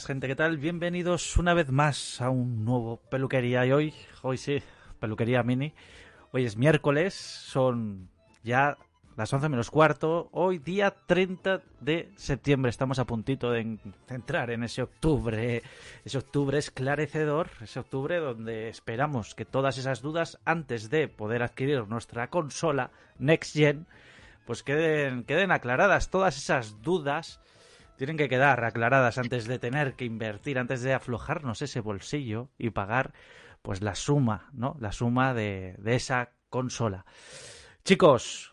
Gente, ¿qué tal? Bienvenidos una vez más a un nuevo peluquería. Y hoy, hoy sí, peluquería mini. Hoy es miércoles, son ya las 11 menos cuarto. Hoy, día 30 de septiembre, estamos a puntito de entrar en ese octubre. Ese octubre esclarecedor, ese octubre donde esperamos que todas esas dudas, antes de poder adquirir nuestra consola Next Gen, pues queden, queden aclaradas. Todas esas dudas tienen que quedar aclaradas antes de tener que invertir, antes de aflojarnos ese bolsillo y pagar pues la suma, ¿no? La suma de, de esa consola. Chicos,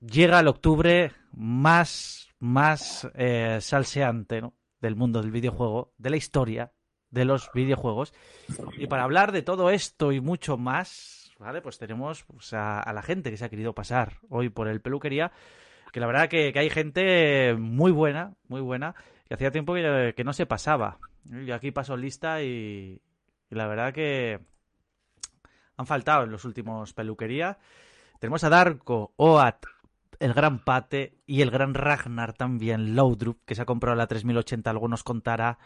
llega el octubre más, más eh, salseante, ¿no? Del mundo del videojuego, de la historia de los videojuegos. Y para hablar de todo esto y mucho más, ¿vale? Pues tenemos pues, a, a la gente que se ha querido pasar hoy por el peluquería que la verdad que, que, hay gente muy buena, muy buena, que hacía tiempo que, no se pasaba. Yo aquí paso lista y, y, la verdad que han faltado en los últimos peluquería. Tenemos a Darko, Oat, el gran Pate y el gran Ragnar también, Lowdrup, que se ha comprado la 3080, algunos contará.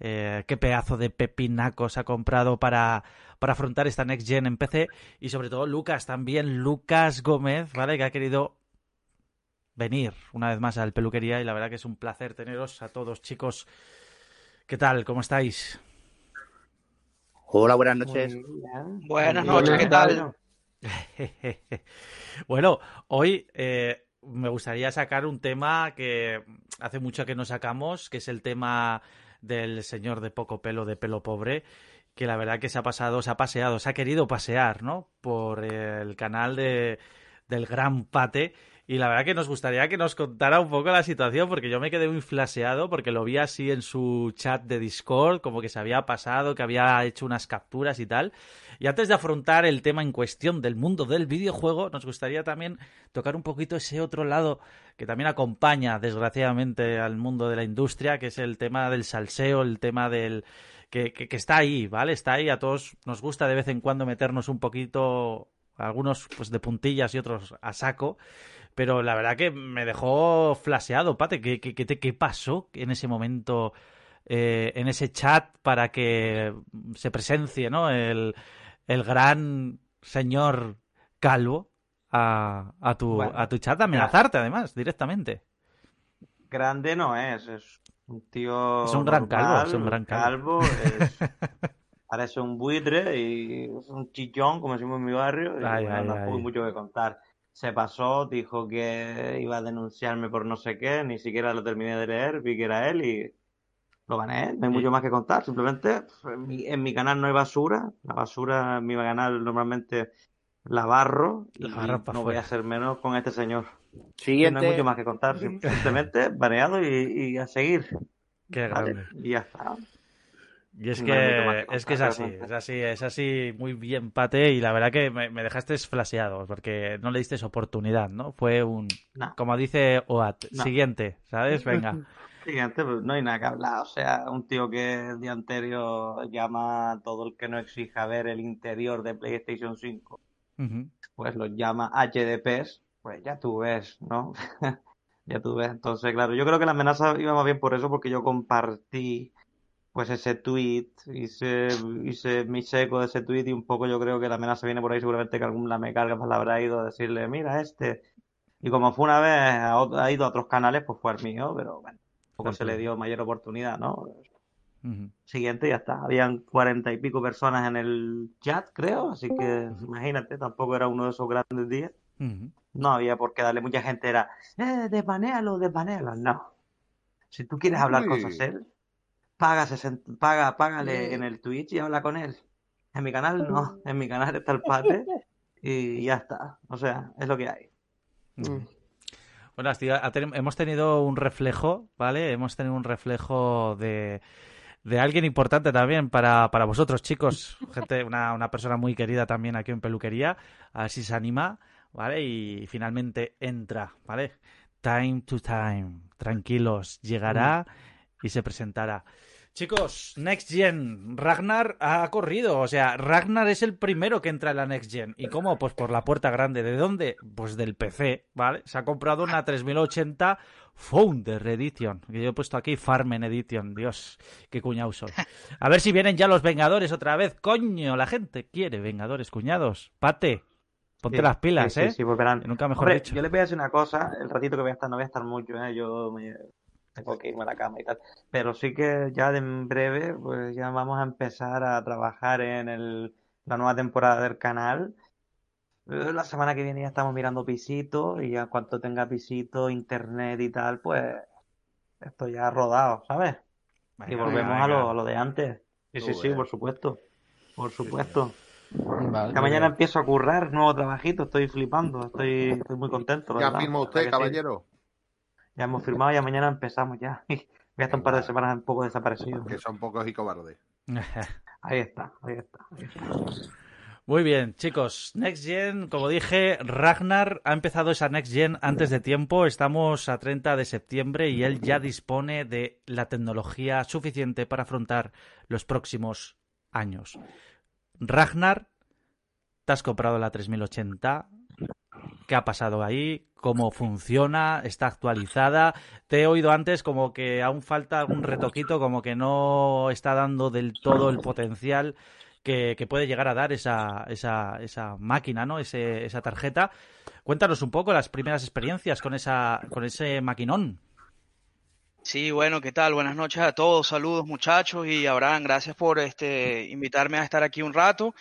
Eh, qué pedazo de pepinaco se ha comprado para, para afrontar esta Next Gen en PC. Y sobre todo Lucas también, Lucas Gómez, ¿vale? Que ha querido venir una vez más al peluquería y la verdad que es un placer teneros a todos chicos. ¿Qué tal? ¿Cómo estáis? Hola, buenas noches. Buenas noches, ¿qué tal? bueno, hoy eh, me gustaría sacar un tema que hace mucho que no sacamos, que es el tema del señor de poco pelo, de pelo pobre, que la verdad que se ha pasado, se ha paseado, se ha querido pasear, ¿no? Por el canal de, del Gran Pate y la verdad que nos gustaría que nos contara un poco la situación, porque yo me quedé muy flaseado, porque lo vi así en su chat de Discord, como que se había pasado, que había hecho unas capturas y tal. Y antes de afrontar el tema en cuestión del mundo del videojuego, nos gustaría también tocar un poquito ese otro lado que también acompaña, desgraciadamente, al mundo de la industria, que es el tema del salseo, el tema del... Que, que, que está ahí, ¿vale? Está ahí, a todos nos gusta de vez en cuando meternos un poquito, algunos pues de puntillas y otros a saco pero la verdad que me dejó flaseado, Pate. ¿Qué, qué, qué, qué pasó en ese momento, eh, en ese chat, para que se presencie ¿no? el, el gran señor Calvo a, a, tu, bueno, a tu chat, a amenazarte además, directamente? Grande no es, es un tío. Es un gran calvo, es un gran calvo. calvo es, parece un buitre y es un chillón, como decimos en mi barrio, y Ay, bueno, ay, tampoco hay ay. mucho que contar. Se pasó, dijo que iba a denunciarme por no sé qué, ni siquiera lo terminé de leer, vi que era él y lo gané. No hay mucho más que contar, simplemente en mi, en mi canal no hay basura. La basura en mi canal normalmente la barro y La no voy a hacer menos con este señor. Siguiente. No hay mucho más que contar, sim- simplemente baneado y, y a seguir. Qué Vale, grande. y ya está. Y es que, es que es así, es así, es así muy bien, Pate, y la verdad que me, me dejaste flaseado, porque no le diste oportunidad, ¿no? Fue un, No. como dice Oat, No. siguiente, ¿sabes? Venga. Siguiente, pues no hay nada que hablar. O sea, un tío que el día anterior llama a todo el que no exija ver el interior de PlayStation 5, Ujú. pues los llama HDPs, pues ya tú ves, ¿no? ya tú ves. Entonces, claro, yo creo que la amenaza iba más bien por eso, porque yo compartí pues ese tweet, hice, hice mi seco de ese tweet y un poco yo creo que la amenaza viene por ahí, seguramente que algún la me carga pues, le habrá ido a decirle, mira este. Y como fue una vez, a ha ido a otros canales, pues fue al mío, pero bueno, tampoco se le dio mayor oportunidad, ¿no? Ujú. Siguiente, ya está. Habían cuarenta y pico personas en el chat, creo, así que imagínate, tampoco era uno de esos grandes días. Ujú. No había por qué darle. Mucha gente era, eh, desbanéalo, desbanéalo. No. Si tú quieres hablar Uy. cosas él, paga, 60 paga, págale en el Twitch y habla con él. En mi canal no. En mi canal está el pate y ya está. O sea, es lo que hay. Bueno, hasta- ha ten- hemos tenido un reflejo, ¿vale? Hemos tenido un reflejo de, de alguien importante también para, para vosotros, chicos. Gente, una, una persona muy querida también aquí en Peluquería. A ver si se anima, ¿vale? Y finalmente entra, ¿vale? Time to time. Tranquilos, llegará y se presentará. Chicos, Next Gen, Ragnar ha corrido, o sea, Ragnar es el primero que entra en la Next Gen. ¿Y cómo? Pues por la puerta grande. ¿De dónde? Pues del PC, ¿vale? Se ha comprado una 3080 Founder Edition, que yo he puesto aquí Farmen Edition. Dios, qué cuñado soy. A ver si vienen ya los Vengadores otra vez. Coño, la gente quiere Vengadores, cuñados. Pate, ponte Sí, las pilas, sí, sí, ¿eh? sí, volverán. Nunca mejor Hombre, dicho. yo les voy a decir una cosa, el ratito que voy a estar no voy a estar mucho, ¿eh? Yo me- tengo que irme a la cama y tal, pero sí que ya de en breve, pues ya vamos a empezar a trabajar en el, la nueva temporada del canal. Eh, La semana que viene ya estamos mirando pisitos y ya en cuanto tenga pisito, internet y tal, pues esto ya ha rodado, ¿sabes? Y volvemos venga, a lo, a lo de antes. Sí, sí, sí, por supuesto. Por supuesto. Vale. Esta mañana empiezo a currar, nuevo trabajito, estoy flipando, estoy, estoy muy contento, Ya verdad. firma La usted, que caballero. Ya hemos firmado, ya mañana empezamos ya. Voy a estar un par de semanas un poco desaparecido. Que son pocos y cobardes. Ahí está, ahí está. ahí está. Muy bien, chicos. Next Gen, como dije, Ragnar ha empezado esa Next Gen antes de tiempo. Estamos a 30 de septiembre y él ya dispone de la tecnología suficiente para afrontar los próximos años. Ragnar, te has comprado la 3080. ¿Qué ha pasado ahí? ¿Cómo funciona? ¿Está actualizada? Te he oído antes como que aún falta algún retoquito, como que no está dando del todo el potencial que, puede llegar a dar esa, máquina, ¿no? Esa tarjeta. Cuéntanos un poco las primeras experiencias con esa, con ese maquinón. Sí, bueno, ¿qué tal? Buenas noches a todos, saludos muchachos y Abraham, gracias por este invitarme a estar aquí un rato.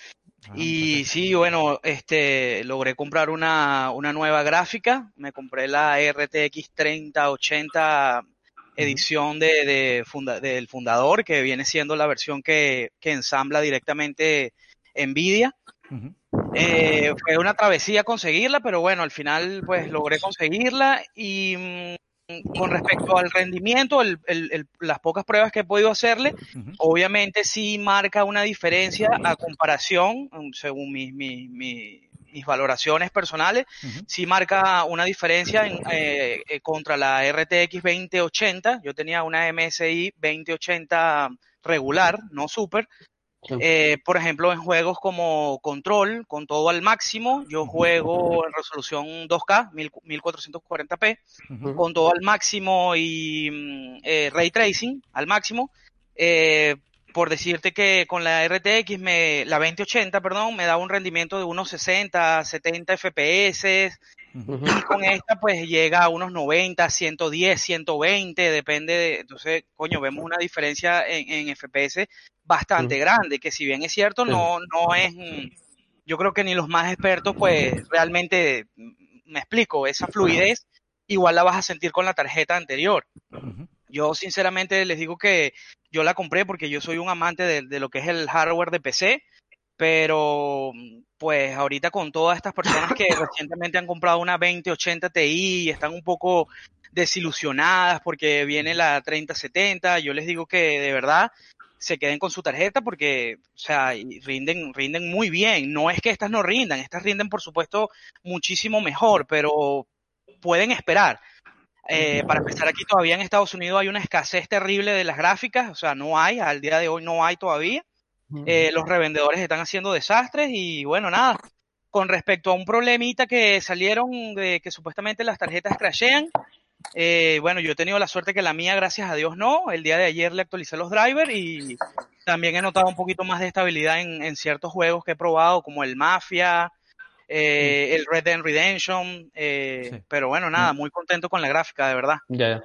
Ah, Y sí, bueno, este logré comprar una, una nueva gráfica, me compré la RTX 3080 edición de, de funda- del fundador, que viene siendo la versión que, que ensambla directamente Nvidia. Eh, fue una travesía conseguirla, pero bueno, al final pues logré conseguirla y mm, con respecto al rendimiento, el- el- el- las pocas pruebas que he podido hacerle, obviamente sí marca una diferencia a comparación, mm, según mis, mis, mis- mis valoraciones personales, sí marca una diferencia en, eh, eh, contra la RTX 2080. Yo tenía una MSI 2080 regular, no super. Sí. Eh, por ejemplo, en juegos como Control, con todo al máximo, yo juego en resolución 2K, 1000 1440p, Ujú. con todo al máximo y mm, eh, ray tracing al máximo. Eh, por decirte que con la RTX, me, la 2080, perdón, me da un rendimiento de unos 60, 70 FPS, y con esta pues llega a unos 90, 110, 120, depende de, entonces, coño, vemos una diferencia en, en FPS bastante grande, que si bien es cierto, no, no es, yo creo que ni los más expertos pues realmente, mm, me explico, esa fluidez igual la vas a sentir con la tarjeta anterior. Yo sinceramente les digo que yo la compré porque yo soy un amante de, de lo que es el hardware de PC, pero pues ahorita con todas estas personas que recientemente han comprado una 2080 Ti y están un poco desilusionadas porque viene la 3070, yo les digo que de verdad se queden con su tarjeta porque, o sea, rinden, rinden muy bien. No es que estas no rindan, estas rinden por supuesto muchísimo mejor, pero pueden esperar. Eh, para empezar, aquí todavía en Estados Unidos hay una escasez terrible de las gráficas, o sea, no hay, al día de hoy no hay todavía. Eh, los revendedores están haciendo desastres y bueno, nada. Con respecto a un problemita que salieron de que supuestamente las tarjetas crashean, eh, bueno, yo he tenido la suerte que la mía, gracias a Dios, no. El día de ayer le actualicé los drivers y también he notado un poquito más de estabilidad en, en ciertos juegos que he probado, como el Mafia, eh, el Red Dead Redemption. eh, Sí. Pero bueno, nada, muy contento con la gráfica, de verdad. Ya, ya.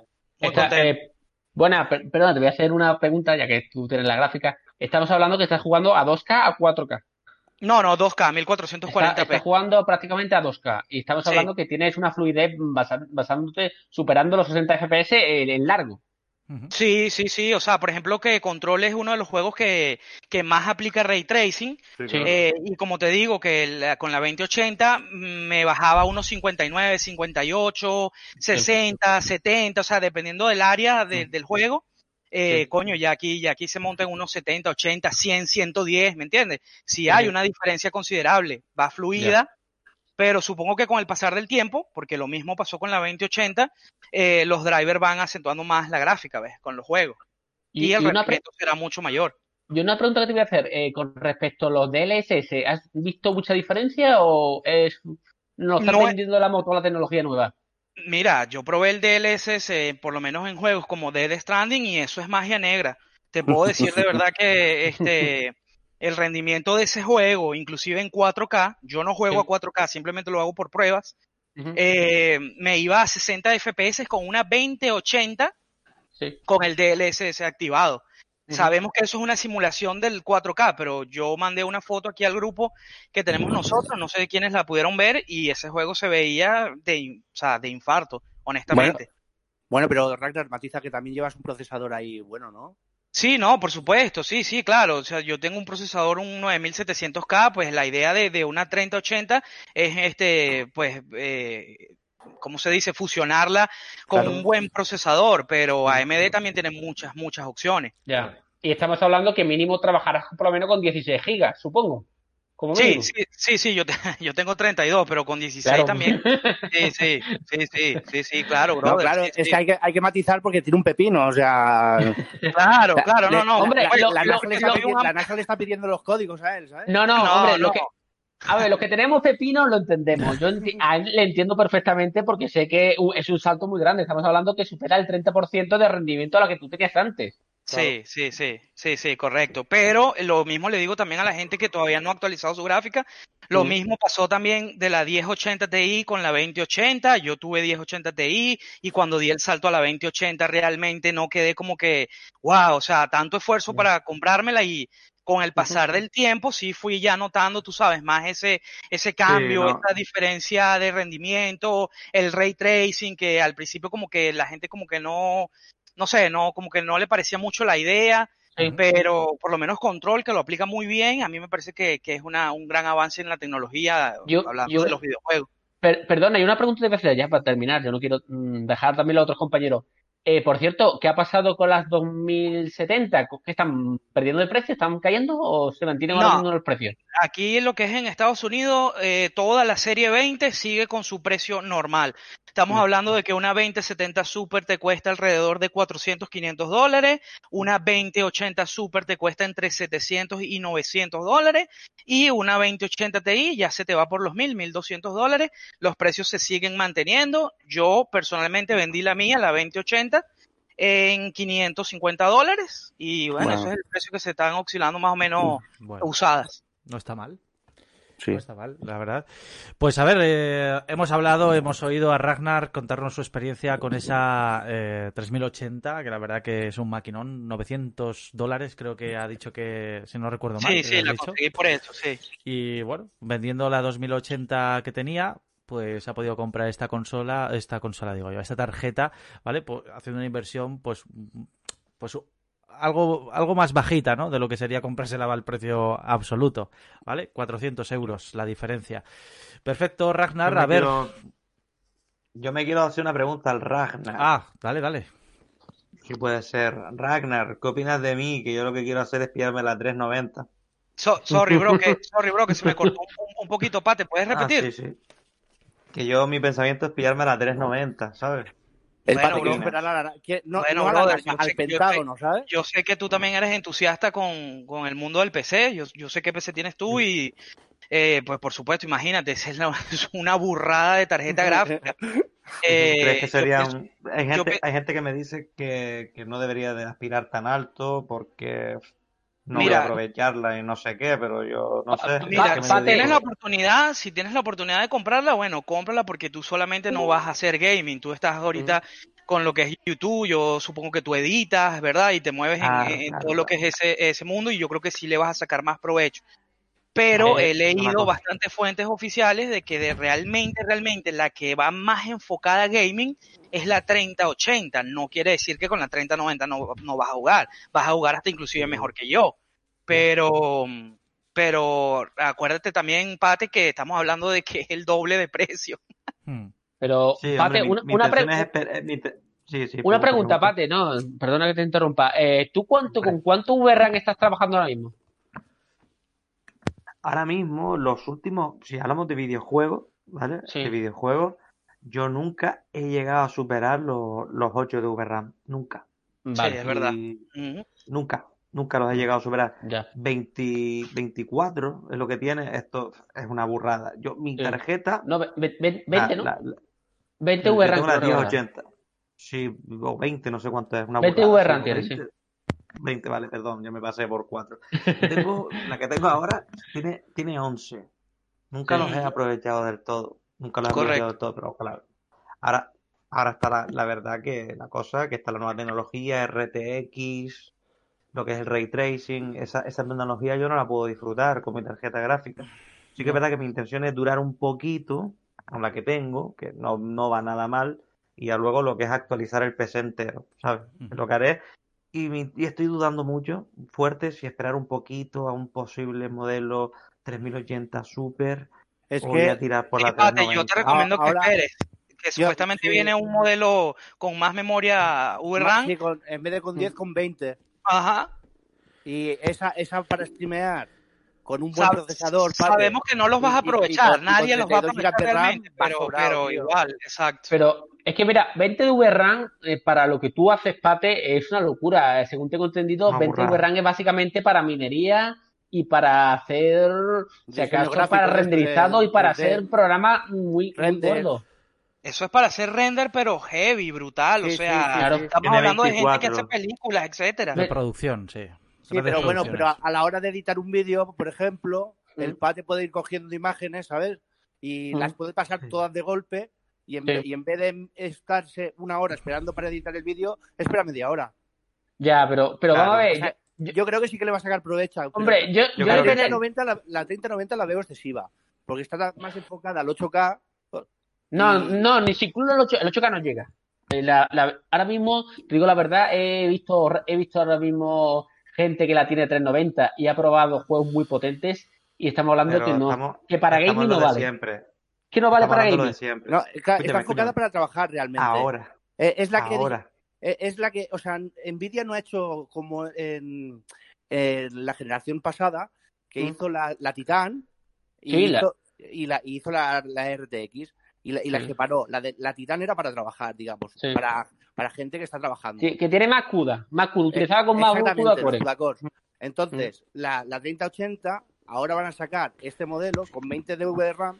Muy Esta, contento. eh, buena, per- perdona, te voy a hacer una pregunta, ya que tú tienes la gráfica. Estamos hablando que estás jugando a 2K a 4K. No, no, 2K, Está- 1440p. estás jugando prácticamente a 2K. Y estamos Sí. hablando que tienes una fluidez basa- basándote, superando los 60 FPS en, en largo. Sí, sí, sí. O sea, por ejemplo, que Control es uno de los juegos que, que más aplica ray tracing. Sí, Sí. claro. Eh, y como te digo, que la- con la 2080 mm, me bajaba unos 59, 58, 60, 70, o sea, dependiendo del área de- del juego. Eh, Sí. Coño, ya aquí, ya aquí se montan unos 70, 80, 100, 110, ¿me entiendes? Si hay una diferencia considerable, va fluida, pero supongo que con el pasar del tiempo, porque lo mismo pasó con la 2080, eh, los drivers van acentuando más la gráfica, ¿ves? Con los juegos. Y, Y, el y rendimiento será mucho mayor. y una pregunta que te voy a hacer eh, con respecto a los DLSS, ¿has visto mucha diferencia o es nos está No es- vendiendo la moto la tecnología nueva? Mira, yo probé el DLSS, eh, por lo menos en juegos como Dead Stranding, y eso es magia negra. Te puedo decir de verdad que este el rendimiento de ese juego, inclusive en 4K, yo no juego a 4K, simplemente lo hago por pruebas, eh, me iba a 60 FPS con una 2080 Sí. con el DLSS activado. Sabemos que eso es una simulación del 4K, pero yo mandé una foto aquí al grupo que tenemos nosotros, no sé quiénes la pudieron ver, y ese juego se veía de, o sea, de infarto, honestamente. Bueno, pero Ragnar matiza que también llevas un procesador ahí bueno, ¿no? Sí, no, por supuesto, sí, sí, claro. O sea, yo tengo un procesador, un 9700K, pues la idea de, de una 3080 es, este, pues, eh, ¿cómo se dice? Fusionarla con Claro. un buen procesador, pero AMD también tiene muchas, muchas opciones. Ya. Y estamos hablando que mínimo trabajarás por lo menos con 16 gigas, supongo. Como Sí, sí, sí, sí, yo, te- yo tengo 32, pero con 16 Claro. también. Sí, sí, sí, sí, sí, sí, claro, No, brother. claro, sí, es sí. que hay, que hay que matizar porque tiene un pepino, o sea... Claro, claro, no, no. hombre, la, lo- lo- NASA le está vi pidi- un la NASA le está pidiendo los códigos a él, ¿sabes? No, no, No, hombre, lo no. que, a ver, los que tenemos pepino lo entendemos. Yo enti- a él le entiendo perfectamente porque sé que uh, es un salto muy grande. Estamos hablando que supera el 30% de rendimiento a la que tú tenías antes. Sí, sí, sí, sí, sí, correcto. Pero lo mismo le digo también a la gente que todavía no ha actualizado su gráfica. Lo Mm. mismo pasó también de la 1080 Ti con la 2080. Yo tuve 1080 Ti y cuando di el salto a la 2080 realmente no quedé como que, wow, o sea, tanto esfuerzo Mm. para comprármela y con el pasar del tiempo sí fui ya notando, tú sabes, más ese, ese cambio, no. esa diferencia de rendimiento, el ray tracing, que al principio como que la gente como que no, no sé, no, como que no le parecía mucho la idea, Sí. pero por lo menos Control, que lo aplica muy bien, a mí me parece que, que es una, un gran avance en la tecnología, Yo- hablando yo- de los videojuegos. Per- perdona, hay una pregunta que te voy a hacer ya para terminar. Yo no quiero mm, dejar también a los otros compañeros. Eh, por cierto, ¿qué ha pasado con las 2070? ¿Qué están perdiendo de precio? ¿Están cayendo o se mantienen No. los precios? Aquí en lo que es en Estados Unidos, eh, toda la serie 20 sigue con su precio normal. Estamos hablando de que una 2070 Super te cuesta alrededor de 400, 500 dólares, una 2080 Super te cuesta entre 700 y 900 dólares, y una 2080 Ti ya se te va por los 1000, 1200 dólares. Los precios se siguen manteniendo. Yo personalmente vendí la mía, la 2080, en 550 dólares, y bueno, Wow. ese es el precio que se están oscilando más o menos Bueno, usadas. no está mal. Sí. No está mal, la verdad. Pues a ver, eh, hemos hablado, hemos oído a Ragnar contarnos su experiencia con esa eh, 3080, que la verdad que es un maquinón, 900 dólares, creo que ha dicho que, si no recuerdo mal, Sí, sí, la dicho. conseguí por eso, sí. Y bueno, vendiendo la 2080 que tenía, pues ha podido comprar esta consola, esta consola digo yo, esta tarjeta, ¿vale? Pues, haciendo una inversión, pues, pues algo, algo más bajita, ¿no? De lo que sería comprársela al precio absoluto, ¿vale? 400 euros la diferencia. Perfecto, Ragnar, a ver. quiero- Yo me quiero hacer una pregunta al Ragnar. Ah, dale, dale. Si puede ser. Ragnar, ¿qué opinas de mí? Que yo lo que quiero hacer es pillarme la 390. So- sorry, bro, que, sorry, bro, que se me cortó un, un poquito, Pate. ¿Puedes Ah, repetir? sí, sí. Que yo, mi pensamiento es pillarme la 390, ¿sabes? El Bueno, bro. a la- que- no, Bueno, no a la brother, al sé que- yo Pentágono, ¿sabes? Yo sé que tú también eres entusiasta con, con el mundo del PC. Yo, yo sé qué PC tienes tú y, eh, pues por supuesto, imagínate, es, una burrada de tarjeta gráfica. Eh, ¿Crees que sería un... Hay gente, hay gente que me dice que, que no debería de aspirar tan alto porque no voy Mira. a aprovecharla y no sé qué, pero yo no sé. Mira, ¿qué me si tienes la oportunidad, si tienes la oportunidad de comprarla, bueno, cómprala porque tú solamente no vas a hacer gaming, tú estás ahorita con lo que es YouTube, yo supongo que tú editas, ¿verdad? Y te mueves en- claro, todo lo que es ese, ese mundo y yo creo que sí le vas a sacar más provecho. Pero he leído bastantes fuentes oficiales de que de realmente, realmente la que va más enfocada a gaming es la 3080. No quiere decir que con la 3090 no, no vas a jugar, vas a jugar hasta inclusive mejor que yo. Pero, pero acuérdate también, Pate, que estamos hablando de que es el doble de precio. Hmm. Pero, Sí, Pate, hombre, mi- una, mi una pre- intención es esper- eh, sí, sí, una pregunta, pregunta. Pate, no, perdona que te interrumpa. Eh, ¿Tú cuánto, con cuánto VRAM estás trabajando ahora mismo? Ahora mismo, los últimos, si hablamos de videojuegos, ¿vale? Sí. De videojuegos, yo nunca he llegado a superar los, los 8 de VRAM. Nunca. Vale, es verdad. Y nunca, nunca los he llegado a superar. ya. 20, 24 es lo que tiene. Esto es una burrada. Yo, mi Sí. tarjeta. No, ve- ve- ve- la- 20, ¿no? la- la- 20 yo VRAM. ahora. 1080. Sí, o 20, no sé cuánto es. Una 20 burrada, VRAM sí, tiene, 20. 20, vale, perdón, yo me pasé por 4. Tengo, la que tengo ahora tiene, tiene 11. Nunca Sí. los he aprovechado del todo. Nunca los he Correcto. aprovechado del todo, pero ojalá. Ahora, ahora está la, la verdad que la cosa, que está la nueva tecnología, RTX, lo que es el ray tracing, esa, esa tecnología yo no la puedo disfrutar con mi tarjeta gráfica. Sí que es verdad que mi intención es durar un poquito con la que tengo, que no, no va nada mal, y ya luego lo que es actualizar el PC entero, ¿sabes? Es lo que haré. Y, estoy dudando mucho, fuerte, si esperar un poquito a un posible modelo 3080 Super Es o voy a que tirar por la Pate, yo te 390. recomiendo que Ahora- esperes. Que supuestamente sí. viene un modelo con más memoria VRAM. sí, con- en vez de con 10, con 20. Ajá. Y esa, esa para streamear con un buen Sab- procesador. Sabemos que no los vas a y- y- y aprovechar, con- y con nadie los va a 32 aprovechar RAM, pero, pero igual, exacto. Pero es que mira, 20 de VRAM eh, para lo que tú haces, Pate, es una locura. Eh, Según tengo entendido, Una 20 de. VRAM es básicamente para minería y para hacer, si acaso, para renderizado de- y para 3D. hacer programas muy, muy gordos. Eso es para hacer render, pero heavy, brutal. o Sí, sea, sí, Claro. sí. estamos hablando de gente que 24. hace películas, etcétera. De producción, sí. Sí, pero bueno, pero a, la hora de editar un vídeo, por ejemplo, el Mm. pate puede ir cogiendo imágenes, ¿sabes? Y Mm. las puede pasar todas de golpe y en, Sí. ve- y en vez de estarse una hora esperando para editar el vídeo, espera media hora. Ya, pero, pero Claro, vamos a ver. o sea, yo- Yo creo que sí que le va a sacar provecho. pero hombre, yo, yo yo la, creo que- creo que- 3090 la, la 3090 la veo excesiva, porque está más enfocada al 8K. No, no, ni siquiera el, 8, el 8K no llega. Eh, la- la- ahora mismo, te digo la verdad, he visto, he visto ahora mismo gente que la tiene 390 y ha probado juegos muy potentes y estamos hablando Pero que no, estamos- que para gaming no vale. siempre. Que no vale para gaming. No, está, está enfocada para trabajar realmente. Ahora, Eh, es la que ahora. Eh, Es la que, o sea, Nvidia no ha hecho como en, en la generación pasada, que Mm. hizo la, la Titan y Sí, la- hizo, y la, y hizo la, la RTX y la, y la Sí. separó. La, de, la Titan era para trabajar, digamos, Sí. para, para gente que está trabajando. Que, que tiene más CUDA, más CUDA, utilizada con más CUDA core. CUDA cores. Entonces, la, la 3080 ahora van a sacar este modelo con 20 de VRAM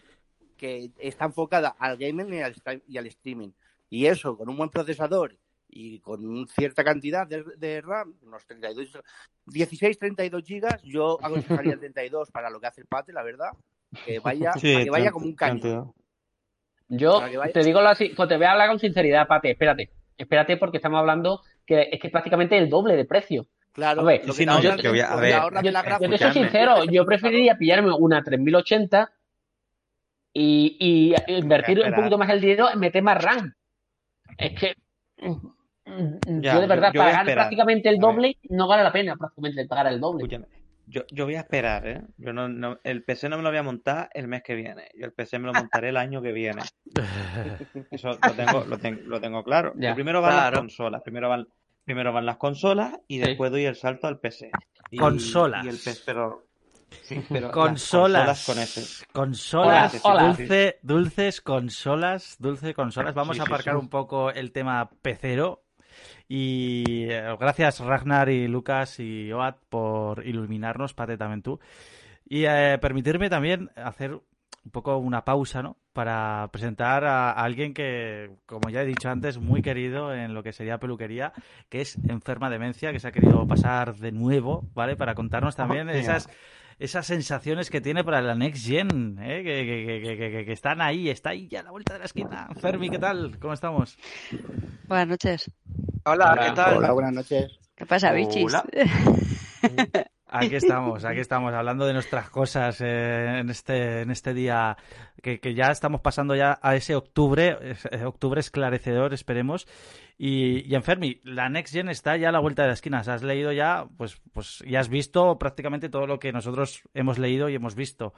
que está enfocada al gaming y al, stra- y al streaming. Y eso, con un buen procesador y con cierta cantidad de, de RAM, unos 32, 16, 32 gigas, yo aconsejaría el 32 para lo que hace el Pate, la verdad, que vaya, Sí, para que vaya 30, como un cañón. 32. Yo vaya- te digo así, pues te voy a hablar con sinceridad, Pate, espérate. Espérate porque estamos hablando que es que es prácticamente el doble de precio. Claro, A ver, lo sí, no, yo- voy a- a ver, la te soy sincero, yo preferiría pillarme una 3080 y, y invertir Espera. un poquito más el dinero en meter más RAM. Es que mm, mm, Ya, yo de verdad, yo- yo pagar prácticamente el doble no vale la pena prácticamente pagar el doble. Escúchame, yo, yo voy a esperar, ¿eh? Yo no, no- el PC no me lo voy a montar el mes que viene. Yo el PC me lo montaré el año que viene. Eso lo tengo, lo tengo, lo tengo claro. Primero van las consolas, primero van, primero van las consolas y Sí. después doy el salto al PC. Y- Consolas. Y el PC, pero, sí, pero las Consolas. con. Consolas. Hola, hola. Dulce, dulces consolas. Dulce consolas. Vamos Sí, a aparcar sí. un poco el tema pecero. Y eh, gracias Ragnar y Lucas y Oat por iluminarnos, Pate también tú. Y eh, permitirme también hacer un poco una pausa, ¿no? Para presentar a, a alguien que, como ya he dicho antes, muy querido en lo que sería peluquería, que es enferma de demencia, que se ha querido pasar de nuevo, ¿vale? Para contarnos también esas esas sensaciones que tiene para la Next Gen, ¿eh? que, que- que- que- están ahí, está ahí ya a la vuelta de la esquina. Fermi, ¿qué tal? ¿Cómo estamos? Buenas noches. Hola, Hola. ¿qué tal? Hola, buenas noches. ¿Qué pasa, bichis? Hola. Aquí estamos, aquí estamos, hablando de nuestras cosas eh, en este en este día que, que ya estamos pasando ya a ese octubre, ese octubre esclarecedor, esperemos. Y, y en Fermi, la Next Gen está ya a la vuelta de la esquina. O sea, has leído ya, pues, pues ya has visto prácticamente todo lo que nosotros hemos leído y hemos visto.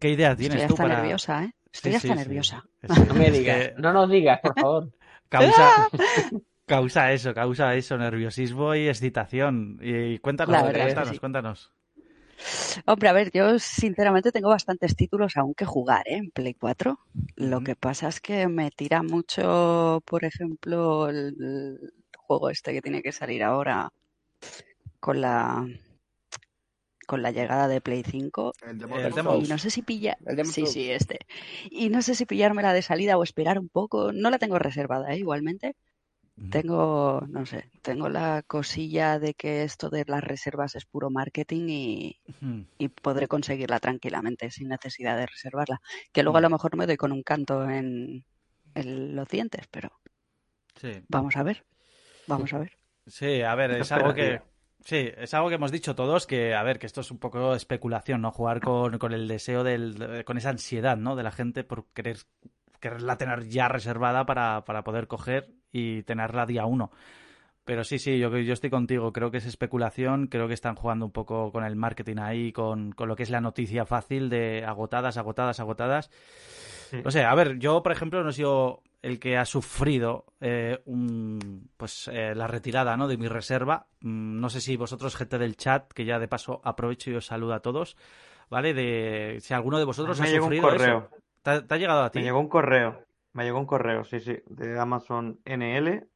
¿Qué idea tienes Estoy tú hasta para...? nerviosa, ¿eh? Estoy Sí, hasta sí, sí. nerviosa. No me digas, no nos digas, por favor. Causa, causa eso, causa eso, nerviosismo y excitación. Y cuéntanos, cuéntanos, sí. cuéntanos. Hombre, a ver, yo sinceramente tengo bastantes títulos aún que jugar, ¿eh? En Play 4. Lo que pasa es que me tira mucho, por ejemplo, el, el juego este que tiene que salir ahora con la con la llegada de Play 5 El Demon y no sé si pilla, El sí, sí, este. Y no sé si pillármela de salida o esperar un poco. No la tengo reservada, ¿eh? Igualmente. Tengo, no sé, tengo la cosilla de que esto de las reservas es puro marketing y, y podré conseguirla tranquilamente sin necesidad de reservarla. Que luego a Mm. lo mejor me doy con un canto en, en los dientes, pero Sí. vamos a ver, vamos a ver. Sí, a ver, es algo que. Sí, es algo que hemos dicho todos que, a ver, que esto es un poco especulación, ¿no? Jugar con, con el deseo del. con esa ansiedad, ¿no? De la gente por querer quererla tener ya reservada para, para poder coger y tenerla día uno. Pero sí, sí, yo, yo estoy contigo. Creo que es especulación. Creo que están jugando un poco con el marketing ahí, con, con lo que es la noticia fácil de agotadas, agotadas, agotadas. Sí. No sé, a ver, yo, por ejemplo, no he sido el que ha sufrido eh, un, pues eh, la retirada ¿no? de mi reserva. Mm, No sé si vosotros, gente del chat, que ya de paso aprovecho y os saludo a todos, ¿vale? De si alguno de vosotros me ha llegó un sufrido correo. eso. ¿Te, ha- te ha llegado a ti? Me llegó un correo. Me llegó un correo, sí, sí, de Amazon NL.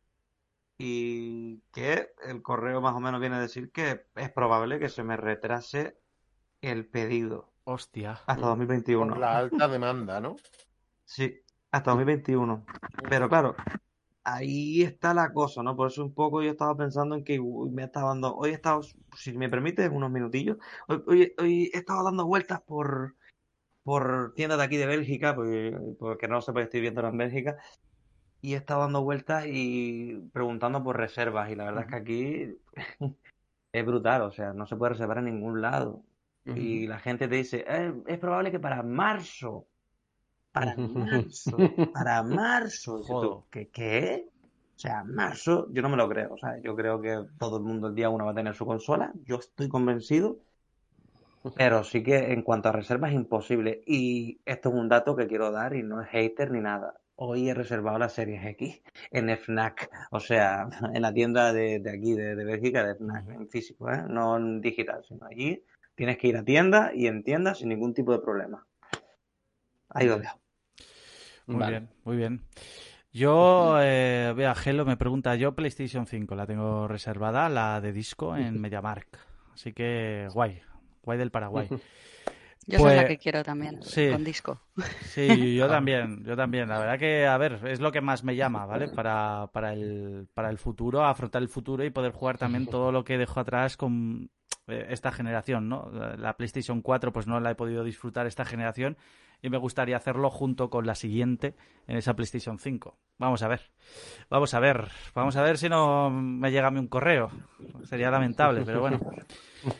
Y que el correo más o menos viene a decir que es probable que se me retrase el pedido Hostia. hasta 2021. Por la alta demanda, ¿no? Sí, hasta 2021. Pero claro, ahí está la cosa, ¿no? Por eso un poco yo estaba pensando en que uy, me estaba dando, hoy he estado, si me permites, unos minutillos, hoy, hoy, hoy he estado dando vueltas por, por tiendas de aquí de Bélgica, porque, porque no sé, porque estoy viendo en Bélgica, y he estado dando vueltas y preguntando por reservas, y la verdad es que aquí es brutal, o sea, no se puede reservar en ningún lado. Y la gente te dice, "Eh, es probable que para marzo, para marzo, para marzo. Tú. ¿Qué, ¿Qué? O sea, marzo, yo no me lo creo. O sea, yo creo que todo el mundo el día uno va a tener su consola. Yo estoy convencido. Pero sí que en cuanto a reservas es imposible. Y esto es un dato que quiero dar y no es hater ni nada. Hoy he reservado las series X en FNAC, o sea, en la tienda de, de aquí, de, de Bélgica, de FNAC, en físico, ¿eh? No en digital, sino allí. Tienes que ir a tienda y en tienda sin ningún tipo de problema. Ahí lo dejo. Muy Vale. bien, muy bien. Yo, eh, vea, Gelo me pregunta, yo PlayStation 5 la tengo reservada, la de disco en MediaMark. Así que guay, guay del Paraguay. Yo soy la Pues- que quiero también, sí. con disco. Sí, yo también, yo también. La verdad que, a ver, es lo que más me llama, ¿vale? Para, para el, para el futuro, afrontar el futuro y poder jugar también todo lo que dejo atrás con eh, esta generación, ¿no? La la PlayStation 4 pues no la he podido disfrutar esta generación y me gustaría hacerlo junto con la siguiente en esa PlayStation 5. Vamos a ver, vamos a ver, vamos a ver si no me llega a mí un correo. Sería lamentable, pero bueno.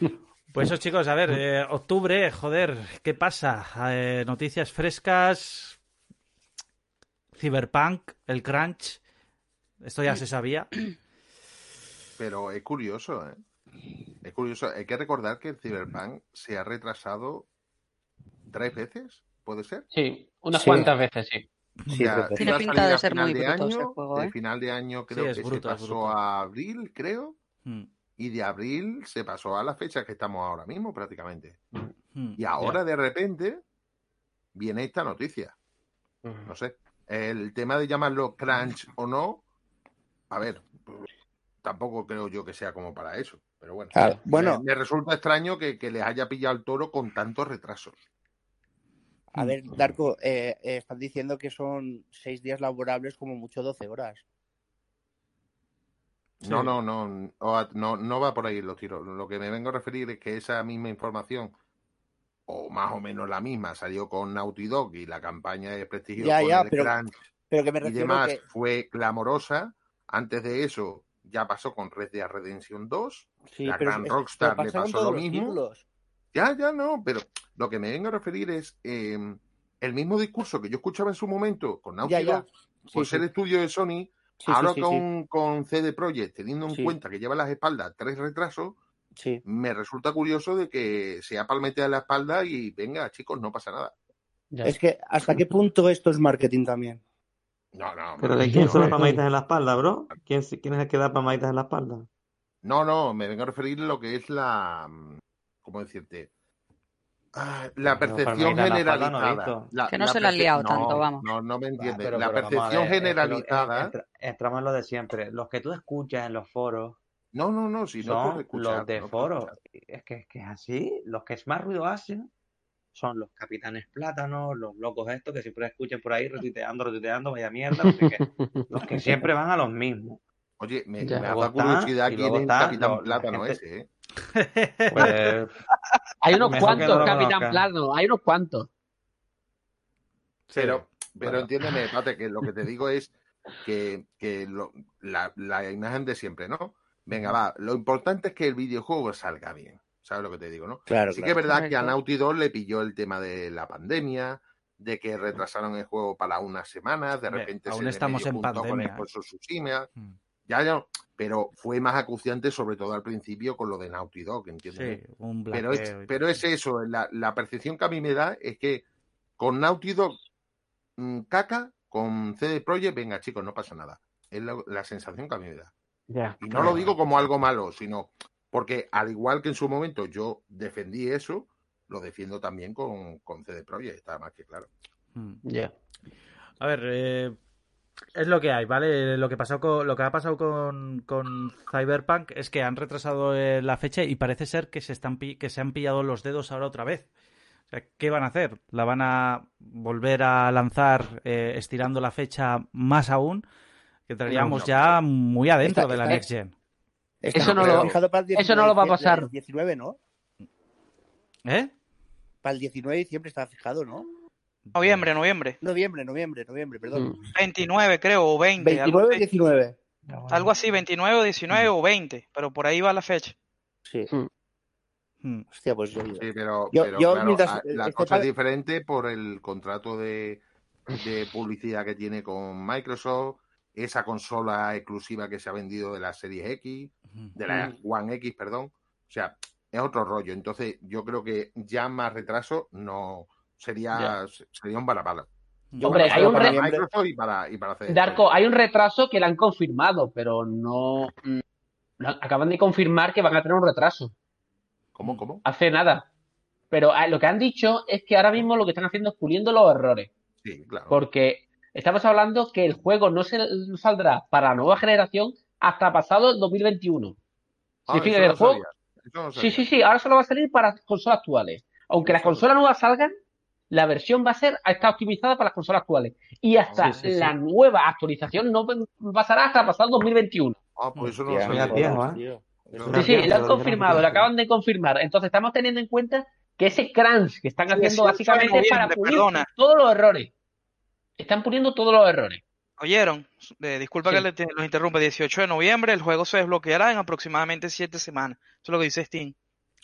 Pues eso, chicos, a ver, eh, octubre, joder, ¿qué pasa? Eh, noticias frescas, Cyberpunk, el crunch, esto ya se sabía. Pero es curioso, ¿eh? Es curioso. Hay que recordar que el Cyberpunk se ha retrasado tres veces, ¿puede ser? Sí, unas Sí. cuantas veces, sí. Sí, Ya, Pepe. Tiene pinta de ser muy de bruto ese año, juego, de ¿eh? final de año creo es que bruto, se pasó a abril, creo, Hmm, y de abril se pasó a la fecha que estamos ahora mismo prácticamente. hmm, Y ahora de repente viene esta noticia. No sé. El tema de llamarlo crunch o no, a ver, tampoco creo yo que sea como para eso. Pero bueno, Claro, me- bueno. me, resulta extraño que, que les haya pillado el toro con tantos retrasos. A ver, Darko, eh, eh, están diciendo que son seis días laborables como mucho 12 horas. No, Sí. no, no, no, no va por ahí los tiros. Lo que me vengo a referir es que esa misma información, o más o menos la misma, salió con Naughty Dog y la campaña de prestigio Ya, con ya, el pero- crunch Pero que me y demás que... fue clamorosa. Antes de eso ya pasó con Red Dead Redemption 2. Sí, la pero gran es- Rockstar pero le pasó lo mismo. títulos. Ya, ya no, pero lo que me vengo a referir es eh, el mismo discurso que yo escuchaba en su momento con Naughty Ya. Dog, por sí. ser estudio de Sony, Sí, ahora sí, con, con CD Projekt, teniendo en Sí. cuenta que lleva a las espaldas tres retrasos, sí. me resulta curioso de que sea palmetea en la espalda y venga, chicos, no pasa nada. Ya. Es que, ¿hasta qué punto esto es marketing también? No, no, Pero ¿de quién no, son las palmaditas en la espalda, bro? ¿Quién, quién es el que da palmaditas en la espalda? no, no, me vengo a referir a lo que es la, mm, ¿cómo decirte? Ah, la percepción no generalizada. La- Que no la se la han liado no, tanto, vamos. No, no me entiendes. pero- la pero percepción ver, es que lo- generalizada. entra- entramos en lo de siempre. Los que tú escuchas en los foros No, no, no, si no escuchar. los de foros. Es que, es que es así. Los que más ruido hacen son los capitanes plátanos, los locos estos que siempre escuchan por ahí retuiteando, retuiteando, vaya mierda. Los que siempre van a los mismos. Oye, me, me está- curiosidad quién es el Capitán Plátano gente- ese, ¿eh? Pues Hay unos Mejor que cuantos, no Capitán conozca. Plano, hay unos cuantos. Pero, pero bueno. entiéndeme, Pate, que lo que te digo es que, que lo- la, la imagen de siempre, ¿no? Venga, va, lo importante es que el videojuego salga bien. ¿Sabes lo que te digo, no? Claro, sí que es verdad que a. Naughty Dog le pilló el tema de la pandemia, de que retrasaron el juego para unas semanas, de repente aún se estamos en con pandemia, el ¿eh? Tsushima. Mm. Ya, ya, pero fue más acuciante sobre todo al principio con lo de Naughty Dog, ¿entiendes? Sí, un Pero es, pero es eso, la, la percepción que a mí me da es que con Naughty Dog mm, caca, con CD Projekt, venga chicos, no pasa nada. Es la, la sensación que a mí me da. Y no lo digo como algo malo, sino porque al igual que en su momento yo defendí eso, lo defiendo también con, con CD Projekt, está más que claro. Mm. Ya. A ver, eh, es lo que hay, ¿vale? Lo que pasó con, lo que ha pasado con, con Cyberpunk es que han retrasado eh, la fecha y parece ser que se están que se han pillado los dedos ahora otra vez. O sea, ¿qué van a hacer? ¿La van a volver a lanzar eh, estirando la fecha más aún? Que entraríamos no, ya muy adentro de la Next Gen. Eso no lo- eso no lo va a 19 de pasar. 19, ¿no? ¿Eh? Para el 19 de diciembre está fijado, ¿no? Noviembre, noviembre. Noviembre, noviembre, noviembre, perdón. Mm. 29 creo, o 20. algo 29 así. 19. Algo así, 29 o 19 o 20, pero por ahí va la fecha. Sí. Mm. Hostia, pues yo. Sí, pero, Yo- pero yo claro, mientras, eh, la este cosa es diferente por el contrato de, de publicidad que tiene con Microsoft, esa consola exclusiva que se ha vendido de la Series X, de la One X, perdón. O sea, es otro rollo. Entonces, yo creo que ya más retraso no sería, sería un. Hombre, Para hay un para Microsoft y para, y para hacer Darko, hay un retraso que le han confirmado, pero no. mm, Acaban de confirmar que van a tener un retraso. ¿Cómo, cómo? Hace nada. Pero ah, lo que han dicho es que ahora mismo lo que están haciendo es puliendo los errores. Sí, claro. Porque estamos hablando que el juego no se no saldrá para la nueva generación hasta pasado el 2021. Ah, no el juego. sabía, eso no Sí, sí, sí, ahora solo va a salir para consolas actuales. Aunque las consolas nuevas salgan, la versión va a ser, está optimizada para las consolas actuales. Y hasta Sí, sí, sí. la nueva actualización no pasará hasta pasado el 2021. Ah, pues eso no lo sabía. Tío, ¿eh? tío. Sí, sí, lo han confirmado, lo acaban de confirmar. Entonces estamos teniendo en cuenta que ese crunch que están haciendo 18 de básicamente es para pulir perdona. todos los errores. Están puliendo todos los errores. ¿Oyeron? Eh, disculpa Sí. que te- los interrumpa. 18 de noviembre, el juego se desbloqueará en aproximadamente 7 semanas. Eso es lo que dice Steam.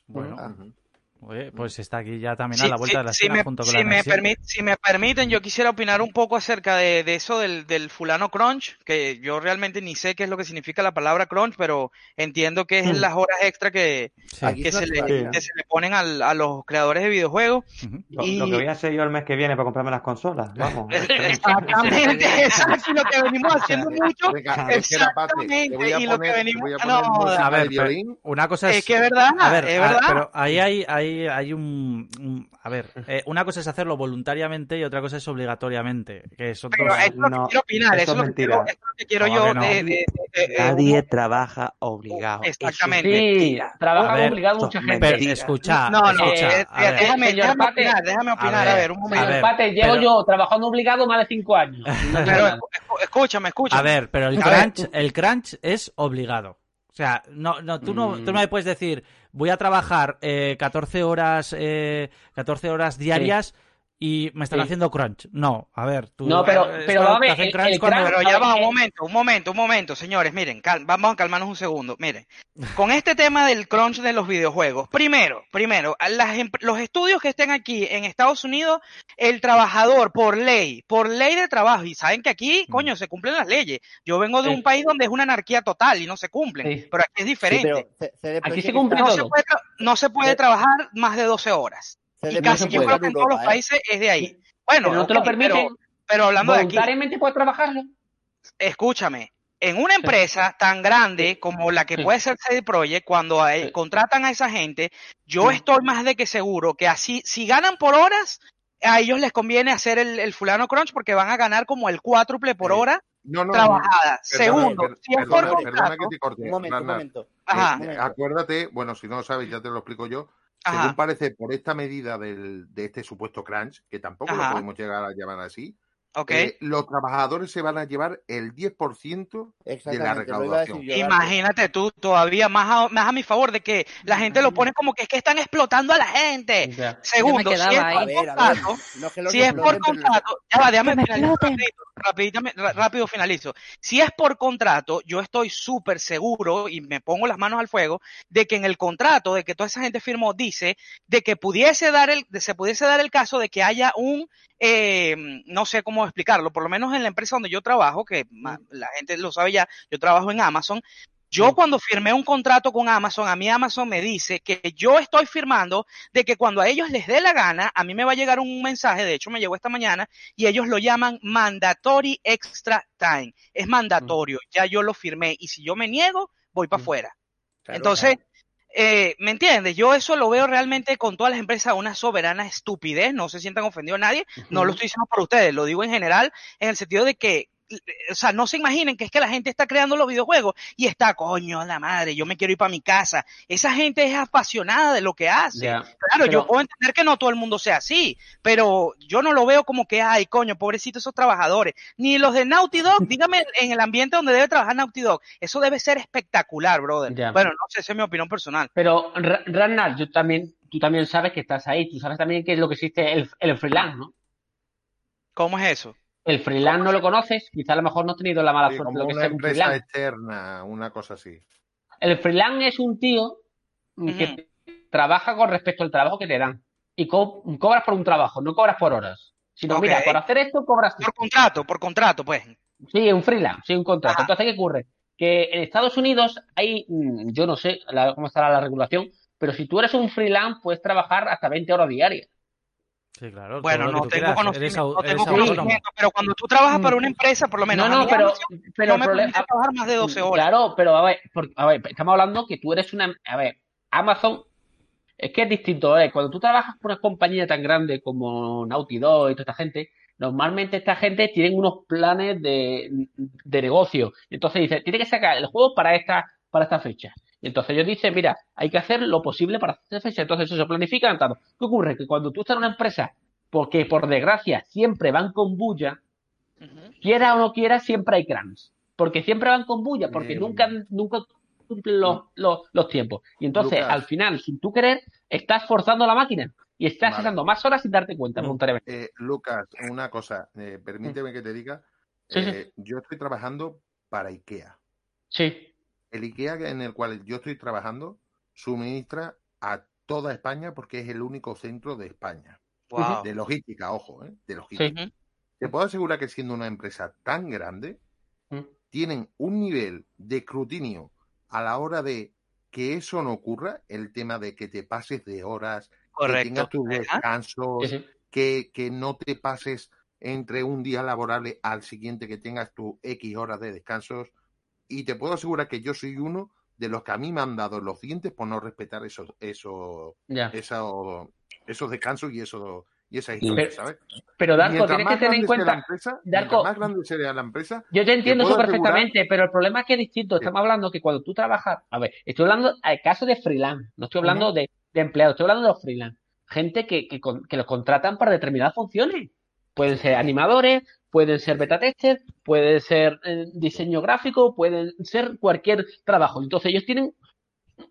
Bueno, Ujú. Oye, pues está aquí ya también a Sí, la vuelta sí, de la si esquina me, junto con si la me si me permiten, yo quisiera opinar un poco acerca de, de eso del, del fulano crunch, que yo realmente ni sé qué es lo que significa la palabra crunch, pero entiendo que es Mm. las horas extra que, Sí. Que, es se, le, que se le ponen al- a los creadores de videojuegos. Ujú. Lo, Y- lo que voy a hacer yo el mes que viene para comprarme las consolas. Vamos. Exactamente, exacto, lo que venimos haciendo mucho. Es a Exactamente, y lo que venimos- a no, A ver, pero una cosa es... Es que es verdad, A ver, es a- verdad. pero ahí hay, hay, hay un, un- A ver, eh, una cosa es hacerlo voluntariamente y otra cosa es obligatoriamente. Que son Pero dos... es lo No, que quiero opinar, eso eso es lo que quiero, mentira. es lo que quiero ¿Cómo yo que no? de- de- de- Nadie trabaja obligado. Exactamente. Sí, trabaja A ver, obligado mucha gente. Pero escucha, No, no, escucha, eh, a ver. déjame, déjame Pate. opinar, déjame opinar, ver, a ver, un a momento. ver. Empate, llevo pero- yo trabajando obligado más de cinco años. Pero escúchame, escúchame. A ver, pero el A ver. crunch, el crunch es obligado. O sea, no, no, tú no, tú no me puedes decir, voy a trabajar eh, 14 horas, eh, 14 horas diarias y me están Sí. haciendo crunch. No, a ver, tú. No, pero- eh, pero hacen el- crunch el como- crunch- Pero A ya ver, va, un momento, un momento, un momento, señores, miren, cal- vamos a calmarnos un segundo. Miren, con este tema del crunch de los videojuegos, primero, primero, a las em- los estudios que estén aquí en Estados Unidos, el trabajador por ley, por ley de trabajo, y saben que aquí, Mm. coño, se cumplen las leyes. Yo vengo de Sí. un país donde es una anarquía total y no se cumplen, Sí. pero aquí es Sí, diferente. CD Aquí se cumple no, se todo. puede tra- no se puede Sí. trabajar más de 12 horas. Y casi yo creo que en todos los ¿eh? países es de ahí. Bueno, Pero no te lo permiten. pero, pero hablando de aquí, Voluntariamente puedes trabajarlo. escúchame, en una empresa tan grande como la que Sí. puede ser CD Projekt, cuando eh, Sí. contratan a esa gente, yo Sí. estoy más de que seguro que así, si ganan por horas, a ellos les conviene hacer el, el fulano crunch porque van a ganar como el cuádruple por Sí. hora No, no, trabajada. perdona, Segundo, per- si es por perdona, contrato, que te corte. Un momento, un momento. Ajá. Eh, momento. acuérdate, bueno, si no lo sabes, ya te lo explico yo. Ajá. Según parece, por esta medida del, de este supuesto crunch, que tampoco Ajá. lo podemos llegar a llamar así, ok. eh, los trabajadores se van a llevar el 10% de la recaudación. yo, Dante. Imagínate tú todavía más a, más a mi favor de que la gente lo pone como que es que están explotando a la gente. Ya. Segundo, si es por contrato, si es por contrato, ya va, déjame finalizar rapidito, rápido finalizo. Si es por contrato, yo estoy súper seguro y me pongo las manos al fuego de que en el contrato de que toda esa gente firmó dice de que pudiese dar el, de se pudiese dar el caso de que haya un eh, no sé cómo explicarlo, por lo menos en la empresa donde yo trabajo, que la gente lo sabe ya, yo trabajo en Amazon. Yo Mm. cuando firmé un contrato con Amazon, a mí Amazon me dice que yo estoy firmando de que cuando a ellos les dé la gana, a mí me va a llegar un mensaje, de hecho me llegó esta mañana, y ellos lo llaman mandatory extra time. Es mandatorio, ya yo lo firmé, y si yo me niego, voy para Mm. afuera. Claro, Entonces, eh, ¿me entiendes? Yo eso lo veo realmente con todas las empresas una soberana estupidez, no se sientan ofendidos nadie, no lo estoy diciendo por ustedes, lo digo en general, en el sentido de que, o sea, no se imaginen que es que la gente está creando los videojuegos y está, coño, la madre, yo me quiero ir para mi casa. Esa gente es apasionada de lo que hace. Claro, Pero- yo puedo entender que no todo el mundo sea así, pero yo no lo veo como que, ay, coño, pobrecitos esos trabajadores. Ni los de Naughty Dog, dígame en el ambiente donde debe trabajar Naughty Dog. Eso debe ser espectacular, brother. Bueno, no sé, esa es mi opinión personal. Pero, Ra- Ragnar, yo también, tú también sabes que estás ahí. Tú sabes también que es lo que existe el, el freelance, ¿no? ¿Cómo es eso? El freelance no lo conoces, quizá a lo mejor no has tenido la mala Sí, suerte de como lo que una sea un empresa externa, una cosa así. El freelance es un tío que trabaja con respecto al trabajo que te dan. Y co- cobras por un trabajo, no cobras por horas. Sino, mira, por hacer esto cobras Por contrato, por contrato, pues. Sí, un freelance, sí, un contrato. Ajá. Entonces, ¿qué ocurre? Que en Estados Unidos hay, mm, yo no sé la- cómo estará la regulación, pero si tú eres un freelance, puedes trabajar hasta 20 horas diarias. Sí, claro. Bueno, no tengo conocimiento, no tengo pero cuando tú trabajas para una empresa, por lo menos No, a no, mí pero, pero no me problema, trabajar más de 12 horas. Claro, pero a ver, por- a ver, estamos hablando que tú eres una, a ver, Amazon es que es distinto, ¿eh? Cuando tú trabajas por una compañía tan grande como Naughty Dog y toda esta gente, normalmente esta gente tienen unos planes de, de negocio. Entonces dice, tiene que sacar el juego para esta, para esta fecha. Y entonces ellos dicen, mira, hay que hacer lo posible para esta fecha. Entonces eso se planifica tanto. ¿Qué ocurre? Que cuando tú estás en una empresa, porque por desgracia siempre van con bulla, quiera o no quiera, siempre hay crunch. Porque siempre van con bulla, porque Eh, nunca, nunca cumplen los, los, los tiempos. Y entonces, Lucas. al final, sin tú querer, estás forzando la máquina y estás Vale. echando más horas sin darte cuenta, Mm. voluntariamente. Eh, Lucas, una cosa, eh, permíteme que te diga. Sí, sí. eh, Yo estoy trabajando para IKEA. Sí, El IKEA en el cual yo estoy trabajando suministra a toda España porque es el único centro de España. Wow. De logística, ojo, ¿eh? De logística. Te puedo asegurar que siendo una empresa tan grande, Mm. tienen un nivel de escrutinio a la hora de que eso no ocurra, el tema de que te pases de horas, que tengas tus descansos, sí. que, que no te pases entre un día laborable al siguiente, que tengas tus X horas de descansos. Y te puedo asegurar que yo soy uno de los que a mí me han dado los dientes por no respetar esos, esos, Ya. esos, esos descansos y eso y esas Pero- historias, ¿sabes? Pero Darko, tienes que tener en la cuenta. empresa, Darko- mientras más grande sea la empresa, Yo te entiendo eso asegurar- perfectamente, pero el problema es que es distinto. Estamos hablando que cuando tú trabajas, a ver, estoy hablando al caso de freelance, no estoy hablando de, de empleados, estoy hablando de los freelance. Gente que, que los contratan para determinadas funciones. Pueden ser animadores, pueden ser beta testers, pueden ser eh, diseño gráfico, pueden ser cualquier trabajo. Entonces ellos tienen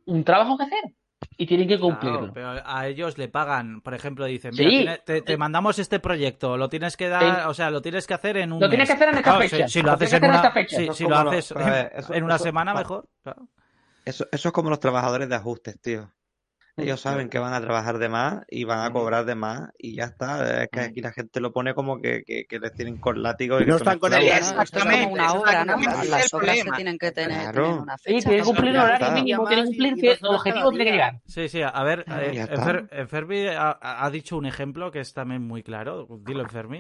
un trabajo que hacer y tienen que cumplirlo. Claro, pero a ellos le pagan, por ejemplo, dicen, Sí. mira, tiene- te, te mandamos este proyecto, lo tienes que dar, Sí. o sea, lo tienes que hacer en un Lo tienes mes. que hacer en esta Claro, fecha. Si, si Lo lo haces en en una, esta fecha. si- lo haces ver, eso- en una eso- semana, mejor. claro. Eso, eso es como los trabajadores de ajustes, tío. Ellos saben que van a trabajar de más y van a cobrar de más y ya está. Es que aquí la gente lo pone como que, que, que les tienen con látigo y que No están con el Exactamente, como una obra, ¿no? Las se problema. tienen que tener, Claro. una Sí, fecha. tienen que cumplir un horario mínimo, tienen que cumplir que- el horas objetivo tiene que llegar. Sí, sí, a ver, Ah, eh. Enfer- Enfermi ha, ha dicho un ejemplo que es también muy claro. Dilo, Enfermi.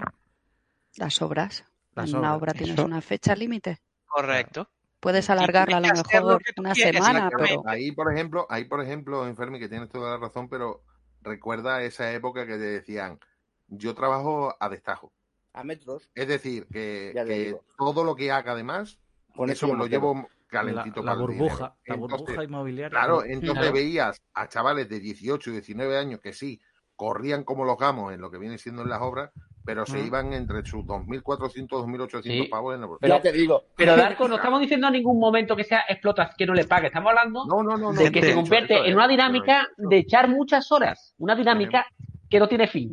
Las obras. Las en una obras. obra tienes Eso. una fecha límite. Correcto. Puedes alargarla a lo mejor una quieres, semana, pero. Ahí, por ejemplo, ahí, por ejemplo, Enfermi, que tienes toda la razón, pero recuerda esa época que te decían, yo trabajo a destajo. A metros. Es decir, que, todo lo que haga además, Con eso me lo llevo calentito la, la para el burbuja, dinero. la Entonces, burbuja inmobiliaria. Claro, entonces Claro. veías a chavales de 18, 19 años que sí, corrían como los gamos en lo que viene siendo en las obras, pero se Mm. iban entre sus 2.400, 2.800 Sí. pavos en la Pero- ya te digo. Pero Darko, no estamos diciendo en ningún momento que sea explotación, que no le pague. Estamos hablando No, no, no, no. de que se convierte en una dinámica de echar muchas horas. Una dinámica que no tiene fin.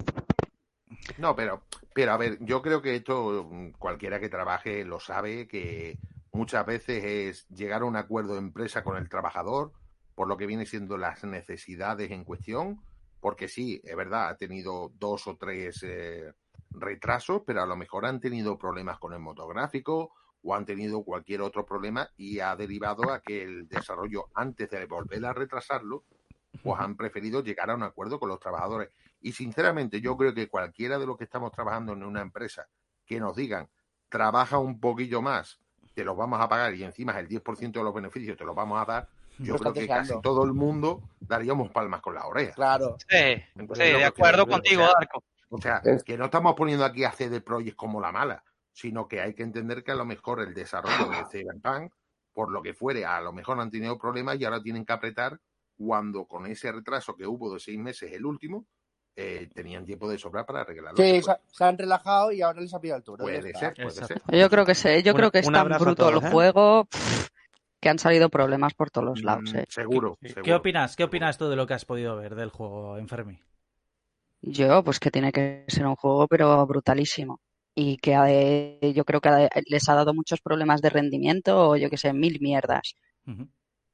No, pero, pero a ver, yo creo que esto mm, cualquiera que trabaje lo sabe que muchas veces es llegar a un acuerdo de empresa con el trabajador por lo que viene siendo las necesidades en cuestión, porque sí, es verdad, ha tenido dos o tres eh, retrasos, pero a lo mejor han tenido problemas con el motográfico o han tenido cualquier otro problema y ha derivado a que el desarrollo, antes de volver a retrasarlo, pues han preferido llegar a un acuerdo con los trabajadores. Y sinceramente, yo creo que cualquiera de los que estamos trabajando en una empresa que nos digan, trabaja un poquillo más, te los vamos a pagar y encima el 10% de los beneficios te los vamos a dar, yo creo que casi todo el mundo daríamos palmas con la oreja. Claro. Sí, Entonces, sí, lo de acuerdo contigo, Darko. O sea, Es- que no estamos poniendo aquí a CD Projekt como la mala, sino que hay que entender que a lo mejor el desarrollo de Cyberpunk, por lo que fuere, a lo mejor han tenido problemas y ahora tienen que apretar cuando con ese retraso que hubo de seis meses, el último, eh, tenían tiempo de sobra para arreglarlo. Sí, se, se han relajado y ahora les ha pillado el toro. ya Puede ser, puede Exacto. ser. yo creo que se, yo Un- creo que es tan bruto el todos, ¿eh? juego pff, que han salido problemas por todos los lados. Mm, ¿eh? Seguro, ¿Qué seguro. opinas? ¿Qué opinas tú de lo que has podido ver del juego, Enfermi? Yo, pues que tiene que ser un juego, pero brutalísimo. Y que eh, yo creo que les ha dado muchos problemas de rendimiento o yo que sé, mil mierdas.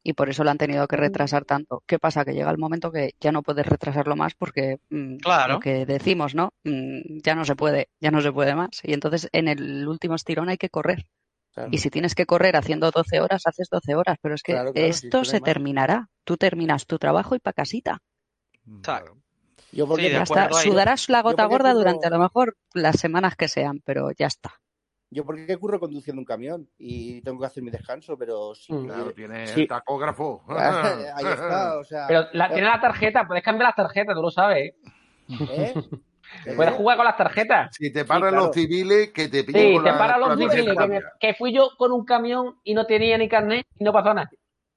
Y por eso lo han tenido que retrasar tanto. ¿Qué pasa? Que llega el momento que ya no puedes retrasarlo más porque mm, Claro. lo que decimos, ¿no? Mm, ya no se puede, ya no se puede más. Y entonces en el último estirón hay que correr. Claro. Y si tienes que correr haciendo 12 horas, haces 12 horas. Pero es que Claro, claro, esto se terminará. Tú terminas tu trabajo y pa' casita. Exacto. Yo porque Sí, Ya está. Sudarás la gota gorda curro- durante a lo mejor las semanas que sean, pero ya está. Yo porque curro conduciendo un camión y tengo que hacer mi descanso, pero sí. Mm. Claro, tiene Sí. el tacógrafo. Ahí está, o sea. Pero la, tiene la tarjeta, puedes cambiar las tarjetas, tú lo sabes. ¿eh? ¿Eh? Puedes jugar con las tarjetas. Si te paran claro. los civiles, que te pillen Sí, con te la- paran los civiles, que, que fui yo con un camión y no tenía ni carnet y no pasó nada.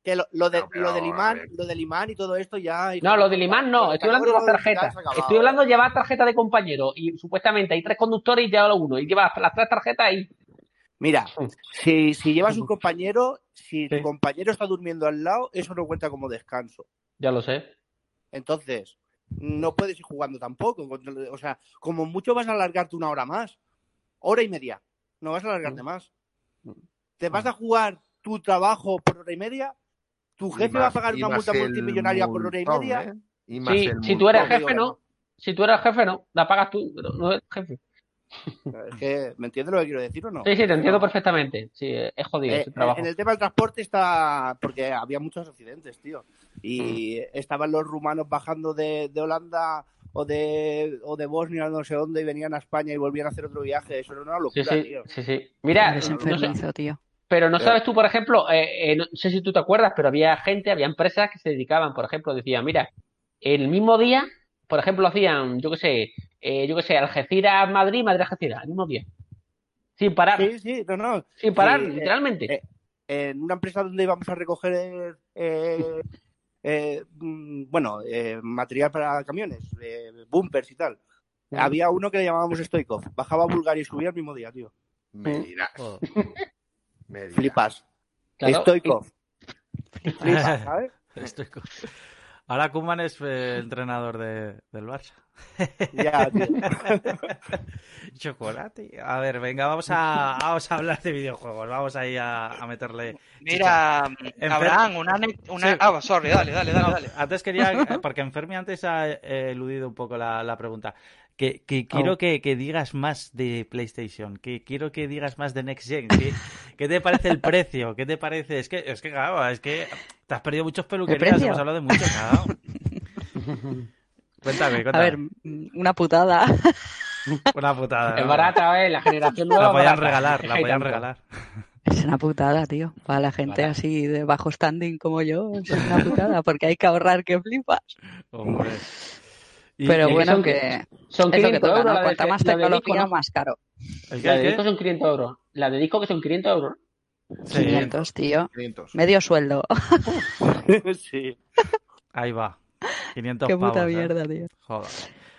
Que lo, lo, de, No, pero, lo del imán, lo del imán y todo esto ya. No, lo del imán no, estoy hablando de las tarjetas. Estoy hablando de llevar tarjeta de compañero y supuestamente hay tres conductores y lleva uno y llevas las tres tarjetas ahí. Mira, si, si llevas un compañero, si tu compañero está durmiendo al lado, eso no cuenta como descanso. Ya lo sé. Entonces, no puedes ir jugando tampoco. O sea, como mucho vas a alargarte una hora más. Hora y media. No vas a alargarte más. ¿Te vas a jugar tu trabajo por hora y media? ¿Tu jefe va a pagar una multa multimillonaria por hora y media? ¿eh? Y Sí, si tú eres jefe, no. Si tú eres jefe, no. La pagas tú, pero no eres jefe. Es que, ¿me entiendes lo que quiero decir o no? Sí, sí, te entiendo perfectamente. Sí, es jodido Eh, ese trabajo. en el tema del transporte está. Porque había muchos accidentes, tío. Y Mm. estaban los rumanos bajando de, de Holanda o de, o de Bosnia, no sé dónde, y venían a España y volvían a hacer otro viaje. Eso era una Sí, locura, sí, tío. sí, sí. Mira, no sé- tío. pero no Sí. sabes tú, por ejemplo, eh, eh, no sé si tú te acuerdas, pero había gente, había empresas que se dedicaban, por ejemplo, decían, mira, el mismo día, por ejemplo, hacían, yo qué sé, eh, yo qué sé, Algeciras, Madrid, Madrid, Algeciras, el mismo día. Sin parar, Sí, sí, no, no. sin parar, sí, eh, literalmente. eh, En una empresa donde íbamos a recoger. eh, eh, mm, bueno, eh, material para camiones, eh, bumpers y tal. Había uno que le llamábamos Stoikov. Bajaba a Bulgaria y subía el mismo día, tío. Me dirás. Me dirás. Flipas. Claro. Stoikov. Flipas, ¿sabes? Estoy con- Ahora Koeman es eh, entrenador de, del Barça. Ya, tío. Chocolate. A ver, venga, vamos a, vamos a hablar de videojuegos. Vamos ahí a, a meterle. Mira, Enfer- Abraham, una, una... Sí. Ah, sorry, dale, dale, dale, No, dale. Antes quería, porque Enfermi antes ha eh, eludido un poco la, la pregunta. Que, que quiero Oh. que, que digas más de PlayStation, que quiero que digas más de Next Gen. que- ¿Qué te parece el precio? ¿Qué te parece? Es que, es que, claro, es que te has perdido muchos peluquerías, hemos hablado de mucho, claro. Cuéntame, A cuéntame. ver, mm, una putada. Una putada. Es ¿no? barata, ¿eh? La generación nueva. La podían barata. regalar, la podían regalar. Es una putada, tío. Para la gente Vale. así de bajo standing como yo, es una putada, porque hay que ahorrar que flipas. Hombre. Y- Pero y bueno, son- que Son es lo que 500 toca, euros. ¿no? Cuanta más tecnología, ¿no? más caro. ¿El qué, La de qué? disco son 500 euros. La de disco que son 500 euros. Sí, 500, tío. 500. Medio sueldo. sí. ahí va. 500 Qué puta ¿eh? mierda, tío. Joder.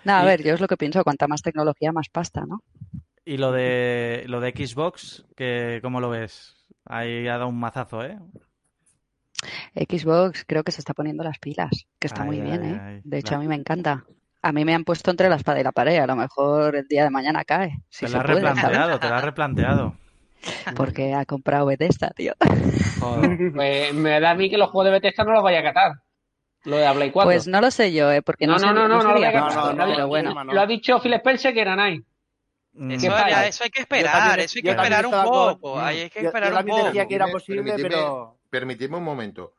No, a Y- ver, yo es lo que pienso, cuanta más tecnología, más pasta, ¿no? Y lo de lo de Xbox, que ¿cómo lo ves? Ahí ha dado un mazazo, ¿eh? Xbox creo que se está poniendo las pilas, que está Ay, muy bien, ay, ¿eh? ay. De hecho, La- a mí me encanta. A mí me han puesto entre la espada y la pared. A lo mejor el día de mañana cae, si te la has replanteado, te la has replanteado. Porque ha comprado Bethesda, tío. Joder. Pues me da a mí que los juegos de Bethesda no los vaya a catar. Lo de Play 4. Pues no lo sé yo, ¿eh? Porque no, no, sé- no, no, no, no lo no, no, Lo ha dicho- bueno. no. Lo ha dicho Phil Spencer que era Nine. Mm, Eso, eso hay que esperar, también- eso hay que esperar un con- poco. Hay que esperar yo un también poco. decía que era Permitidme- posible, permitidme- pero... Permitidme un momento.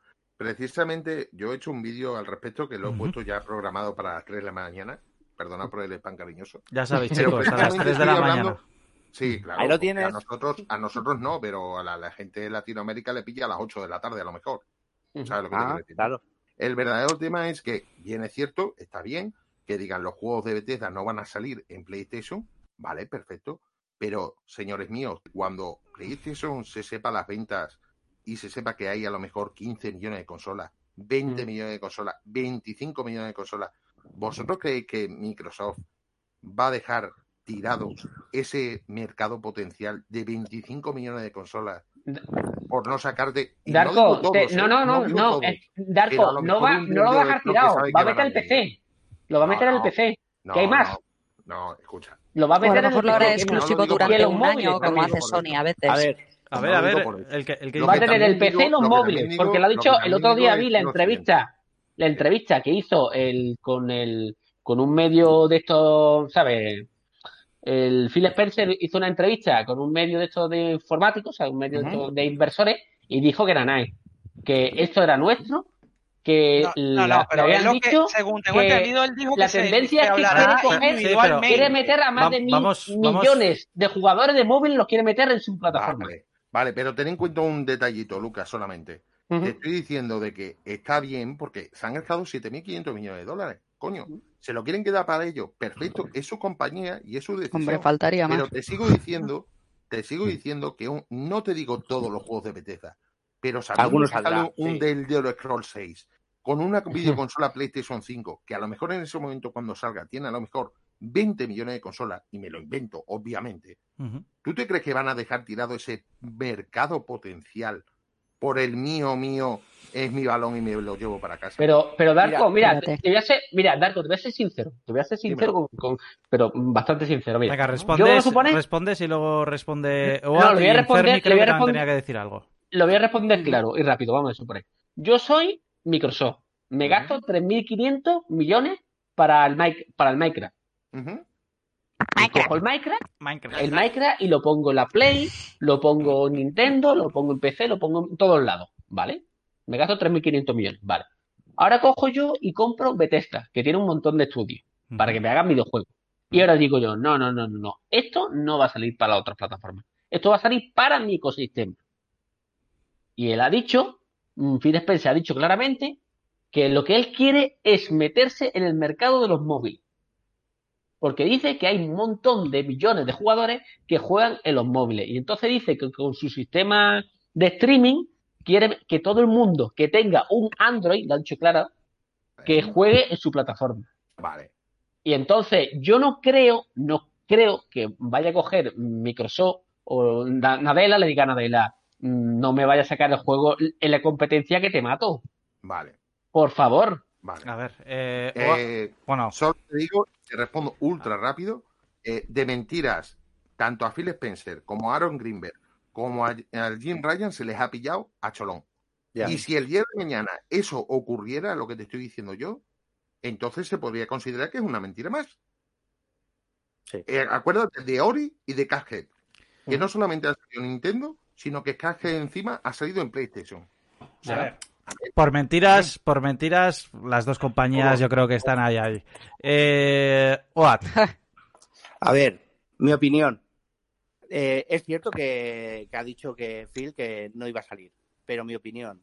Precisamente yo he hecho un vídeo al respecto que lo he puesto ya programado para las 3 de la mañana. Perdona por el spam cariñoso. Ya sabéis, chicos, a las precisamente 3 de la estoy mañana. hablando- Sí, claro. Ahí lo tienes. A nosotros, a nosotros no, pero a la, la gente de Latinoamérica le pilla a las 8 de la tarde a lo mejor. ¿Sabes lo que te Ah, claro. El verdadero tema es que, bien es cierto, está bien que digan los juegos de Bethesda no van a salir en PlayStation, vale, perfecto, pero señores míos, cuando PlayStation se sepa las ventas y se sepa que hay a lo mejor 15 millones de consolas, 20 Mm. millones de consolas, 25 millones de consolas, ¿vosotros creéis que Microsoft va a dejar tirado ese mercado potencial de 25 millones de consolas por no sacarte... no Darko, digo te- no, ¿eh? no, no, no, todos. eh, Darko, lo no va, no lo va a dejar tirado, va a meter van el a ir. PC. Lo va a No, meter no. PC. No, ¿Qué hay más? No, no, escucha. Lo va a O a meter lo mejor lo hará PC. no lo exclusivo durante un año, como hace Sony a veces. A ver, A ver, a ver, el que, el que Va a tener el PC y los móviles, digo- porque lo ha dicho el otro día vi la entrevista, la entrevista que hizo el con el con un medio de estos, ¿sabes? El Phil Spencer hizo una entrevista con un medio de estos de informáticos, o sea, un medio de, Ujú. estos de inversores, y dijo que era que esto era nuestro, que No, no, la- no, pero le él habían lo que, dicho según tengo que entendido, él dijo la que tendencia es que quiere coger- Sí, quiere meter a más Va- de mil vamos- vamos- millones de jugadores de móvil, los quiere meter en su plataforma. Vale, vale, pero ten en cuenta un detallito, Lucas, solamente. Te estoy diciendo de que está bien porque se han gastado 7.500 millones de dólares. Coño, se lo quieren quedar para ellos. Perfecto, es su compañía y es su decisión. Hombre, faltaría más. Pero te sigo diciendo, te sigo diciendo que un- no te digo todos los juegos de Bethesda, pero Algunos un sí. del de los Scroll 6 con una videoconsola PlayStation 5, que a lo mejor en ese momento cuando salga tiene a lo mejor 20 millones de consolas, y me lo invento, obviamente. ¿tú te crees que van a dejar tirado ese mercado potencial por el mío, mío, es mi balón y me lo llevo para casa? Pero, pero Darko, mira, te voy a ser, mira, Darko, te voy a ser sincero, te voy a ser sincero, con, con- pero bastante sincero, mira. Venga, respondes, supone- respondes y luego responde. No, le voy a responder- creo voy a que responder- tenía que decir algo. Lo voy a responder claro y rápido, vamos a suponer. Yo soy Microsoft, me gasto 3.500 millones para el, Mic- para el Minecraft. Cojo el Minecraft, Minecraft. el Minecraft y lo pongo en la Play, lo pongo en Nintendo, lo pongo en PC, lo pongo en todos lados, ¿vale? Me gasto 3.500 millones, vale. Ahora cojo yo y compro Bethesda, que tiene un montón de estudios. para que me hagan videojuegos. Y ahora digo yo, no, no, no, no, no, esto no va a salir para las otras plataformas. Esto va a salir para mi ecosistema. Y él ha dicho, mm, Phil Spencer ha dicho claramente que lo que él quiere es meterse en el mercado de los móviles. Porque dice que hay un montón de millones de jugadores que juegan en los móviles. Y entonces dice que con su sistema de streaming quiere que todo el mundo que tenga un Android, lo ha dicho claro, que juegue en su plataforma. Vale. Y entonces yo no creo, no creo que vaya a coger Microsoft o Na- Nadella le diga a Nadella, "Mm, no me vaya a sacar el juego en la competencia que te mato. Vale. Por favor. Vale. A ver, eh, Eh, bueno, Solo te digo, te respondo ultra rápido, eh, de mentiras, tanto a Phil Spencer como a Aaron Greenberg, como a, a Jim Ryan se les ha pillado a Cholón. Y si el día de mañana eso ocurriera, lo que te estoy diciendo yo, entonces se podría considerar que es una mentira más. Sí. Eh, acuérdate de Ori y de Cuphead, que no solamente ha salido en Nintendo, sino que Cuphead encima ha salido en PlayStation. O sea, A ver. Por mentiras, por mentiras, las dos compañías yo creo que están ahí, ahí. Eh, Oat, A ver, mi opinión. Eh, es cierto que, que ha dicho que Phil que no iba a salir, pero mi opinión,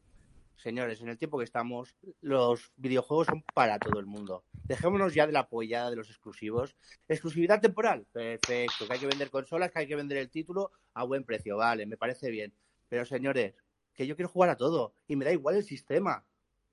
señores, en el tiempo que estamos, los videojuegos son para todo el mundo. Dejémonos ya de la apoyada de los exclusivos. Exclusividad temporal, perfecto. Que hay que vender consolas, que hay que vender el título a buen precio, vale, me parece bien. Pero señores, que yo quiero jugar a todo y me da igual el sistema.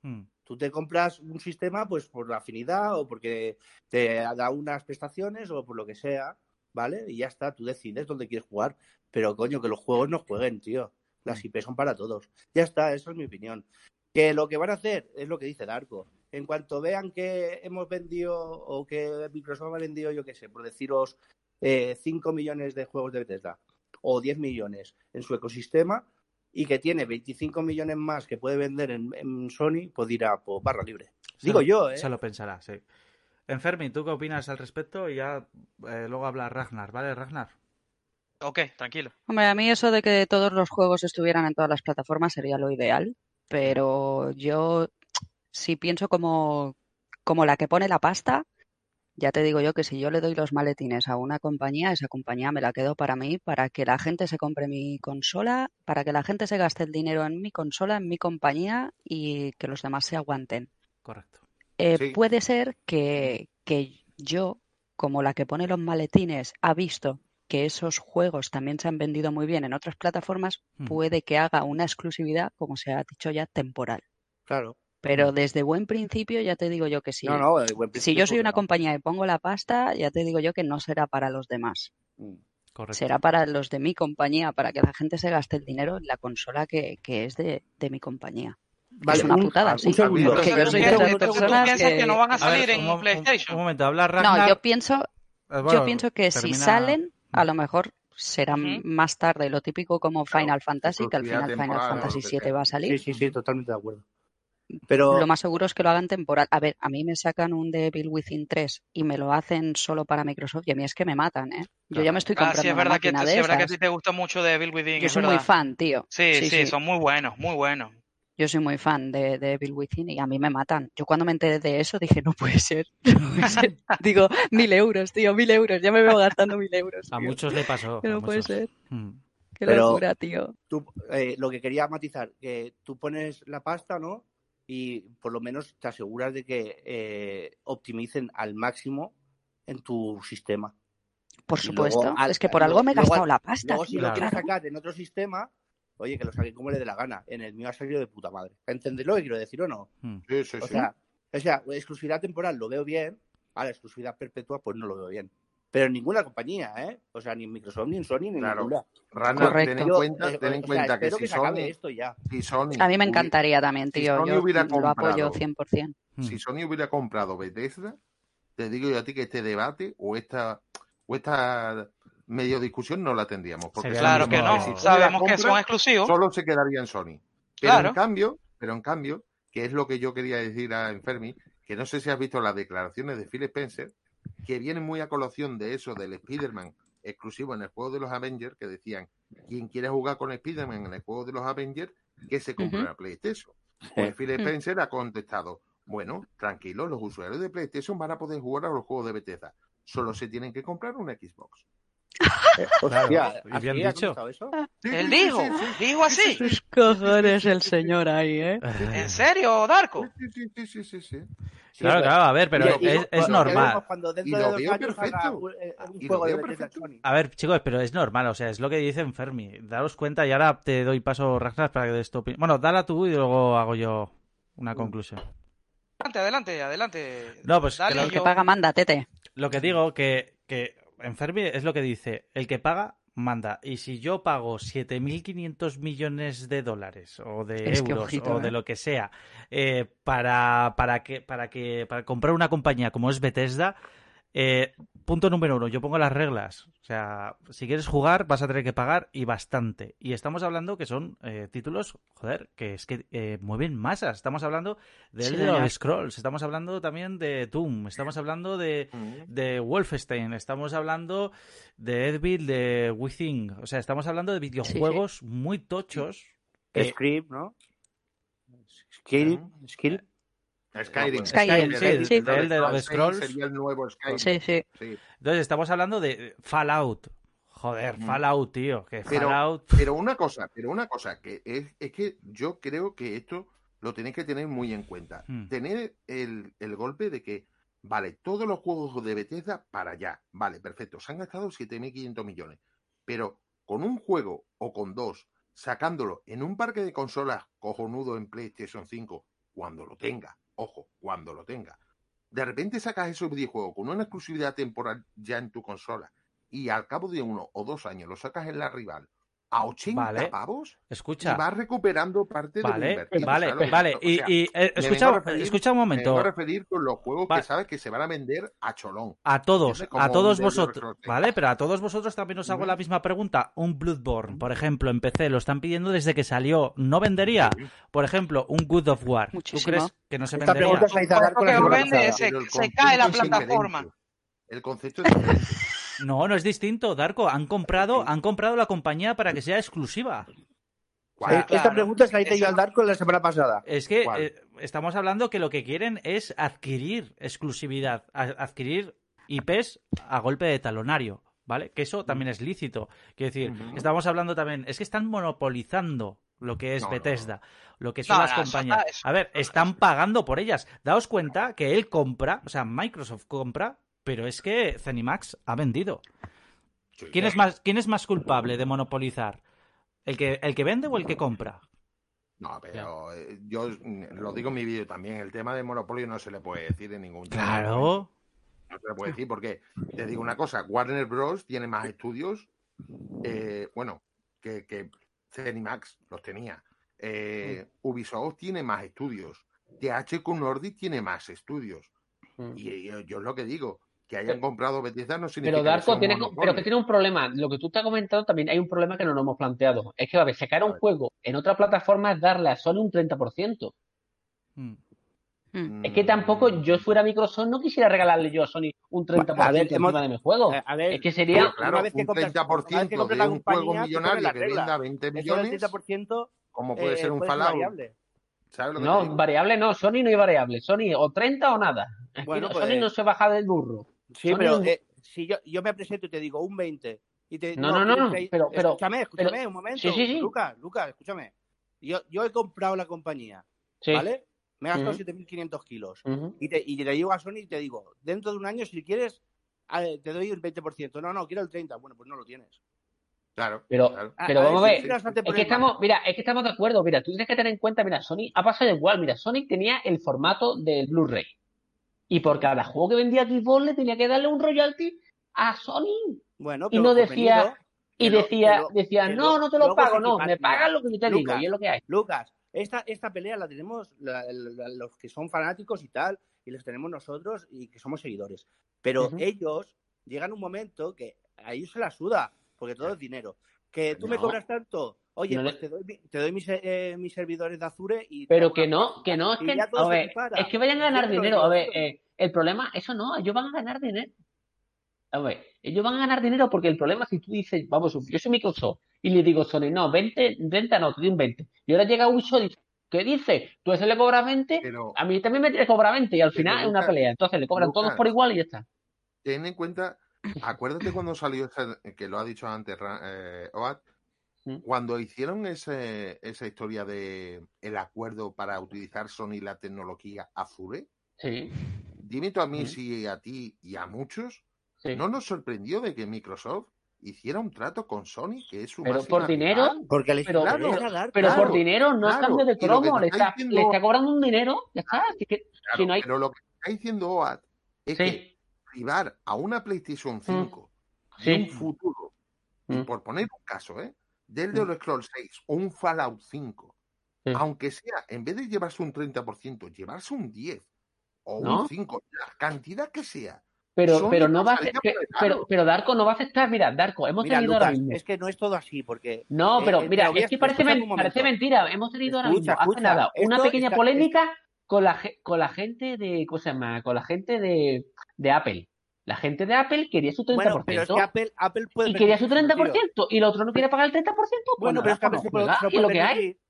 Mm. Tú te compras un sistema pues por la afinidad o porque te da unas prestaciones o por lo que sea, ¿vale? Y ya está, tú decides dónde quieres jugar. Pero coño, que los juegos no jueguen, tío. Las IP son para todos. Ya está, esa es mi opinión. Que lo que van a hacer es lo que dice Darko. En cuanto vean que hemos vendido o que Microsoft ha vendido, yo qué sé, por deciros, eh, 5 millones de juegos de Bethesda o 10 millones en su ecosistema y que tiene 25 millones más que puede vender en, en Sony, pues dirá, pues barra libre. Se Digo lo- yo, ¿eh? Se lo pensará, sí. Enfermi, ¿tú qué opinas al respecto? Y ya eh, luego habla Ragnar, ¿vale, Ragnar? Ok, tranquilo. Hombre, a mí eso de que todos los juegos estuvieran en todas las plataformas sería lo ideal, pero yo si pienso como, como la que pone la pasta, ya te digo yo que si yo le doy los maletines a una compañía, esa compañía me la quedo para mí, para que la gente se compre mi consola, para que la gente se gaste el dinero en mi consola, en mi compañía y que los demás se aguanten. Correcto. Eh, Sí. puede ser que, que yo, como la que pone los maletines, ha visto que esos juegos también se han vendido muy bien en otras plataformas, Mm. puede que haga una exclusividad, como se ha dicho ya, temporal. Claro. Pero desde buen principio ya te digo yo que sí. No, no, de buen si yo soy ¿por qué una no? compañía y pongo la pasta, ya te digo yo que no será para los demás. Mm. Correcto. Será para los de mi compañía, para que la gente se gaste el dinero en la consola que, que es de, de mi compañía. Vale, es una un- putada, un sí. segundo. Que yo Entonces, soy ¿tú de esas piensas- tú personas piensas que que- no van a A ver, salir en un- PlayStation? un momento, habla Ragnar. No, yo pienso, Eh, bueno, yo pienso que si salen, a lo mejor será más tarde, lo típico como Claro, Final Fantasy, que al final Final Fantasy lo que 7 sea. va a Sí, salir. sí, sí, totalmente de acuerdo. Pero Lo más seguro es que lo hagan temporal. A ver, a mí me sacan un Devil Within 3 y me lo hacen solo para Microsoft y a mí es que me matan, ¿eh? Yo ya me estoy Ah, comprando sí, es una verdad que, sí, es verdad que a ti te gusta mucho de Bill Within, Yo es soy muy fan, tío. Sí, Sí, sí, sí. son muy buenos, muy buenos. Yo soy muy fan de, de Evil Within y a mí me matan. Yo cuando me enteré de eso dije, no puede ser. No puede ser. Digo, mil euros, tío, mil euros. Ya me veo gastando mil euros. A muchos le pasó. Que no puede ser. Mm. Qué Pero- locura, tío. tú, eh, lo que quería matizar, que tú pones la pasta, ¿no? Y por lo menos te aseguras de que eh, optimicen al máximo en tu sistema. Por luego, supuesto. al- es que por luego- algo me he luego- gastado la pasta, Luego, si lo quieres sacar en otro sistema, oye, que lo saquen como le dé la gana. En el mío ha salido de puta madre. ¿Entendéis lo que quiero decir o no? Mm. Sí, sí, O sí. sea, o sea, exclusividad temporal lo veo bien, ahora exclusividad perpetua pues no lo veo bien. Pero ninguna compañía, ¿eh? O sea, ni en Microsoft, ni en Sony, ni Claro. ninguna. Correcto. ten en cuenta, ten en o sea, cuenta que si que Sony, esto ya. si Sony A mí me encantaría también, si tío. Sony Yo hubiera lo apoyo comprado- 100%. Mm. si Sony hubiera comprado Bethesda, te digo yo a ti que este debate o esta o esta medio discusión no la tendríamos. Porque Claro que no, si sabemos que son exclusivos. Solo se quedaría en Sony. Pero Claro. en cambio, pero en cambio, que es lo que yo quería decir a Enfermi, que no sé si has visto las declaraciones de Phil Spencer, que vienen muy a colación de eso del Spider-Man exclusivo en el juego de los Avengers, que decían, quien quiere jugar con Spider-Man en el juego de los Avengers, que se compre PlayStation. Pues Phil. Spencer ha contestado, bueno, tranquilo, los usuarios de PlayStation van a poder jugar a los juegos de Bethesda. Solo se tienen que comprar una Xbox. Hostia, Claro, y ¿así bien ha dicho. eso? Sí, Él dijo, dijo así. Sus cojones el señor ahí, ¿eh? ¿En serio, Darko? Sí, sí, sí, sí, sí, sí. Sí, Claro, claro, a ver, pero Y- y- es, y- normal. Cuando Y dentro lo de dos perfecto. un, eh, juego de perfecto. A ver, chicos, pero es normal, o sea, es lo que dice Enfermi. Daros cuenta y ahora te doy paso, Ragnar, para que des tu opinión. Bueno, dala tú y luego hago yo una conclusión. Adelante, adelante, adelante. No, pues Dale, que El lo, que paga manda, tete. lo que digo, que, que Enfermi es lo que dice, el que paga, manda. Y si yo pago 7.500 millones de dólares o de Es euros ojito, o de ¿eh? lo que sea eh, para, para, que, para, que, para comprar una compañía como es Bethesda, eh, punto número uno, yo pongo las reglas. O sea, si quieres jugar vas a tener que pagar y bastante. Y estamos hablando que son eh, títulos, joder, que es que eh, mueven masas. Estamos hablando de Sí, Elder. Scrolls, estamos hablando también de Doom, estamos hablando de, de Wolfenstein, estamos hablando de Edville, de Within. O sea, estamos hablando de videojuegos muy tochos. que- Script, ¿no? Skill, skill. Skyrim. Skyrim, sí, Skyrim, de Elder Scrolls. Sería el nuevo Skyrim. Sí, sí. Sí. Entonces, estamos hablando de Fallout. Joder, Mm. Fallout, tío. Que Pero- Fallout. Pero una cosa, pero una cosa, que es, es que yo creo que esto lo tenéis que tener muy en cuenta. Hmm. Tener el, el golpe de que, vale, todos los juegos de Bethesda para allá, vale, perfecto, se han gastado 7.500 millones, pero con un juego o con dos, sacándolo en un parque de consolas cojonudo en PlayStation 5, cuando lo tenga, ojo, cuando lo tenga, de repente sacas ese videojuego con una exclusividad temporal ya en tu consola y al cabo de uno o dos años lo sacas en la rival a 80 Vale. pavos y Escucha. vas recuperando parte de lo Vale, invertido. vale, ¿sabes? vale. O Y, sea, y, eh, me escucha, referir- un me momento. vengo a referir con los juegos Va- que sabes que se van a vender a cholón. A todos, a todos vosotros. ¿vale? Pero a todos vosotros también os hago la misma pregunta. Un Bloodborne, por ejemplo, en PC, lo están pidiendo desde que salió. ¿No vendería? Por ejemplo, un Good of War. ¿Tú Muchísimo. crees que no se Esta vendería? pregunta se la se cae la plataforma. El concepto es. No, no es distinto, Darko. Han comprado, han comprado la compañía para que sea exclusiva. ¿Cuál? Eh, Esta claro. pregunta se la hice yo al Darko la semana pasada. Es que eh, estamos hablando que lo que quieren es adquirir exclusividad, adquirir IPs a golpe de talonario, ¿vale? Que eso también es lícito. Quiero decir, estamos hablando también, es que están monopolizando lo que es No, no, no. Bethesda, lo que son No, las compañías. A ver, están pagando por ellas. Daos cuenta que él compra, o sea, Microsoft compra, pero es que Zenimax ha vendido. ¿Quién es más, quién es más culpable de monopolizar? ¿El que, ¿El que vende o el que compra? No, pero eh, yo mm, lo digo en mi vídeo también. El tema de monopolio no se le puede decir en ningún Claro. No se le puede decir porque te digo una cosa, Warner Bros. tiene más estudios, eh, bueno, que, que Zenimax los tenía. Eh, Ubisoft tiene más estudios. THQ Nordic tiene más estudios. Mm. Y, y yo es lo que digo, que hayan comprado Bethesda no significa Pero que Darko un tiene, monopolio. pero que tiene un problema. Lo que tú estás comentando también hay un problema que no nos hemos planteado. Es que, a ver, sacar un juego en otra plataforma es darle a Sony un 30%. Mm. Mm. Es que tampoco yo fuera Microsoft no quisiera regalarle yo a Sony un 30% A ver, encima hemos- de mi juego. Eh, a ver, Es que sería... Claro, una vez que un compras- 30% una vez que compras de un compañía, juego te millonario que venda 20 Eso del millones, 30% como puede eh, ser un puede ser Fallout. variable. ¿Sabes lo que te No, variable no, Sony no hay variable. Sony o 30 o nada. Que Bueno, no- pues- Sony no se baja del burro. Sí, pero un- eh, si yo, yo me presento y te digo un 20 y te No, no, no, no, 6, pero- pero- escúchame, escúchame pero- un momento. sí, sí, sí. Lucas, Lucas, escúchame. Yo, yo he comprado la compañía, Sí. ¿vale? Me he gastado Ujú. 7.500 kilos. Y te, y te llevo a Sony y te digo, dentro de un año, si quieres, te doy el 20%. No, no, quiero el 30%. Bueno, pues no lo tienes. Claro, Pero, claro. pero A- a vamos a ver, Es que estamos, mira, es que estamos de acuerdo. Mira, tú tienes que tener en cuenta, mira, Sony ha pasado igual. Mira, Sony tenía el formato del Blu-ray. Y por cada juego que vendía Xbox le tenía que darle un royalty a Sony. Bueno, Y no decía, y decía, decía, no, no te lo pago, no, me pagas lo que yo te digo, Lucas, y es lo que hay. Lucas, esta, esta pelea la tenemos la- la- los que son fanáticos y tal, y los tenemos nosotros y que somos seguidores. Pero ellos llegan un momento que a ellos se la suda, porque todo es dinero. Que tú me cobras tanto, oye, No pues le- te doy, mi- te doy mis, eh, mis servidores de Azure y... Pero que no, que no, es que, a ver, es que vayan a ganar dinero. A ver, eh, el problema, eso no, ellos van a ganar dinero. A ver, ellos van a ganar dinero porque el problema, si tú dices, vamos, yo soy Microsoft y le digo Sony, no, 20, 30 no, te doy un 20. Y ahora llega Ubisoft y dice, ¿qué dice? Tú a ese le cobras 20, Pero a mí también me cobra 20 y al final es una pelea. Entonces le cobran todos por igual y ya está. ten en cuenta, acuérdate cuando salió, ese- que lo ha dicho antes eh, Oad, Mm. cuando hicieron ese, esa historia de el acuerdo para utilizar Sony la tecnología Azure, Sí, dime tú a mí Mm. si a ti y a muchos sí. no nos sorprendió de que Microsoft hiciera un trato con Sony, que es su Pero por dinero, rival. Porque les Pero- Pero Claro, por dinero no es cambio de cromo, le está está, diciendo- le está cobrando un dinero, ya está. Que- Claro, si no hay... Pero lo que está diciendo OAT es que Sí, a una PlayStation 5 de sí. un futuro, y Mm. por poner un caso, ¿eh? Del Mm. de Scrolls 6 o un Fallout 5, Sí. aunque sea, en vez de llevarse un 30%, llevarse un 10 o ¿No? un 5, la cantidad que sea. Pero, pero no va a pero, aro. pero Darko no va a aceptar. Mira, Darko, hemos Mira, tenido ahora mismo. es que no es todo así, porque No, Eh, pero eh, mira, pero es que parece, men- parece mentira. Hemos tenido ahora Escucha, mismo, hace nada, una pequeña está- polémica con la, con la gente de, ¿cómo se llama? Con la gente de, de Apple. La gente de Apple quería su 30%. bueno, pero es que Apple, Apple puede y quería su permitírselo, 30% tío. y el otro no quiere pagar el 30%. Pues Bueno, pero es que Apple se, puede, se lo juega. y puede lo que hay. permitir.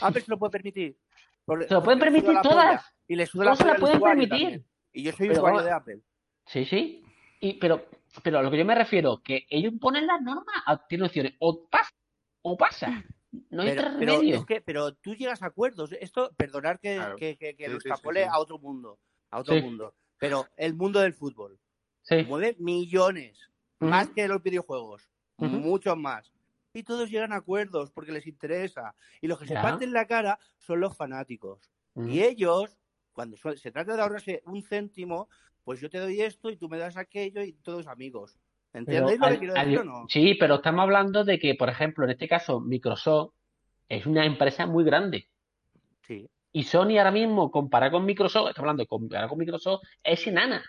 Apple se lo puede permitir. Por- Se lo pueden permitir la todas. polla. Y le suda la se la pueden permitir. también. Y yo soy Pero usuario de Apple. Sí, sí. Y, pero pero a lo que yo me refiero, que ellos ponen las normas, a- tienen opciones, o pasa, o pasa. No hay Pero, otro pero remedio. es que, pero tú llegas a acuerdos. Esto, perdonar que, Claro. que, que, que Sí, lo sí, sí, extrapole sí. a otro mundo. A otro Sí. mundo. Pero el mundo del fútbol Sí. mueve millones, más que los videojuegos, muchos más. Y todos llegan a acuerdos porque les interesa. Y los que se parten la cara son los fanáticos. Y ellos, cuando se trata de ahorrarse un céntimo, pues yo te doy esto y tú me das aquello y todos amigos. Pero ¿Entendéis lo que al- quiero al- decir o no? Sí, pero estamos hablando de que, por ejemplo, en este caso, Microsoft es una empresa muy grande. Sí. Y Sony ahora mismo, comparado con Microsoft, estamos hablando de comparar con Microsoft, es enana.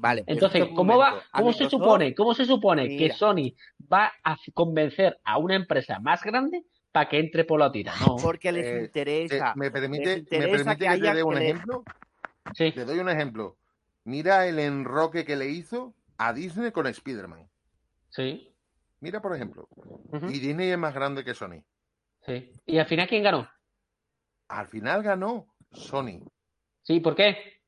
Vale. pero Entonces, ¿cómo va, cómo se Microsoft- supone, cómo se supone que. Sony va a convencer a una empresa más grande para que entre por la tira? No. Porque les Eh, interesa. Eh, ¿Me permite, me que que, haya- te dé un que le- ejemplo? Sí, Te doy un ejemplo. Mira el enroque que le hizo a Disney con Spider-Man. sí, Mira, por ejemplo. Y Disney es más grande que Sony. sí. ¿Y al final quién ganó? Al final ganó Sony. Sí, ¿por qué?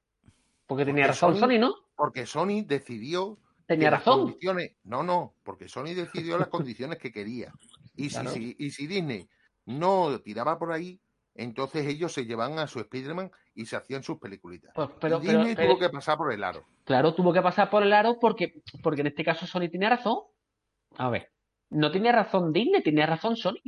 Porque tenía Porque razón Sony- Sony, ¿no? Porque Sony decidió Tenía las razón. condiciones. No, no, porque Sony decidió las condiciones que quería. Y si, Claro. si- y si Disney no tiraba por ahí, entonces ellos se llevaban a su Spider-Man y se hacían sus peliculitas. Pues, pero, Disney pero- tuvo que pasar por el aro. Claro, tuvo que pasar por el aro porque, porque en este caso Sony tenía razón. A ver, no tenía razón Disney, tenía razón Sony.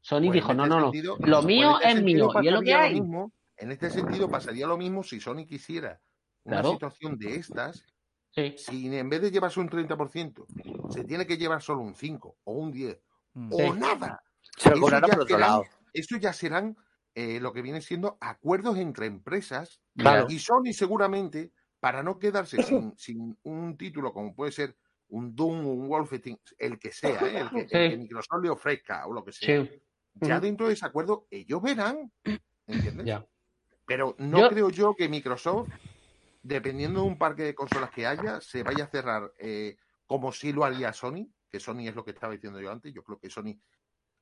Sony Pues dijo, no, este no, no, sentido- lo pues mío este es mío y es lo que hay. mismo- en este sentido pasaría lo mismo si Sony quisiera una Claro. situación de estas, Sí, si en vez de llevarse un 30%, se tiene que llevar solo un 5 o un 10 Mm. o nada. Se lo Eso cobrará ya por otro serán- lado. Eso ya serán eh, lo que viene siendo acuerdos entre empresas Claro. y Sony seguramente, para no quedarse sin, sin un título como puede ser un Doom o un Wolfenstein, el que sea, ¿eh? el, que, el Sí. que Microsoft le ofrezca o lo que sea, sí, ya dentro de ese acuerdo ellos verán, ¿entiendes? ya. Pero no Yo- creo yo que Microsoft, dependiendo de un parque de consolas que haya, se vaya a cerrar eh, como si lo haría Sony, que Sony es lo que estaba diciendo yo antes. Yo creo que Sony,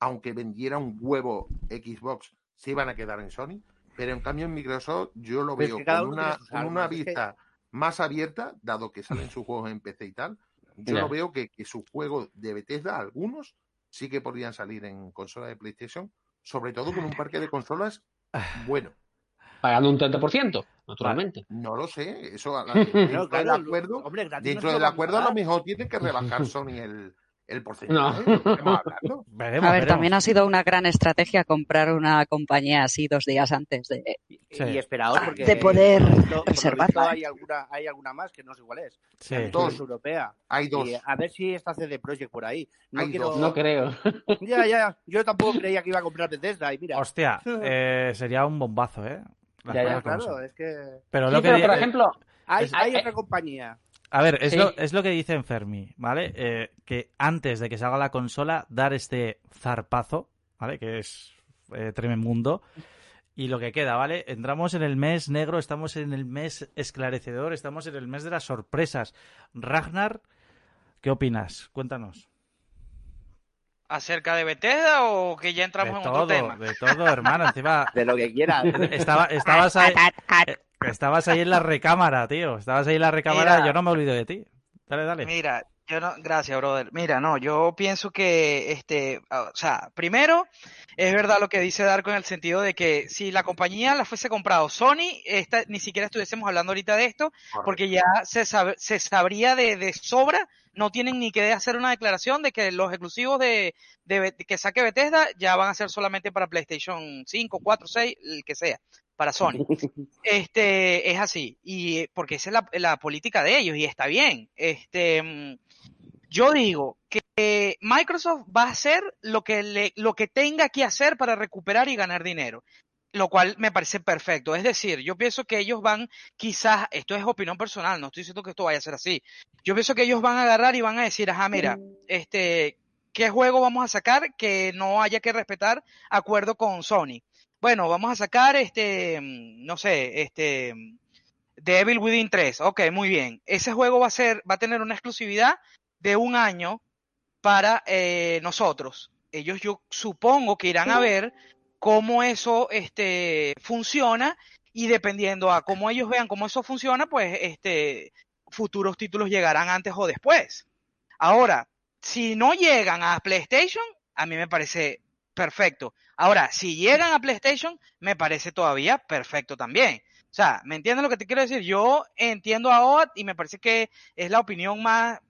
aunque vendiera un huevo Xbox, se iban a quedar en Sony. Pero en cambio en Microsoft yo lo veo con una, con una es que- vista más abierta, dado que salen sus juegos en PC y tal. Yo lo veo que, que sus juegos de Bethesda, algunos, sí que podrían salir en consola de PlayStation, sobre todo con un parque de consolas bueno. Pagando un 30%, naturalmente. No lo sé, eso dentro claro, del acuerdo, dentro del acuerdo a lo mejor tiene que rebajar Sony el, el No. porcentaje. ¿no? Veremos, A ver, veremos. también ha sido una gran estrategia comprar una compañía así dos días antes de... Sí. Y esperaos porque De poder reservarla, visto ¿eh? hay alguna, hay alguna más que no sé cuál es. Sí. Dos. Europea. Hay dos. Y a ver si está CD Projekt por ahí. No Hay quiero. dos. No creo. Ya, ya. Yo tampoco creía que iba a comprar Bethesda y mira. Hostia, eh, sería un bombazo, ¿eh? Ya, ya, claro, es que Pero Sí, lo que pero, por eh, ejemplo, hay, Es- hay eh, otra compañía. A ver, es, Sí. lo, es lo que dice Fermi, ¿vale? Eh, que antes de que salga la consola, dar este zarpazo, ¿vale? Que es eh, tremendo. Y lo que queda, ¿vale? Entramos en el mes negro, estamos en el mes esclarecedor, estamos en el mes de las sorpresas. Ragnar, ¿qué opinas? Cuéntanos. ¿Acerca de Bethesda o que ya De entramos en todo, otro tema? de todo, hermano. Encima, De lo que quieras. estaba, estabas, ahí, estabas ahí en la recámara, tío. Estabas ahí en la recámara, Mira. yo no me olvido de ti. Dale, dale. Mira, yo no, gracias, brother. Mira, no, yo pienso que, este, o sea, primero, es verdad lo que dice Darko en el sentido de que si la compañía la fuese comprado Sony, esta, ni siquiera estuviésemos hablando ahorita de esto, porque ya se, sabe- se sabría de, de sobra, no tienen ni que hacer una declaración de que los exclusivos de, de que saque Bethesda ya van a ser solamente para PlayStation 5, 4, 6, el que sea, para Sony. Este, es así, y eh, porque esa es la, la política de ellos, y está bien. Este, mm, yo digo que Microsoft va a hacer lo que le, lo que tenga que hacer para recuperar y ganar dinero. Lo cual me parece perfecto. Es decir, yo pienso que ellos van, quizás, esto es opinión personal, no estoy diciendo que esto vaya a ser así. Yo pienso que ellos van a agarrar y van a decir, ajá, mira, este, ¿qué juego vamos a sacar que no haya que respetar acuerdo con Sony? Bueno, vamos a sacar este, mm, no sé, este, mm, Devil Within 3. Ok, muy bien. Ese juego va a ser, va a tener una exclusividad de un año para eh, nosotros. Ellos yo supongo que irán a ver cómo eso este, funciona y dependiendo a cómo ellos vean cómo eso funciona, pues este, futuros títulos llegarán antes o después. Ahora, si no llegan a PlayStation, a mí me parece perfecto. Ahora, si llegan a PlayStation, me parece todavía perfecto también. O sea, ¿me entiendes lo que te quiero decir? Yo entiendo a OAT y me parece que es la opinión más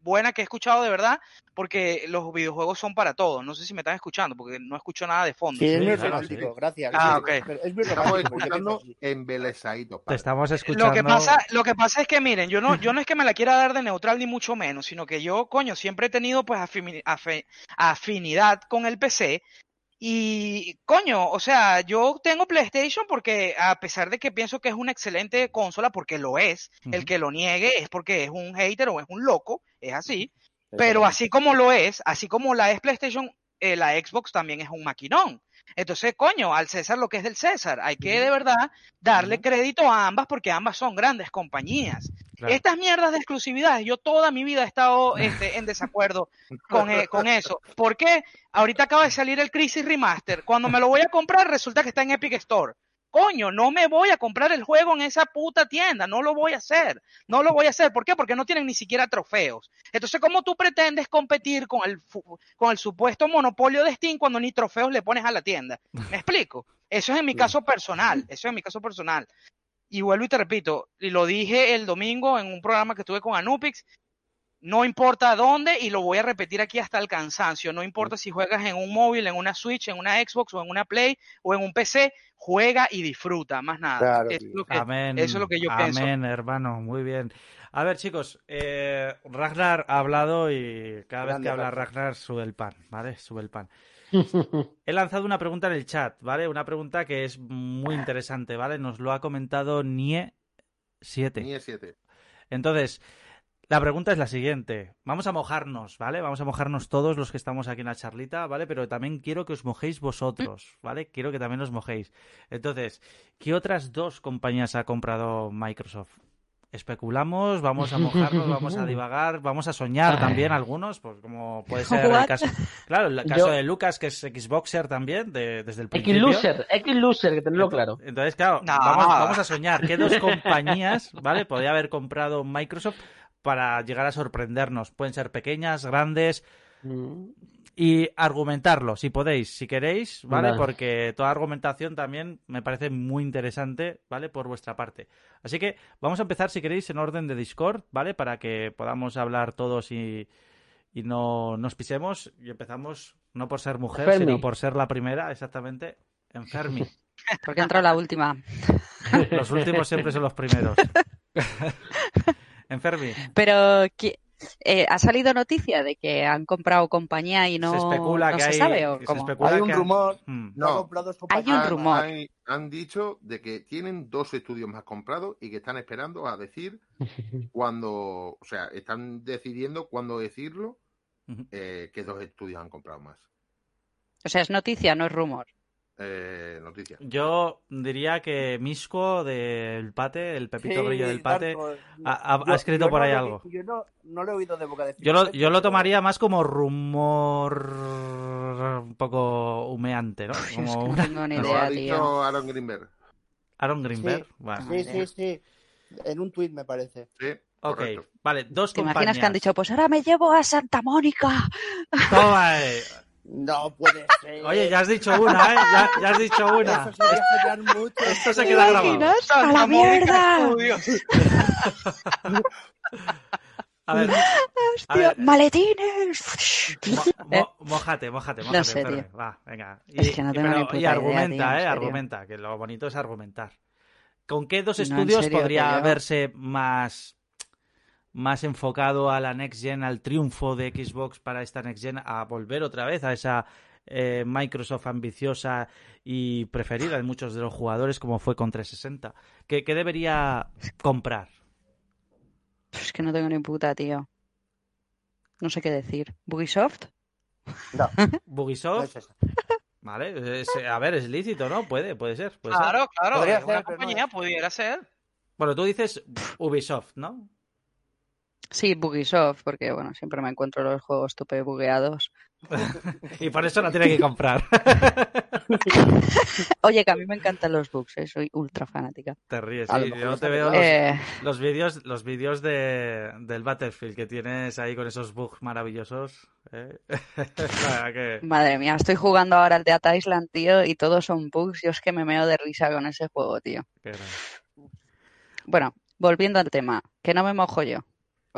buena que he escuchado de verdad, porque los videojuegos son para todos. No sé si me están escuchando, porque no escucho nada de fondo. Sí, es muy romántico, sí. gracias. Ah, ok. pero Es muy Estamos escuchando embelesaditos. Te estamos escuchando. Lo que pasa, lo que pasa es que miren, yo no, yo no es que me la quiera dar de neutral ni mucho menos, sino que yo, coño, siempre he tenido pues afinidad con el PC y, coño, o sea, yo tengo PlayStation porque a pesar de que pienso que es una excelente consola, porque lo es, el que lo niegue es porque es un hater o es un loco, es así, pero así como lo es, así como la es PlayStation, eh, la Xbox también es un maquinón. Entonces, coño, al César lo que es del César, hay que de verdad darle crédito a ambas porque ambas son grandes compañías. Claro. Estas mierdas de exclusividades, yo toda mi vida he estado este, en desacuerdo con, eh, con eso. ¿Por qué? Ahorita acaba de salir el Crisis Remaster. Cuando me lo voy a comprar, resulta que está en Epic Store. Coño, no me voy a comprar el juego en esa puta tienda, no lo voy a hacer, no lo voy a hacer. ¿Por qué? Porque no tienen ni siquiera trofeos. Entonces, ¿cómo tú pretendes competir con el, con el supuesto monopolio de Steam cuando ni trofeos le pones a la tienda? ¿Me explico? Eso es en mi caso personal, eso es en mi caso personal. Y vuelvo y te repito, y lo dije el domingo en un programa que tuve con Anupix, no importa dónde, y lo voy a repetir aquí hasta el cansancio, no importa si juegas en un móvil, en una Switch, en una Xbox o en una Play o en un PC, juega y disfruta, más nada. Claro, eso, es lo que, Amén. eso es lo que yo Amén, pienso. hermano. Muy bien. A ver, chicos, eh, Ragnar ha hablado y cada vez que habla Ragnar. Ragnar sube el pan, ¿vale? Sube el pan. He lanzado una pregunta en el chat, ¿vale? Una pregunta que es muy interesante, ¿vale? Nos lo ha comentado Nie7. Ni E7. Entonces, la pregunta es la siguiente. Vamos a mojarnos, ¿vale? Vamos a mojarnos todos los que estamos aquí en la charlita, ¿vale? Pero también quiero que os mojéis vosotros, ¿vale? Quiero que también os mojéis. Entonces, ¿qué otras dos compañías ha comprado Microsoft? Especulamos, vamos a mojarnos, vamos a divagar, vamos a soñar también algunos, pues como puede ser el caso, claro, el caso Yo- de Lucas, que es Xboxer también, de- desde el principio. X-Loser, X-Loser, que tenerlo claro. Entonces, claro, No. vamos, vamos a soñar qué dos compañías, ¿vale? Podría haber comprado Microsoft para llegar a sorprendernos. Pueden ser pequeñas, grandes Mm. y argumentarlo, si podéis, si queréis, ¿vale? Vale. Porque toda argumentación también me parece muy interesante, ¿vale? Por vuestra parte. Así que vamos a empezar, si queréis, en orden de Discord, ¿vale? Para que podamos hablar todos y, y no nos pisemos. Y empezamos, no por ser mujer, Fermi. sino por ser la primera, exactamente, en Fermi. Porque entró la última. Los últimos siempre son los primeros. Enfermi, Pero ¿qui- eh, ha salido noticia de que han comprado compañía y no se especula no que se hay. sabe o se cómo? especula Hay un que- rumor, Hmm. no, No. Hay un rumor. Han, han dicho de que tienen dos estudios más comprados y que están esperando a decir cuando, o sea, están decidiendo cuándo decirlo eh, que dos estudios han comprado más. O sea, es noticia, no es rumor. Eh, noticia. Yo diría que Misco del Pate, el Pepito Sí, Grillo del Pate, ha- ha- yo- ha escrito yo por no ahí algo. Yo no, no lo he oído de boca de Yo lo, yo lo tomaría más como rumor un poco humeante, ¿no? Es Como que no una- tengo ni Lo idea, ha tío. dicho Aaron Greenberg. Aaron Greenberg. Bueno, Sí, sí, sí. En un tuit me parece. Sí, ok, correcto. vale, dos ¿Te compañías. imaginas que han dicho, pues ahora me llevo a Santa Mónica? Toma, eh. No puede ser. Oye, ya has dicho una, ¿eh? Ya, ya has dicho una. Eso mucho. Esto se ¿Te queda grabado. ¡A la mierda! A ver, Hostia, ver. ¡Maletines! mo- mo- mojate, mojate, mojate. No sé, tío. Va, venga. Es que no tengo pero- ni puta y idea, argumenta, tío, ¿eh? Argumenta, que lo bonito es argumentar. ¿Con qué dos No, estudios serio, podría verse más, más enfocado a la Next Gen, al triunfo de Xbox para esta Next Gen, a volver otra vez a esa eh, Microsoft ambiciosa y preferida de muchos de los jugadores, como fue con 360? ¿Qué, qué debería comprar? Es que no tengo ni puta, tío. No sé qué decir. ¿Bugisoft? No, no ¿Bugisoft? Vale, es- a ver, es lícito, ¿no? Puede, puede ser. puede ser. Claro, claro, Podría ser, no compañía pudiera ser. Bueno, tú dices Ubisoft, ¿no? Sí, Bugisoft, porque bueno, siempre me encuentro los juegos tope bugueados. y por eso no tiene que comprar. Oye, que a mí me encantan los bugs, ¿eh? soy ultra fanática. Te ríes, sí. Yo te veo los, Eh, los vídeos, los vídeos de, del Battlefield que tienes ahí con esos bugs maravillosos. ¿eh? La que- madre mía, estoy jugando ahora al de At Island, tío, y todos son bugs. Yo es que me meo de risa con ese juego, tío. Bueno, volviendo al tema, que no me mojo yo.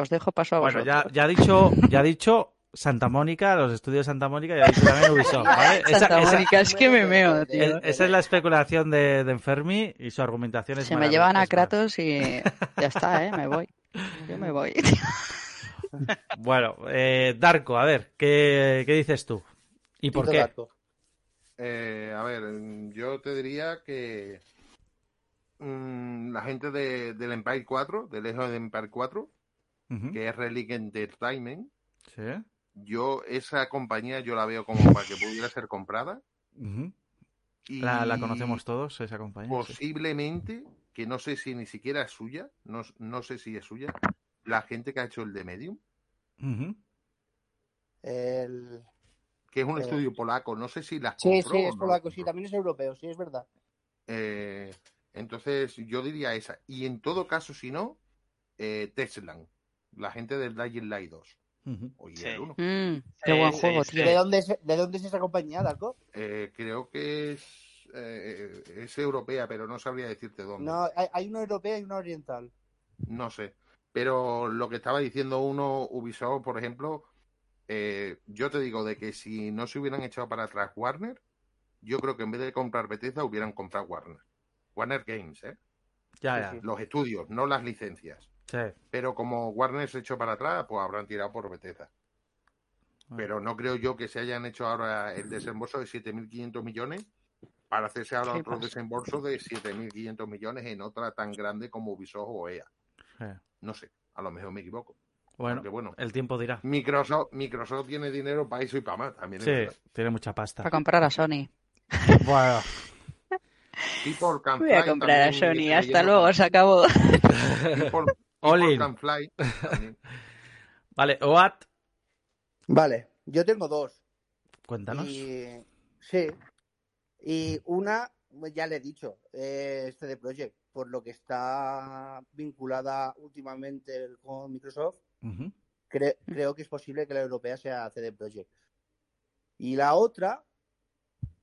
Os dejo paso a Bueno, vosotros. ya, ya ha dicho, ya ha dicho Santa Mónica, los estudios Santa Mónica, y ha dicho también Ubisoft, ¿vale? Esa, Santa esa- Mónica, es que me meo, tío. es- esa es la especulación de, de Enfermi y su argumentación es Se me llevan a. Kratos y ya está, ¿eh? Me voy. Yo me voy. Bueno, eh, Darko, a ver, ¿qué, qué dices tú? ¿Y por qué? Eh, a ver, yo te diría que mm, la gente de, del Empire 4, del Ejo de Empire 4, Que es Relic Entertainment, Sí. yo esa compañía yo la veo como para que pudiera ser comprada. ujú. Y La, la conocemos todos, esa compañía. sí. Posiblemente, que no sé si ni siquiera es suya, no, no sé si es suya, la gente que ha hecho el de Medium, Ujú. El... que es un Eh. estudio polaco, no sé si las Sí, compró sí, es no polaco, sí, también es europeo, sí, es verdad. Eh, entonces, yo diría esa. Y en todo caso, si no, eh, Teslan, la gente del Dying Light 2. Ujú. Oye, Sí. el uno. Mm, qué buen juego, sí. tío. ¿De dónde es, de dónde es esa compañía, Darko? Eh, creo que es, eh, es europea, pero no sabría decirte dónde. No, hay, hay una europea y una oriental. No sé. Pero lo que estaba diciendo uno, Ubisoft, por ejemplo, eh, yo te digo de que si no se hubieran echado para atrás Warner, yo creo que en vez de comprar Bethesda hubieran comprado Warner. Warner Games, ¿eh? Ya, ya. Los estudios, no las licencias. Sí. Pero como Warner se echó para atrás, pues habrán tirado por Bethesda. Pero no creo yo que se hayan hecho ahora el desembolso de 7.500 millones para hacerse ahora otro pues. desembolso de 7.500 millones en otra tan grande como Ubisoft o EA. Sí. No sé, a lo mejor me equivoco. Bueno, el tiempo dirá. Microsoft, Microsoft tiene dinero para eso y para más. También Sí, tiene mucha pasta. Para comprar a Sony. Bueno, Voy a comprar a Sony. Hasta luego, se acabó. People, All People in. Can Fly. Vale, Oat, Vale, yo tengo dos. cuéntanos. Y, sí. Y una, pues ya le he dicho, eh, este de Project, por lo que está vinculada últimamente con Microsoft, cre- creo que es posible que la europea sea CD Projekt. Y la otra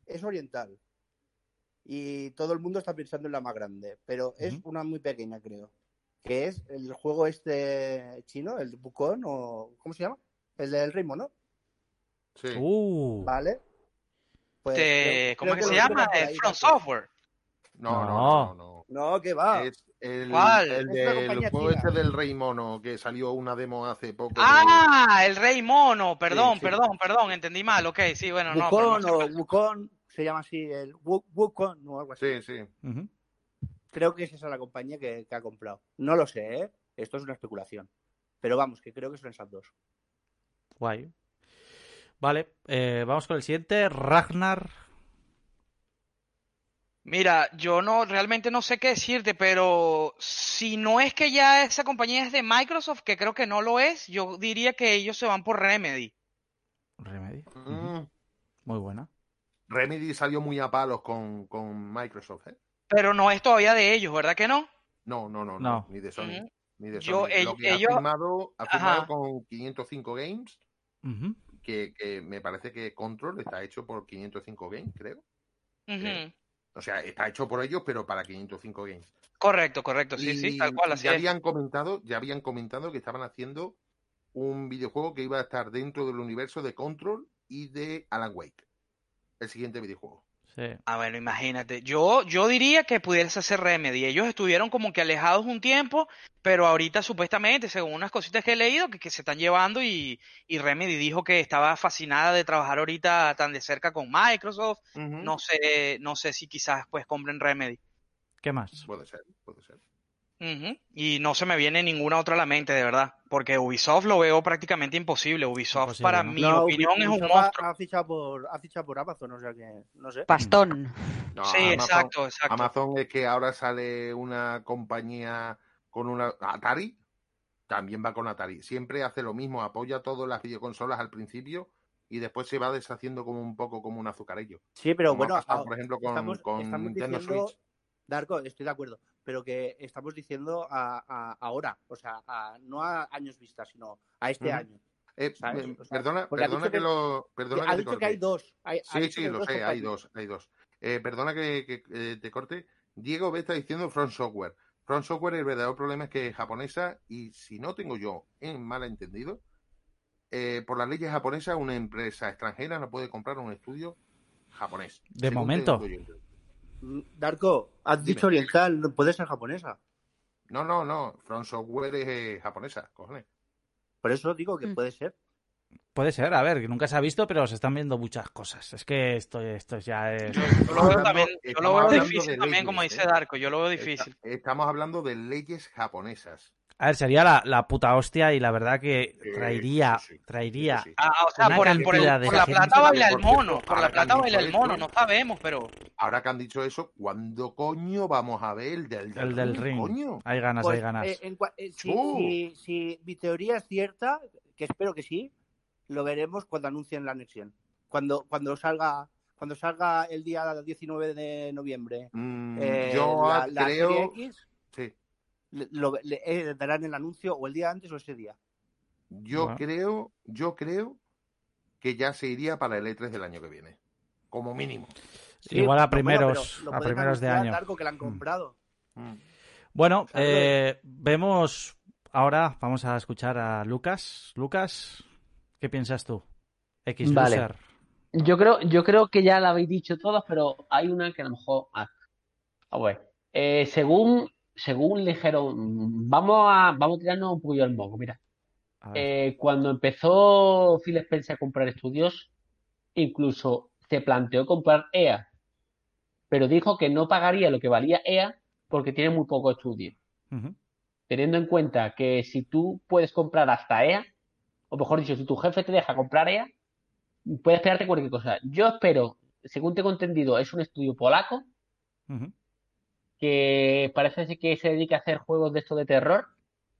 es oriental. Y todo el mundo está pensando en la más grande, pero es una muy pequeña, creo. Que es el juego este chino, el Bucón, o ¿cómo se llama? El del Rey Mono, Sí. Uh, ¿vale? Pues Este, creo- ¿Cómo creo es que se llama? ahí, From. Software. No, no, No. no, no. No, que va. Es el, ¿Cuál? el compañía juego este del Rey Mono, que salió una demo hace poco. de- Ah, el Rey Mono. Perdón, Sí, sí. perdón, perdón. Entendí mal. Ok, sí, bueno, no. Wukong no sé o. Wukong, se llama así, el Wu- Wukong o algo así. Sí, sí. ujú. Creo que es esa la compañía que, que ha comprado. No lo sé, ¿eh? Esto es una especulación. Pero vamos, que creo que son esas dos. Guay. Vale, eh, vamos con el siguiente. Ragnar. Mira, yo no realmente no sé qué decirte, pero si no es que ya esa compañía es de Microsoft, que creo que no lo es, yo diría que ellos se van por Remedy. Remedy. Mm, Muy buena. Remedy salió muy a palos con, con Microsoft, ¿eh? Pero no es todavía de ellos, ¿verdad que no? No, no, no, no, No. ni de Sony. Ni de Yo- Sony. ell- Lo que ellos- ha firmado, ha firmado con 505 Games, que, que me parece que Control está hecho por 505 Games, creo. Sí. O sea, está hecho por ellos, pero para 505 Games. Correcto, correcto, sí, Y sí, tal cual, así ya es. habían comentado, ya habían comentado que estaban haciendo un videojuego que iba a estar dentro del universo de Control y de Alan Wake. El siguiente videojuego. Sí. Ah, bueno, imagínate. Yo, yo diría que pudiese ser Remedy. Ellos estuvieron como que alejados un tiempo, pero ahorita supuestamente, según unas cositas que he leído, que, que se están llevando y, y Remedy dijo que estaba fascinada de trabajar ahorita tan de cerca con Microsoft. No sé, no sé si quizás pues compren Remedy. ¿Qué más? Puede ser, puede ser. Y no se me viene ninguna otra a la mente, de verdad. Porque Ubisoft lo veo prácticamente imposible. Ubisoft, Imposible, para ¿no? mi No, opinión, es un monstruo. Ha fichado, por, ha fichado por Amazon, o sea que no sé. Pastón. No, Sí, Amazon- exacto, exacto. Amazon es que ahora sale una compañía con una Atari. también va con Atari. Siempre hace lo mismo, apoya todas las videoconsolas al principio y después se va deshaciendo como un poco como un azucarillo. Sí, pero Como bueno, pasado, por ejemplo, con, estamos, con estamos Nintendo diciendo, Switch. Darko, estoy de acuerdo, pero que estamos diciendo a, a- ahora, o sea, a- no a años vista, sino a este año. Eh, ¿sabes? eh, O sea, perdona, ha perdona que, que- lo. Perdona ha que te dicho que hay dos. hay- ha Sí, sí, que lo dos sé, hay dos, hay dos. Eh, perdona que, que, eh, te corte. Diego B está diciendo Front Software. Front Software, el verdadero problema es que es japonesa y si no tengo yo en mal entendido, eh, por las leyes japonesas, una empresa extranjera no puede comprar un estudio japonés. De momento. yo. Darko, has Dime. dicho oriental, no puede ser japonesa. No, no, no. Front Software es eh, japonesa, cojones. Por eso digo que Mm. puede ser. Puede ser, a ver, que nunca se ha visto, pero se están viendo muchas cosas. Es que esto, esto ya es... Yo, yo lo veo también, yo lo veo difícil también, como dice ¿eh? Darko, yo lo veo difícil. Esta- Estamos hablando de leyes japonesas. A ver, sería la, la puta hostia y la verdad que traería, sí, sí. traería... Sí, sí. Ah, o sea, por, el, por, el- por la plata baila el mono, por la plata baila el mono, no sabemos, pero Ahora que han dicho eso, ¿cuándo coño vamos a ver el del, El del ring. Coño? Hay ganas, Pues, hay ganas. eh, en eh, si, si- si mi teoría es cierta, que espero que sí, lo veremos cuando anuncien la anexión. Cuando, cuando salga cuando salga el día 19 de noviembre Mm, eh, yo la, la creo. serie X, Sí, lo- le- eh, darán el anuncio o el día antes o ese día. yo Bueno. creo, yo creo que ya se iría para el E3 del año que viene. Como mínimo. Sí, Igual a bueno, primeros, lo a pueden primeros de anunciar, año. Darko, que la han comprado. Mm. Bueno, eh, vemos ahora, vamos a escuchar a Lucas. Lucas, ¿qué piensas tú? X Vale. Loser. Yo creo, yo creo que ya la habéis dicho todos, pero hay una que a lo mejor. Ah, a ver. Eh, según, según le dijeron, vamos a, vamos a tirarnos un poquillo al moco, mira. Eh, cuando empezó Phil Spencer a comprar estudios, incluso se planteó comprar EA, pero dijo que no pagaría lo que valía EA porque tiene muy poco estudio. Teniendo en cuenta que si tú puedes comprar hasta EA, o mejor dicho, si tu jefe te deja comprar EA, puedes esperarte cualquier cosa. Yo espero, según tengo entendido, es un estudio polaco. Que parece ser que se dedica a hacer juegos de esto de terror.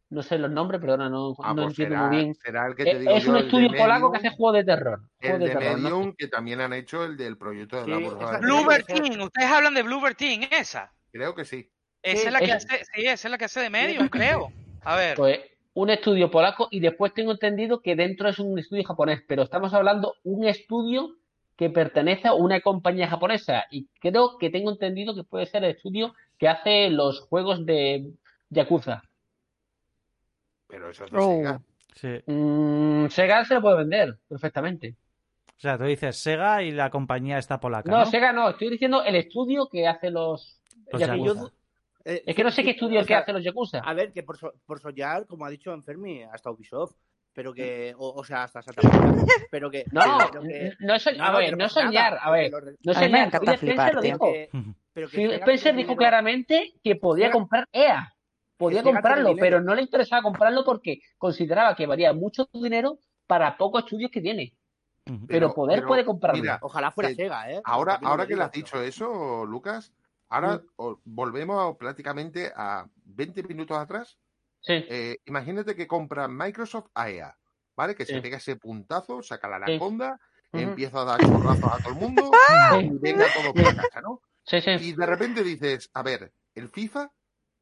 No sé los nombres, perdona, no, Ah, no pues entiendo será, muy bien. será el que te Eh, digo Es yo, un estudio polaco que hace juegos de terror. El de de terror, no sé. Medium, que también han hecho el del proyecto de la Sí, burbuja. Team, ustedes hablan de Bluebird Team, esa. Creo que sí. Esa Sí, es la que es- hace, sí, esa es la que hace de Medium, creo. A ver, Pues un estudio polaco y después tengo entendido que dentro es un estudio japonés, pero estamos hablando un estudio que pertenece a una compañía japonesa y creo que tengo entendido que puede ser el estudio que hace los juegos de Yakuza. Pero eso es de Oh. Sega. Sí. Mm, Sega se lo puede vender perfectamente. O sea, tú dices Sega y la compañía está polaca, No, ¿no? Sega no, estoy diciendo el estudio que hace los Los Yakuza. Yakuza. Eh, Es que no sé qué estudio o es que sea, hace los Yakuza. A ver, que por, so- por soñar, como ha dicho Enfermi, hasta Ubisoft, pero que, o, o sea, hasta Santa pero que... No, pero que- no es soñ- no, a ver, no soñar, nada, a ver, no es A mí me soñar. encanta flipar, lo tío. que-. Pero que Spencer dijo dinero. claramente que podía comprar EA. Podía comprarlo, pero no le interesaba comprarlo porque consideraba que valía mucho dinero para pocos estudios que tiene. Pero poder puede comprarlo. Mira, Ojalá fuera Eh, Sega, ¿eh? Ahora, ahora que le has dicho eso, Lucas, ahora volvemos a- prácticamente a 20 minutos atrás. Sí, Eh, imagínate que compra Microsoft a EA, ¿vale? Que se pega ese puntazo, saca la anaconda, empieza a dar chorrazos a todo el mundo y venga todo por la casa, ¿no? Sí, sí. Y de repente dices, a ver, el FIFA,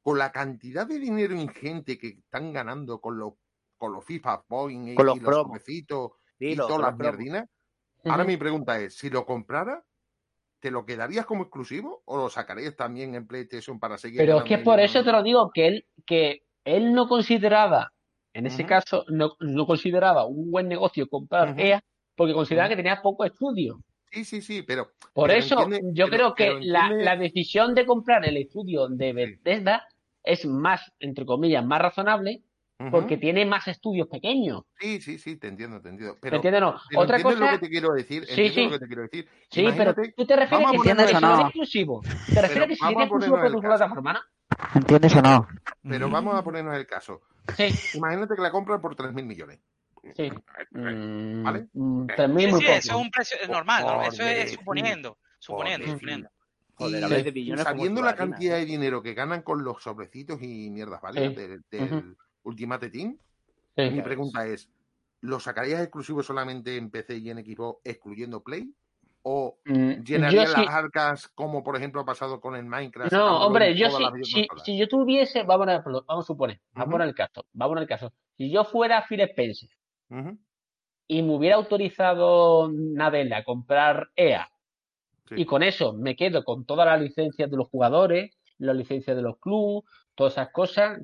con la cantidad de dinero ingente que están ganando con los, con los FIFA Points y, Con los y los Sí, y lo- todas las los mierdinas, ahora mi pregunta es, si lo comprara, ¿te lo quedarías como exclusivo o lo sacarías también en PlayStation para seguir Pero es que por eso te lo digo, que él, que él no consideraba, en ese caso, no, no consideraba un buen negocio comprar. EA porque consideraba que tenía poco estudio. Sí, sí, sí, pero Por Pero eso, entiende- yo pero- creo que la, la decisión de comprar el estudio de Bethesda es más, entre comillas, más razonable porque tiene más estudios pequeños. Sí, sí, sí, te entiendo, te entiendo. ¿Me Pero, entiendes o no? pero Otra cosa, lo que te quiero decir, Sí, sí. lo que te quiero decir. sí, pero tú te refieres vamos a que si no es exclusivo. Te refieres que si a exclusivo por tu plataforma, ¿no? ¿Entiendes o no? pero vamos a ponernos el caso. Sí, Imagínate que la compran por 3.000 millones. Sí. Mm, ¿Vale? mm, Eh, 3.000 sí, muy sí, poco. eso es un precio es normal, ¿no? Eso es suponiendo, suponiendo, suponiendo. Joder, de sabiendo la cantidad ¿eh? de dinero que ganan con los sobrecitos y mierdas, ¿vale? Sí. Del. Ultimate Team. Sí. Mi pregunta es, ¿lo sacarías exclusivo solamente en PC y en equipo excluyendo Play? ¿O Mm, llenarías las arcas como por ejemplo ha pasado con el Minecraft? No, hombre, yo si, si yo tuviese, vamos a, vamos a suponer, vamos a Ujú. poner el caso, vamos a poner el caso. Si yo fuera Phil Spencer Y me hubiera autorizado Nadella a comprar EA sí. y con eso me quedo con todas las licencias de los jugadores, las licencias de los clubes, todas esas cosas,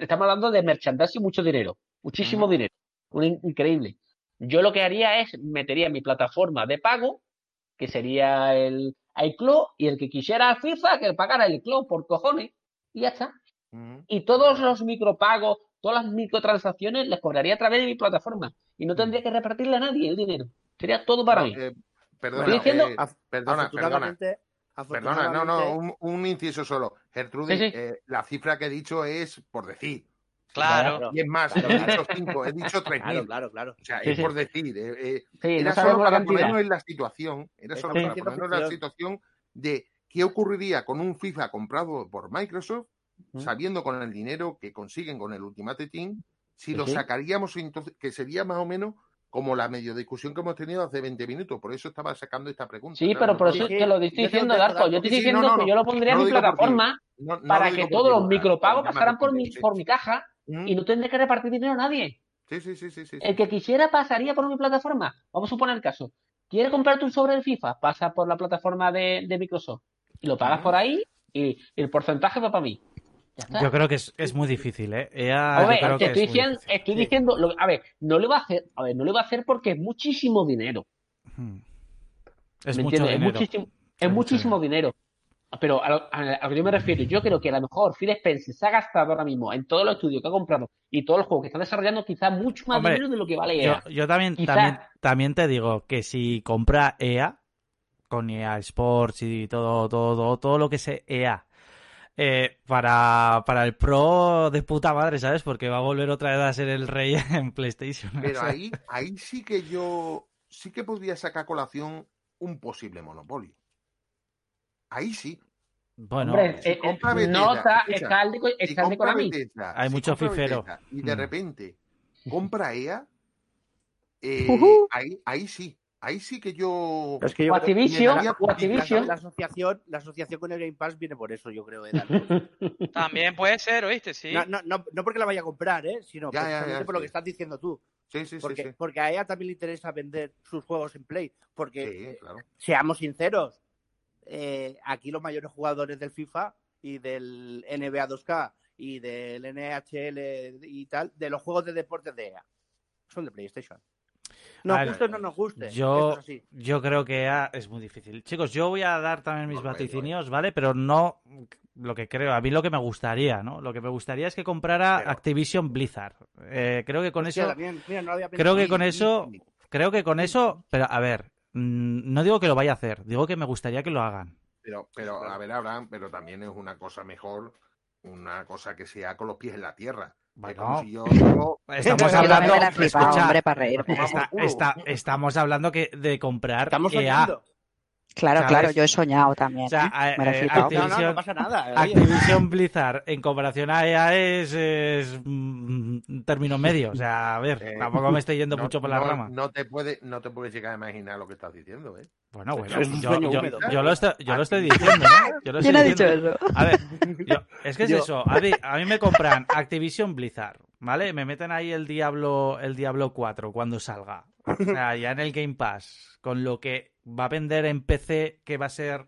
estamos hablando de merchandising y mucho dinero, muchísimo dinero, un in- increíble. Yo lo que haría es metería mi plataforma de pago, que sería el iCloud, y el que quisiera FIFA, que pagara el iCloud por cojones, y ya está. Y todos los micropagos, todas las microtransacciones les cobraría a través de mi plataforma. Y no tendría que repartirle a nadie el dinero. Sería todo para No, mí. eh, perdona, Estoy diciendo- eh, perdona, perdona, Afortunadamente, perdona, no, no, un, un inciso solo. Gertrudis, Sí, sí. eh, la cifra que he dicho es por decir. Claro. Y es más, Claro, he dicho cinco, he dicho tres Claro, mil. claro, claro. O sea, Sí, es sí. por decir. eh, no era solo para cantidad. ponernos en la situación, era solo para ponernos en la situación de qué ocurriría con un FIFA comprado por Microsoft. Sabiendo con el dinero que consiguen con el Ultimate Team, si lo sacaríamos entonces, que sería más o menos como la medio discusión que hemos tenido hace 20 minutos. Por eso estaba sacando esta pregunta. Sí, pero por eso te lo estoy diciendo, Darko. Yo estoy diciendo que yo lo pondría en mi plataforma para que todos los micropagos pasaran por mi, por mi caja y no tendré que repartir dinero a nadie. Sí, sí, sí. El que quisiera pasaría por mi plataforma. Vamos a suponer el caso. ¿Quieres comprarte un sobre del FIFA? Pasa por la plataforma de, de Microsoft. Y lo pagas por ahí y el porcentaje va para mí. Yo creo que es, es muy difícil, ¿eh? EA, A yo ver, creo te que estoy es diciendo, difícil. estoy diciendo, lo- a ver, no lo va a hacer, a ver, no lo va a hacer porque es muchísimo dinero. Hmm. Es ¿me mucho dinero. Es muchísimo, es mucho muchísimo dinero. Pero a lo, a- a lo que yo me refiero, yo creo que a lo mejor Phil Spencer se ha gastado ahora mismo en todos los estudios que ha comprado y todos los juegos que está desarrollando quizás mucho más Hombre, dinero de lo que vale Yo, EA. yo también, Quizá- también, también te digo que si compra EA, con EA Sports y todo, todo, todo, todo lo que sea EA, eh, para, para el Pro de puta madre, ¿sabes? Porque va a volver otra vez a ser el rey en PlayStation. o Pero sea. ahí, ahí sí que yo sí que podría sacar a colación un posible monopolio. Ahí sí. Bueno, Hombre, si eh, eh, compra Bethesda, no está, escucha, Si. Bethesda, Hay si mucho fifero. Bethesda y de Mm. repente compra EA, eh, ahí, ahí sí. Ahí sí que yo. Es que yo Activision, la, Activision. la asociación, la asociación con el Game Pass viene por eso, yo creo. eh. También puede ser, ¿oíste? Sí. No, no, no, no porque la vaya a comprar, ¿eh? sino Ya, ya, por lo que estás diciendo tú. Sí, sí, sí, Porque, sí. porque a ella también le interesa vender sus juegos en Play. Porque, Sí, eh, claro. seamos sinceros, eh, aquí los mayores jugadores del FIFA y del NBA 2K y del NHL y tal, de los juegos de deportes de EA, son de PlayStation. Nos ver, guste o no nos guste. Yo, es yo creo que es muy difícil. Chicos, yo voy a dar también mis vaticinios, ¿vale? Pero no lo que creo, a mí lo que me gustaría, ¿no? Lo que me gustaría es que comprara Pero- Activision Blizzard. Eh, creo que con Hostia, eso, también, mira, no lo había creo que con eso, creo que con eso, pero a ver, mm, no digo que lo vaya a hacer, digo que me gustaría que lo hagan. Pero, pero, a ver, Abraham, pero también es una cosa mejor, una cosa que sea con los pies en la tierra. Bueno. como si yo digo, Estamos hablando, escucha, está- está- estamos hablando que de comprar Estamos EA. Claro, ¿sabes? claro, yo he soñado también. O sea, ¿eh? a- Me eh, flipado. No, no, Activision- no pasa nada. oye. Activision Blizzard en comparación a EA es, es mm, un término medio. O sea, a ver, Eh, tampoco me estoy yendo no, mucho por la no- rama. No te, puede, no te puedes llegar a imaginar lo que estás diciendo, ¿eh? Bueno, bueno, Es yo, lo estoy, yo lo estoy diciendo, ¿no? Yo lo ¿Quién estoy ha dicho diciendo. eso? A ver, yo- es que es Yo. eso. A mí, a mí me compran Activision Blizzard, ¿vale? Me meten ahí el Diablo, el Diablo 4 cuando salga. O sea, ya en el Game Pass, con lo que va a vender en PC, que va a ser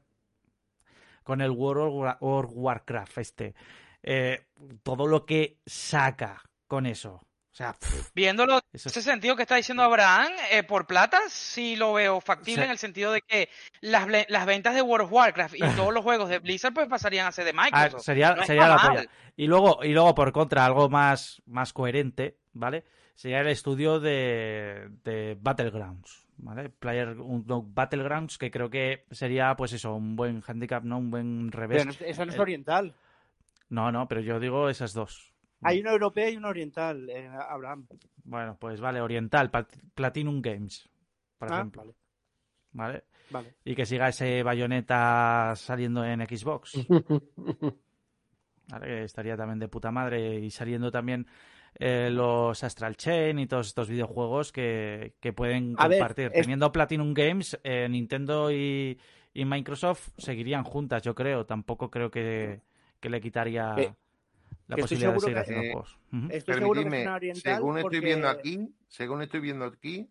con el World of War- War- Warcraft este. Eh, todo lo que saca con eso. O sea, pff, Viéndolo eso ese sentido que está diciendo Abraham, eh, por plata sí lo veo factible en el sentido de que las, las ventas de World of Warcraft y todos los juegos de Blizzard pues pasaría a ser de Ah, Microsoft. sería, No sería la polla. Y luego, y luego, por contra, algo más, más coherente, ¿vale? Sería el estudio de, de Battlegrounds, ¿vale? Player no, Battlegrounds, que creo que sería, pues eso, un buen handicap, ¿no? Un buen revés. Pero no es- eso no es El- oriental. No, no, pero yo digo esas dos. Hay una europea y una oriental, eh, Abraham. Bueno, pues vale, Oriental, Platinum Games, por Ah, ejemplo, vale, ¿vale? vale. Y que siga ese bayoneta saliendo en Xbox. ¿vale? Que estaría también de puta madre y saliendo también eh, los Astral Chain y todos estos videojuegos que, que pueden A ver, compartir. es- Teniendo Platinum Games, eh, Nintendo y, y Microsoft seguirían juntas, yo creo. Tampoco creo que, que le quitaría Eh, la posibilidad de seguir que- haciendo eh, juegos. Estoy Permitidme, una oriental según estoy viendo aquí, según estoy viendo aquí,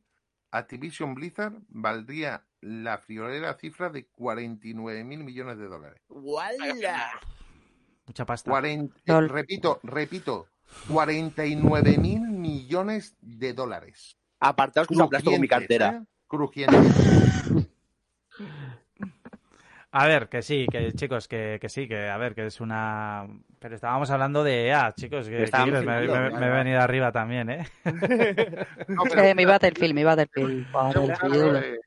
Activision Blizzard valdría la friolera cifra de 49 mil millones de dólares. ¡Wala! Mucha pasta. 40 eh, Lol. repito, repito, 49 mil millones de dólares. Apartaos que os aplasto con mi cartera. ¿eh? Crujientes. A ver, que sí, que chicos, que, que sí, que a ver, que es una... Pero estábamos hablando de EA, chicos, que, me, he vale. venido arriba también, ¿eh? No, pero- Eh, mi Battlefield, mi Battlefield. Battlefield.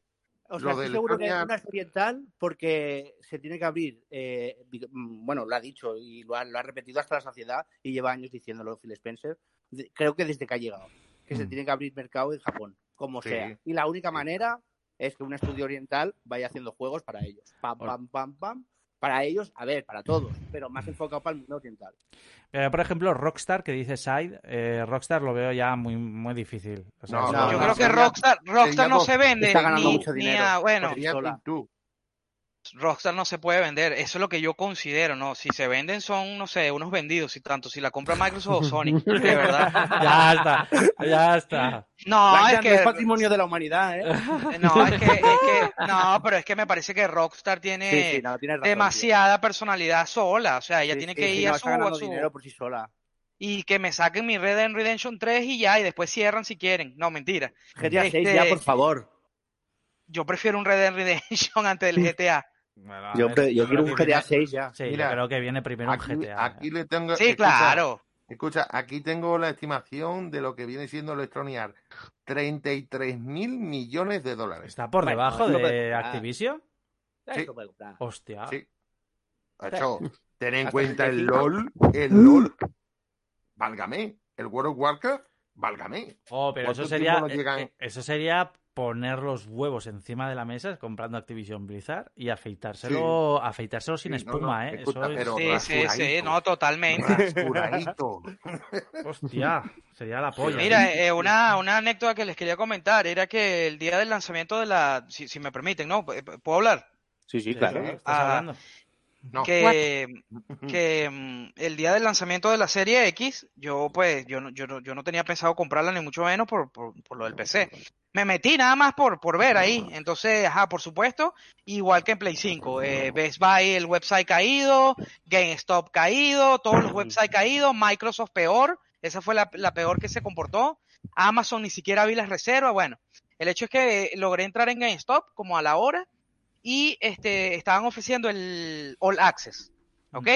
O sea, estoy seguro que Cognac- una es oriental porque se tiene que abrir, eh, mm, bueno, lo ha dicho y lo ha, lo ha repetido hasta la saciedad y lleva años diciéndolo Phil Spencer, de- creo que desde que ha llegado, que se Mm. tiene que abrir mercado en Japón, como Sí. sea. Y la única manera es que un estudio oriental vaya haciendo juegos para ellos. Pam, pam, pam, pam. Para ellos, a ver, para todos, pero más enfocado para el mundo oriental. Pero, por ejemplo, Rockstar, que dice Side, eh, Rockstar lo veo ya muy, muy difícil. O sea, No, eso- no, Yo no, creo que sería- Rockstar, Rockstar no se vende Está ganando ni, mucho ni dinero. a- bueno, Porque- sería sola. Take Two. Rockstar no se puede vender. Eso es lo que yo considero, ¿no? Si se venden son, no sé, unos vendidos, y tanto si la compra Microsoft o Sony, de verdad. Ya está, ya está. No, es no que es patrimonio de la humanidad, ¿eh? no, es que, es que, no, pero es que me parece que Rockstar tiene Sí, sí, no, tienes razón, tío. demasiada personalidad sola, o sea, ella Sí, tiene que sí, ir no, a su, a su- dinero por sí sola. y que me saquen mi Red Dead Redemption 3 y ya, y después cierran si quieren. No, mentira. GTA 6 Este- ya, por favor. Yo prefiero un Red Dead Redemption antes del GTA. Bueno, Yo, ver, pre- yo quiero un GTA viene- 6 ya. Sí, Mira, yo creo que viene primero un Aquí, GTA. aquí le tengo. Sí, escucha, claro. Escucha, aquí tengo la estimación de lo que viene siendo Electronic Arts. 33 mil millones de dólares. ¿Está por Bueno, debajo eso de. Activision? Sí. Hostia. Sí. Hacho, ten en cuenta el 35. LOL. El LOL. Válgame. El World of Warcraft. Válgame. Oh, pero eso ¿Cuánto sería, eh, eh, eso sería poner los huevos encima de la mesa comprando Activision Blizzard y afeitárselo, afeitárselo sin Sí, no, espuma, no, ¿eh? escucha, Eso es... pero- Sí, sí, sí, no, totalmente. Hostia, sería la polla. Mira, eh, una, una anécdota que les quería comentar era que el día del lanzamiento de la, si, si me permiten, ¿no? ¿Puedo hablar? Sí, sí, Sí, claro. ¿Estás Ah, hablando? No. que, que mm, el día del lanzamiento de la serie X, yo pues, yo no, yo no, yo no tenía pensado comprarla ni mucho menos por, por, por lo del PC. Me metí nada más por, por ver ahí. Entonces, ajá, por supuesto, igual que en Play 5. Eh, Best Buy, el website caído, GameStop caído, todos los websites caídos, Microsoft peor, esa fue la, la peor que se comportó. Amazon ni siquiera vi las reservas. Bueno, el hecho es que logré entrar en GameStop como a la hora y este estaban ofreciendo el All Access. ¿Ok?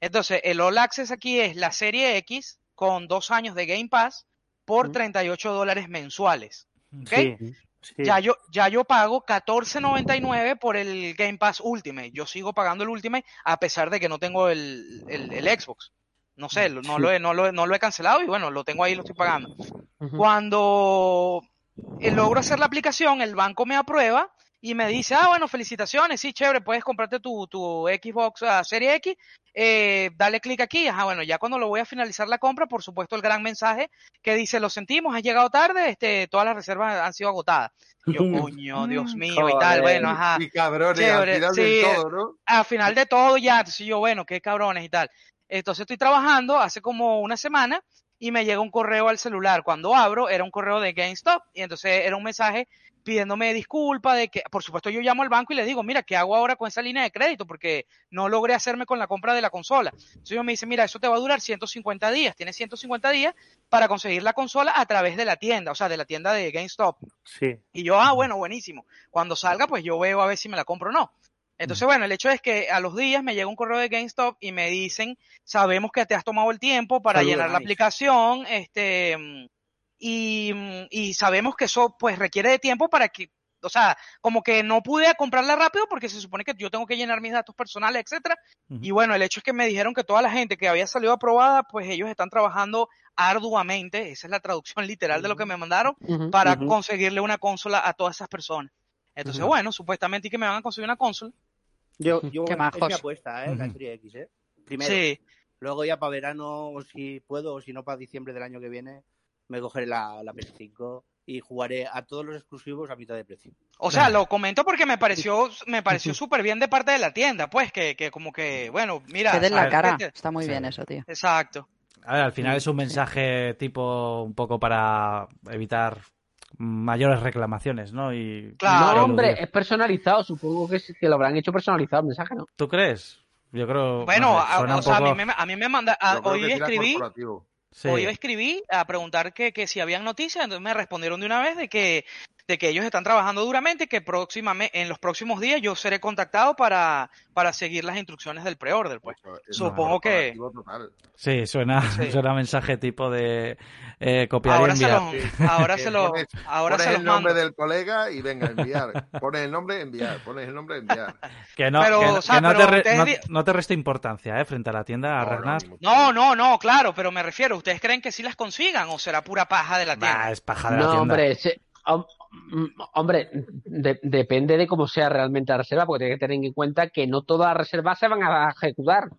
Entonces, el All Access aquí es la serie X con dos años de Game Pass por Mm. 38 dólares mensuales. ¿Ok? Sí, sí. Ya yo, ya yo pago 14.99 por el Game Pass Ultimate. Yo sigo pagando el Ultimate a pesar de que no tengo el, el, el Xbox. No sé, no, lo he, no, lo, he- no lo he cancelado y bueno, lo tengo ahí y lo estoy pagando. Cuando eh, logro hacer la aplicación, el banco me aprueba y me dice, ah, bueno, felicitaciones, sí, chévere, puedes comprarte tu, tu Xbox ah, Serie X, eh, dale clic aquí, ajá, bueno, ya cuando lo voy a finalizar la compra, por supuesto el gran mensaje que dice, lo sentimos, has llegado tarde, este, todas las reservas han sido agotadas. Y yo, coño, Dios mío, y tal, bueno, ajá Y cabrones, Chévere, al final sí, del todo, ¿no? al final de todo ya, entonces yo, bueno, qué cabrones y tal. Entonces estoy trabajando hace como una semana y me llega un correo al celular. Cuando abro, era un correo de GameStop y entonces era un mensaje pidiéndome disculpa de que, por supuesto, yo llamo al banco y le digo, mira, ¿qué hago ahora con esa línea de crédito? Porque no logré hacerme con la compra de la consola. Entonces ellos me dicen, mira, eso te va a durar 150 días. Tienes 150 días para conseguir la consola a través de la tienda, o sea, de la tienda de GameStop. Sí. Y yo, ah, bueno, buenísimo. Cuando salga, pues yo veo a ver si me la compro o no. Entonces, bueno, el hecho es que a los días me llega un correo de GameStop y me dicen, sabemos que te has tomado el tiempo para llenar la aplicación, este, y, mm, y sabemos que eso pues requiere de tiempo para que, o sea, como que no pude comprarla rápido porque se supone que yo tengo que llenar mis datos personales, etcétera. Y bueno, el hecho es que me dijeron que toda la gente que había salido aprobada, pues ellos están trabajando arduamente, esa es la traducción literal de lo que me mandaron, para conseguirle una consola a todas esas personas. Entonces, bueno, supuestamente que me van a conseguir una consola. Yo, yo Qué es mi majos. apuesta, ¿eh? La X, ¿eh? Primero. Sí. Luego ya para verano, si puedo, o si no para diciembre del año que viene, me cogeré la, la PS5 y jugaré a todos los exclusivos a mitad de precio. O sea, lo comento porque me pareció, me pareció súper bien de parte de la tienda, pues, que, que como que, bueno, mira. Que den la ¿sabes cara. Está muy Sí. bien eso, tío. Exacto. A ver, al final es un mensaje tipo un poco para evitar mayores reclamaciones, ¿no? Y Claro. no, hombre, es personalizado. Supongo que, lo habrán hecho personalizado el mensaje, ¿no? ¿Tú crees? Yo creo. Bueno, no sé, a- o sea, a mí me, a mí me manda, a- hoy escribí, corporativo. Sí. hoy escribí a preguntar que, que si habían noticias, entonces me respondieron de una vez de que, de que ellos están trabajando duramente, que próximamente, en los próximos días yo seré contactado para, para seguir las instrucciones del pre-order, pues. Eso Supongo que- total. Sí, suena, Sí. suena a mensaje tipo de eh, copiar y Ahora se enviar. ahora se los, pones- ahora pones se los el nombre mando. del colega y venga, enviar. Pones el nombre, enviar. Pones el nombre, enviar. Que no, Pero, que, o sea, que no te re- ustedes no- te resta importancia, ¿eh? Frente a la tienda, a No, no, No, no, no, claro, pero me refiero, ¿ustedes creen que sí las consigan o será pura paja de la tienda? Bah, es paja de la No, tienda. hombre, se- hombre, de- depende de cómo sea realmente la reserva, porque tiene que tener en cuenta que no todas las reservas se van a ejecutar.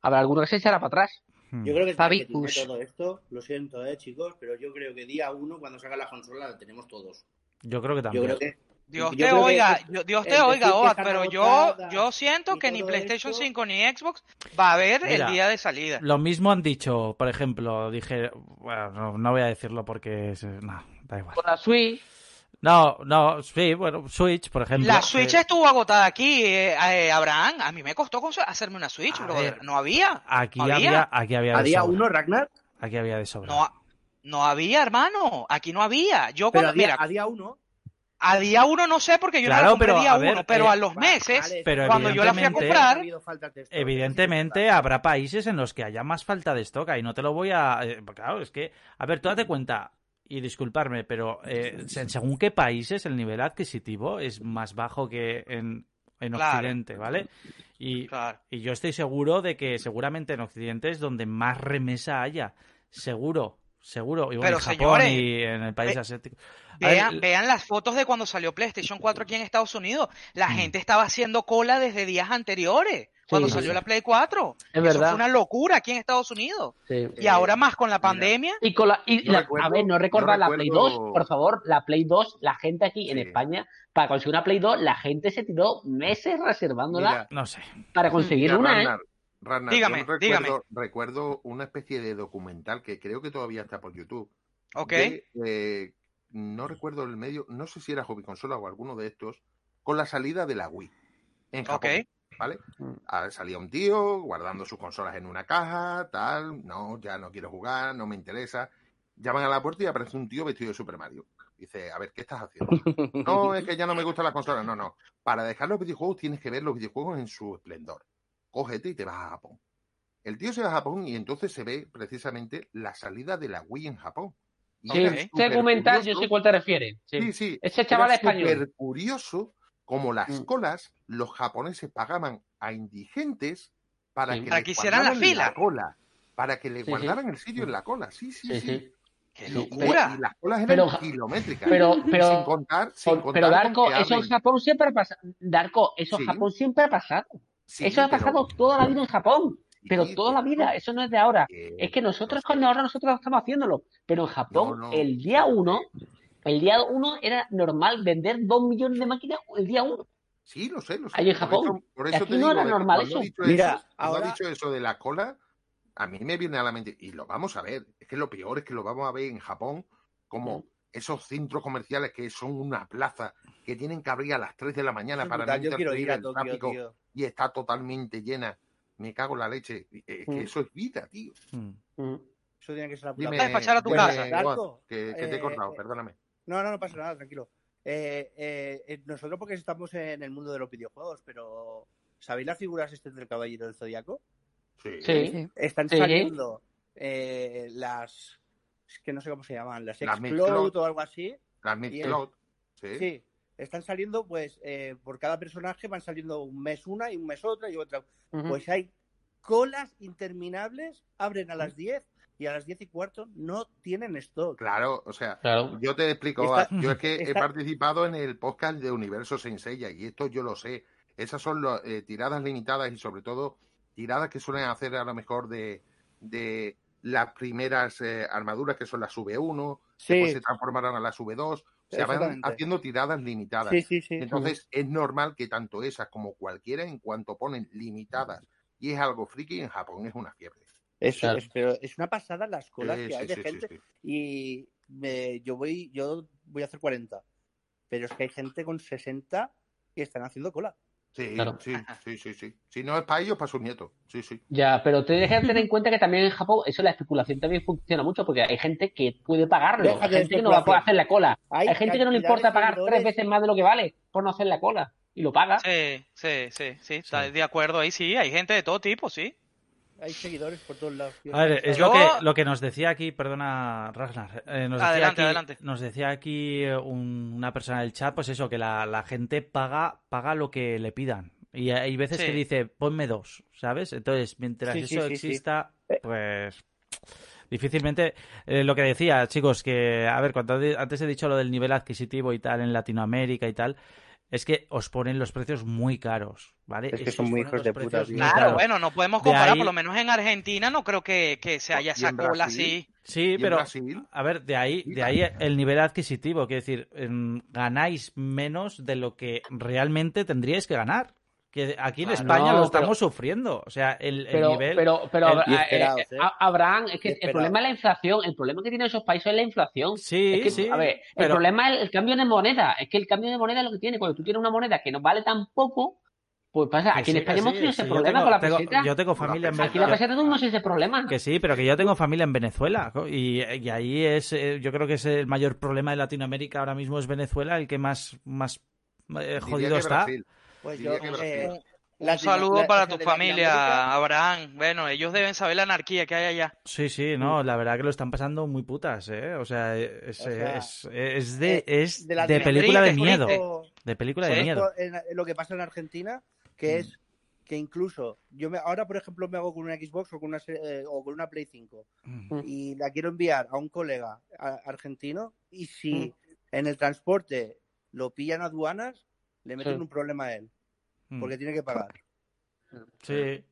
Habrá alguno que se echará para atrás. Hmm. Yo creo que Fabi ¿eh? Kush. todo esto. Lo siento, eh, chicos, pero yo creo que día uno, cuando salga la consola, la tenemos todos. Yo creo que Yo también. creo que. Dios yo te creo oiga, yo- Dios te oiga, están pero yo, yo siento que ni PlayStation esto- 5 ni Xbox va a haber Mira, el día de salida. Lo mismo han dicho, por ejemplo, dije, bueno, no, no voy a decirlo porque es- no, da igual. Con la Switch, No, no, sí, bueno, Switch, por ejemplo. La Switch eh, estuvo agotada aquí, eh, eh, Abraham. A mí me costó hacerme una Switch, brother. ver. No había. aquí ¿había? había, aquí había ¿A de sobra. uno, Ragnar? Aquí había de sobra. No, no había, hermano. Aquí no había. Yo Pero cuando, a día, mira, a día uno. a día uno no sé porque yo no Claro, la compré pero, día a ver, uno, pero eh, a los meses, vale, pero cuando yo la fui a comprar, ha habido faltas de stock, Evidentemente habrá países en los que haya más falta de stock y no te lo voy a... eh, claro, es que, a ver, tú date cuenta, y disculparme, pero eh, se- según qué países el nivel adquisitivo es más bajo que en, en Claro. Occidente, ¿vale? Y, Claro. y yo estoy seguro de que seguramente en Occidente es donde más remesa haya. Seguro, seguro. Y bueno, Pero, en Japón señores, y en el país ve- asiático. Ver, vean las fotos de cuando salió PlayStation 4 aquí en Estados Unidos. La Mm. gente estaba haciendo cola desde días anteriores, cuando Sí, salió sí. la Play 4. es Eso verdad. fue una locura aquí en Estados Unidos. Sí. Y ahora más con la mira. pandemia. Y con la, y Yo la- recuerdo- a ver, no recordar la Play recuerdo- 2, por favor, la Play 2, la gente aquí en. España, para conseguir una Play 2, la gente se tiró meses reservándola Mira, No sé. para conseguir Mira, una, ¿eh? Ragnar, Ragnar, Dígame, yo recuerdo, dígame. recuerdo una especie de documental que creo que todavía está por YouTube. Ok. de, eh, no recuerdo el medio, no sé si era Hobby Consola o alguno de estos, con la salida de la Wii en Japón. Ok. ¿Vale? Mm. Salía un tío guardando sus consolas en una caja, tal, no, ya no quiero jugar, no me interesa. Llaman a la puerta y aparece un tío vestido de Super Mario. Dice, a ver, ¿qué estás haciendo? No, es que ya no me gustan las consolas. No, no. Para dejar los videojuegos tienes que ver los videojuegos en su esplendor. Cógete y te vas a Japón. El tío se va a Japón y entonces se ve precisamente la salida de la Wii en Japón. Y Sí, súper documental, yo sé cuál te refieres. Sí. Sí, sí. Ese chaval Era español. súper curioso como las Mm. colas los japoneses pagaban a indigentes para Sí. que Para le que hicieran la guardaran fila. cola, para que le Sí, sí. guardaran el sitio en la cola. Sí, sí, Sí, sí. sí. ¡Qué Y- locura! Y, las colas eran Pero- kilométricas. Pero, pero, sin contar, sin pero, contar Darko, eso en Japón siempre ha pasado. Darko, eso en Sí. Japón siempre ha pasado. Sí, eso ha pasado toda la vida en Japón. Pero sí, toda la vida, eso no es de ahora. Eh, Es que nosotros cuando ahora nosotros estamos haciéndolo, pero en Japón No, no. el día uno, el día uno era normal vender dos millones de máquinas el día uno. Sí, lo sé, lo sé. Ahí en Por Japón. eso- Por eso, aquí te no digo, era que normal eso. dicho Mira, eso, cuando ahora- ha dicho eso de la cola, a mí me viene a la mente, y lo vamos a ver, es que lo peor es que lo vamos a ver en Japón, como Mm. esos centros comerciales que son una plaza, que tienen que abrir a las 3 de la mañana para brutal, no interferir el Tokio, tráfico tío. y está totalmente llena. Me cago en la leche. Es que Mm. eso es vida, tío. Mm. Mm. Eso tiene que ser la puta Dime, Vas a tu dime, casa. Guad, que, que te he eh, cortado, eh, perdóname. No, no, no pasa nada, tranquilo. Eh, eh, eh, nosotros porque estamos en el mundo de los videojuegos, pero ¿sabéis las figuras este del Caballero del Zodiaco? Sí. Están Sí. saliendo eh, las... Es que no sé cómo se llaman, las Las o algo así. Las Mixcloud. Sí. Sí, están saliendo, pues, eh, por cada personaje van saliendo un mes una y un mes otra y otra. Pues hay colas interminables, abren a las 10 y a las 10 y cuarto no tienen stock. Claro, o sea, Claro. Yo te explico, Está- yo es que he participado en el podcast de Universo Senseiya y esto yo lo sé. Esas son las eh, tiradas limitadas y sobre todo tiradas que suelen hacer a lo mejor de, de las primeras eh, armaduras que son las V1, Sí. después se transformarán a las V2, se van haciendo tiradas limitadas. Sí, sí, sí. Entonces es normal que tanto esas como cualquiera, en cuanto ponen limitadas y es algo friki, en Japón es una fiebre. Es, Claro. es- pero es una pasada las colas Sí, que hay sí, de sí, gente. sí, sí. Y me- yo voy yo voy a hacer 40. Pero es que hay gente con 60 que están haciendo cola. Sí, Claro. sí, sí, sí, sí. Si no es para ellos, para sus nietos. Sí, sí. Ya, pero te dejas tener en cuenta que también en Japón eso la especulación también funciona mucho porque hay gente que puede pagarlo, hay gente que no va a poder hacer la cola, Hay hay gente que no le importa pagar seguidores. tres veces más de lo que vale por no hacer la cola y lo paga. Sí, sí, sí, sí, está de acuerdo ahí, sí, hay gente de todo tipo, sí. Hay seguidores por todos lados. tío. A ver, es Yo- lo que, lo que nos decía aquí, perdona Ragnar, eh, nos, decía Adelante, aquí, adelante. nos decía aquí eh, un- una persona del chat, pues eso, que la, la gente paga, paga lo que le pidan. Y hay veces Sí. que dice, ponme dos, ¿sabes? Entonces, mientras Sí, sí, eso sí, sí. exista, Eh. pues difícilmente... eh, lo que decía, chicos, que, a ver, cuando antes he dicho lo del nivel adquisitivo y tal en Latinoamérica y tal, es que os ponen los precios muy caros, ¿vale? Es que son muy hijos los de puta, Claro, caros. bueno, no podemos De comparar, ahí- por lo menos en Argentina no creo que, que se haya ¿Y en esa cola Brasil? así. Sí, ¿Y en pero a ver, de ahí, de ahí el nivel adquisitivo, quiero decir, em, ganáis menos de lo que realmente tendríais que ganar. Que aquí en Ah, España no, lo pero- estamos sufriendo. O sea, el, el Pero, nivel. pero, pero el- eh, eh, ¿eh? Abraham, es que el problema es la inflación, el problema que tienen esos países es la inflación. Sí, Es que, sí. a ver, el problema es el, cambio de moneda, es que el cambio de moneda es lo que tiene, cuando tú tienes una moneda que no vale tan poco, pues pasa, aquí en España hemos sí, tenido sí, ese problema tengo- con la tengo- peseta. Yo tengo familia en Aquí la Venezuela. peseta tuvimos ese problema. Que sí, pero que yo tengo familia en Venezuela. Y, y ahí es, eh, yo creo que es el mayor problema de Latinoamérica ahora mismo es Venezuela, el que más, más eh, Diría jodido que está. Brasil. Pues yo, que eh. Un saludo para tu familia, Abraham. Bueno, ellos deben saber la anarquía que hay allá. Sí, sí, no, la verdad que lo están pasando muy putas, ¿eh? O sea, es, O sea, es, es de, es de de, la- película de miedo. De película de miedo. Lo que pasa en Argentina, que es que incluso yo me, ahora por ejemplo me hago con una Xbox o con una eh, o con una Play 5 Mm. y la quiero enviar a un colega a- argentino y si Mm. en el transporte lo pillan aduanas le meten Sí. un problema a él Mm. porque tiene que pagar. Sí.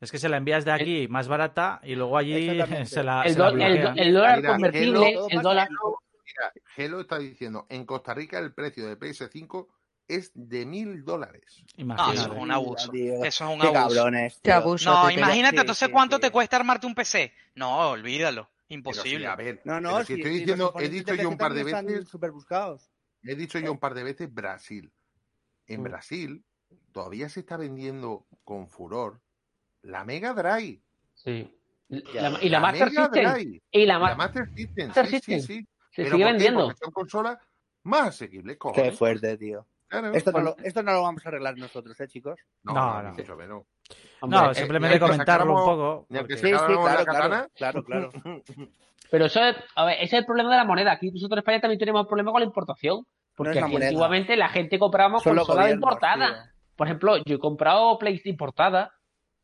Es que se la envías de aquí más barata y luego allí se la, El, se la do- el, do- bloquean. el dólar Mira, convertible, Hello, el dólar, Mira, Gelo está diciendo, en Costa Rica el precio de PS5 es de mil dólares. No, Imagínate. eso es un abuso. Tío, Eso es un Qué abuso. cabrones. Abuso. No, te- te- imagínate entonces sí, cuánto sí. te cuesta armarte un PC. No, olvídalo. Pero Imposible. sí, a ver, No, no, si si- estoy si diciendo, he dicho yo un par de veces, súper buscados. he dicho yo un par de veces Brasil. En Mm. Brasil todavía se está vendiendo con furor la Mega Drive. sí. Ya, La- y la, Master Mega System, Drive. y la, La ma- Master System, Master sí, System. sí, sí. se ¿Pero sigue vendiendo. Son consolas más asequibles, Qué fuerte, tío. Claro. Esto no, lo, esto no lo vamos a arreglar nosotros, ¿eh, chicos? No, No, no, no. ni mucho menos. Hombre, No, eh, simplemente aunque comentarlo un poco. porque- Sí, sí, claro, la claro, katana. claro, claro. Pero eso es, a ver, ese es el problema de la moneda. Aquí nosotros en España también tenemos el problema con la importación. Porque aquí antiguamente la gente consolas importadas. Por ejemplo, yo he comprado Play importada.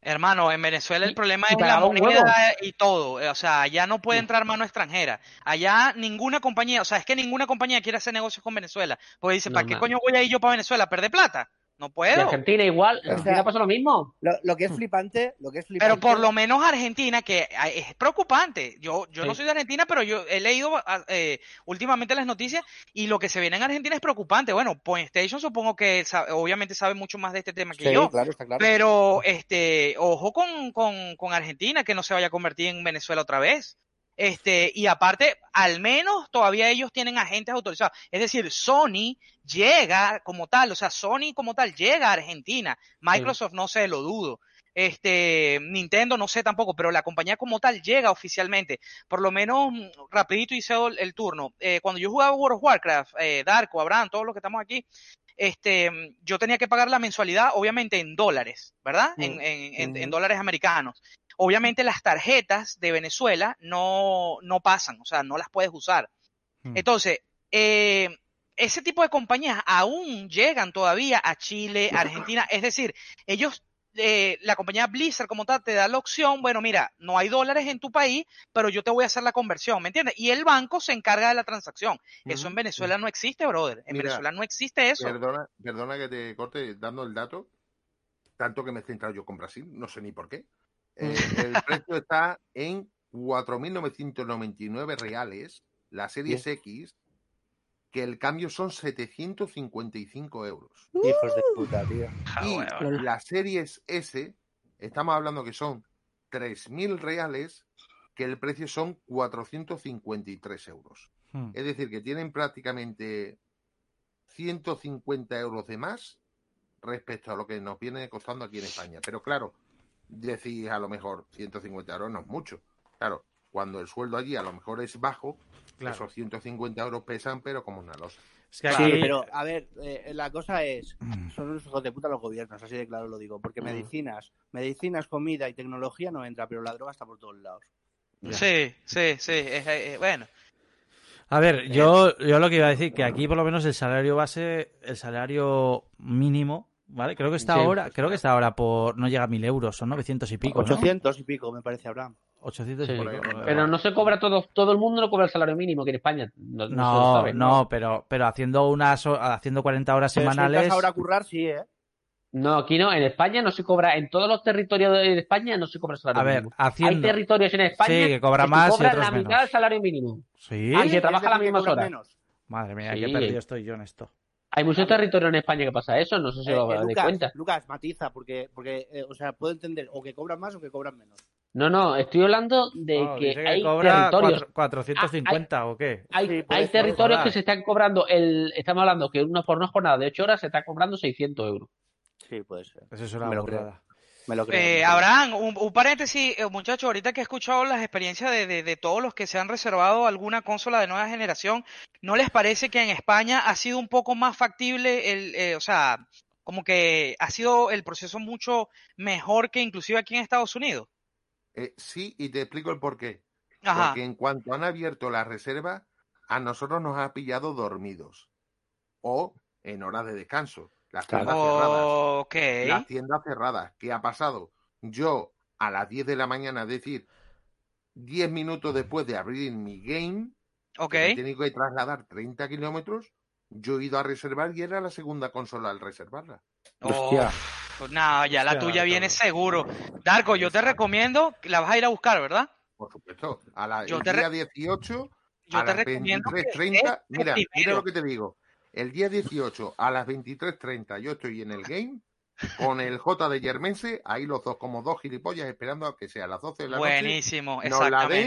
Hermano, en Venezuela el Y- problema y es la moneda y todo. O sea, allá no puede entrar mano extranjera. Allá ninguna compañía, o sea, es que ninguna compañía quiere hacer negocios con Venezuela. Porque dice, ¿para qué coño voy a ir yo para Venezuela perder plata? No puedo. Argentina igual. Argentina sea, pasa lo mismo. Lo, lo que es flipante, lo que es flipante. Pero por lo menos Argentina, que ah, es preocupante. Yo, yo no soy de Argentina, pero yo he leído ah, eh, últimamente las noticias y lo que se viene en Argentina es preocupante. Bueno, PlayStation supongo que sa- obviamente sabe mucho más de este tema que Sí, yo. claro, está claro. Pero, este, ojo con, con, con Argentina, que no se vaya a convertir en Venezuela otra vez. Este, y aparte, al menos todavía ellos tienen agentes autorizados. Es decir, Sony llega como tal, o sea, Sony como tal llega a Argentina. Microsoft no sé, lo dudo. Este, Nintendo no sé tampoco, pero la compañía como tal llega oficialmente. Por lo menos, mm, rapidito hice el, el turno. Eh, cuando yo jugaba World of Warcraft, eh, Darko, Abraham, todos los que estamos aquí, este, yo tenía que pagar la mensualidad, obviamente en dólares, ¿verdad? En, Mm, en, en- en ujú. dólares americanos. Obviamente las tarjetas de Venezuela no, no pasan, o sea, no las puedes usar. Mm. Entonces, eh, ese tipo de compañías aún llegan todavía a Chile, Argentina, es decir, ellos, eh, la compañía Blizzard como tal, te da la opción, bueno, mira, no hay dólares en tu país, pero yo te voy a hacer la conversión, ¿me entiendes? Y el banco se encarga de la transacción. Eso en. Venezuela no existe, brother. En Mira, Venezuela no existe eso. Perdona, perdona que te corte dando el dato. tanto que me he centrado yo con Brasil, no sé ni por qué. Eh, el precio está en 4.999 reales, la Series X, que el cambio son 755 euros. Hijos de puta, tío. Y bueno. la Series S, estamos hablando que son 3.000 reales, que el precio son 453 euros. Hmm. Es decir, que tienen prácticamente 150 euros de más respecto a lo que nos viene costando aquí en España. Pero claro, decís a lo mejor 150 euros no es mucho. Claro, cuando el sueldo allí a lo mejor es bajo, Claro. esos 150 euros pesan, pero como una losa. Es que Sí, aquí- pero a ver, eh, la cosa es, Mm. son unos hijos de puta los gobiernos, así de claro lo digo, porque Mm. medicinas, medicinas, comida y tecnología no entra, pero la droga está por todos lados. Ya. Sí, sí, sí. es- es- bueno, A ver, yo, yo lo que iba a decir, que aquí por lo menos el salario base, el salario mínimo, ¿vale? Creo que está Sí. ahora, creo que está ahora por, no llega a mil euros, son 900 y pico, ¿no? 800 y pico, me parece, Abraham. 800 Sí. y pico. Pero no se cobra todo, todo el mundo no cobra el salario mínimo que en España. No, no se lo No, sabe, no, pero, pero haciendo unas, haciendo 40 horas Pero si semanales. entras ahora a currar, sí, ¿eh? No, aquí no, en España no se cobra, en todos los territorios de España no se cobra el salario A ver, mínimo. Hay territorios en España Sí, que cobra más y cobras otros la mitad del salario mínimo. Sí. Ah, y se trabaja las que mismas cobran horas. menos. Madre mía, Sí. qué perdido estoy yo en esto. Hay muchos territorios en España que pasa eso, no sé si Eh, lo eh, dais Lucas, cuenta. Lucas, matiza, porque, porque eh, o sea, puedo entender o que cobran más o que cobran menos. No, no, estoy hablando de que, hay cobra territorios. cuatro- 450 o qué. Hay, Sí, hay territorios que se están cobrando, el, estamos hablando que una, por una jornada de 8 horas se está cobrando 600 euros. Sí, puede ser. Eso es una Me lo creo. burrada. Me lo creo. Eh, Abraham, un, un paréntesis, eh, muchachos, ahorita que he escuchado las experiencias de, de- de todos los que se han reservado alguna consola de nueva generación, ¿no les parece que en España ha sido un poco más factible el, eh, o sea, como que ha sido el proceso mucho mejor que inclusive aquí en Estados Unidos? Eh, sí, y te explico el porqué. Ajá. Porque en cuanto han abierto la reserva, a nosotros nos ha pillado dormidos o en horas de descanso. Las tiendas cerradas. Las tiendas cerradas. ¿Qué ha pasado? Yo a las 10 de la mañana, es decir, 10 minutos después de abrir mi game, Ok. que me he tenido que trasladar 30 kilómetros, yo he ido a reservar y era la segunda consola al reservarla. Hostia. No, ya la tuya viene seguro. Darko, yo te recomiendo, que la vas a ir a buscar, ¿verdad? Por supuesto. A la, Yo el te re- día 18 Yo a te las recomiendo que 23.30, estés mira, mira lo que te digo. El día 18 a las 23.30 yo estoy en el game con el J de Yermense, ahí los dos como dos gilipollas esperando a que sea a las 12 de la noche. Buenísimo, la den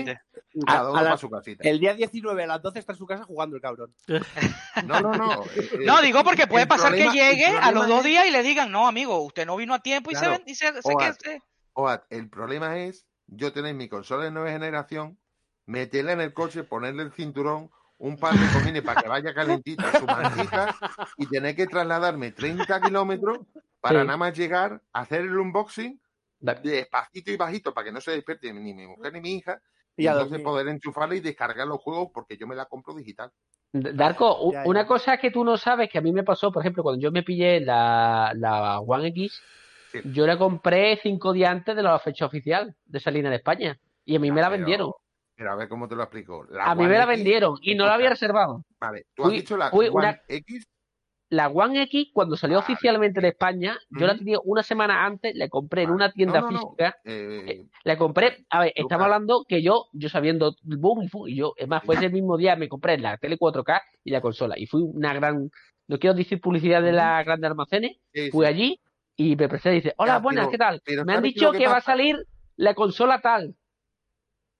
exactamente. y cada A- uno a la- para su casita. El día 19 a las 12 está en su casa jugando el cabrón. No, no, no. eh, No, eh, digo porque puede pasar problema- que llegue a los dos días y le digan, no, amigo, usted no vino a tiempo y Claro. se, ven- y se, se- Oad, el problema es yo tener mi consola de nueva generación, meterla en el coche, ponerle el cinturón, un par de cojines para que vaya calentita su mantita y tener que trasladarme 30 kilómetros para Sí. nada más llegar, hacer el unboxing despacito y bajito para que no se despierte ni mi mujer ni mi hija y, Y a entonces poder enchufarla y descargar los juegos porque yo me la compro digital. Darko, u- Ya, ya. una cosa que tú no sabes que a mí me pasó, por ejemplo, cuando yo me pillé la, la One X, Sí. yo la compré cinco días antes de la fecha oficial de salir en España. Y a mí me la Pero- vendieron. Pero a ver cómo te lo explico. La A mí One me la X, vendieron y no la había reservado. Vale, tú has Fui- dicho la One una- X, La One X, cuando salió Vale. oficialmente de España, yo la tenía una semana antes, la compré en una tienda No, no, no. física. eh, La compré, a ver, Lucas. estamos hablando que yo, yo sabiendo el boom, y yo, es más, fue ese mismo día me compré la tele 4K y la consola. Y fui una gran, no quiero decir publicidad de las grandes almacenes, sí, fui allí y me presenté y dice, hola, Ya, buenas, pero- ¿qué tal? pero Me han ¿sabes dicho que que va a salir la consola tal.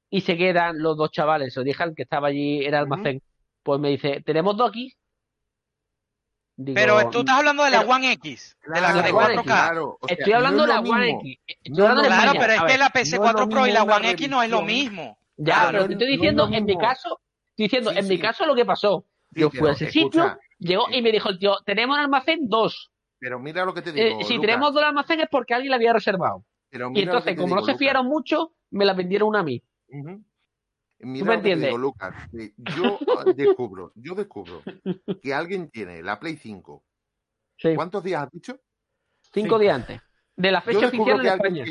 Y se quedan los dos chavales, se lo dije al que estaba allí en el almacén. Pues me dice, tenemos dos aquí. Digo, Pero tú estás hablando de la pero- One X, de la de One 4K. X, claro, o sea, Estoy hablando no de la One. X. No Claro, España. pero es que la PC no es 4 lo Pro y la One X no es lo mismo. Ya, Claro, pero te estoy no es diciendo, en mi caso, estoy diciendo, Sí, en mi caso lo que pasó. Sí, Yo fui a ese sitio, llegó y me dijo el tío, tenemos un almacén dos. pero mira lo que te Eh, digo. si tenemos dos almacenes es porque alguien la había reservado. pero Y mira que entonces, como no se fiaron mucho, me la vendieron una a mí. Me Mira lo que digo, Lucas. que Yo ah, descubro, yo descubro que alguien tiene la Play 5. Sí, ¿Cuántos días has dicho? cinco días antes. De la fecha oficial de España.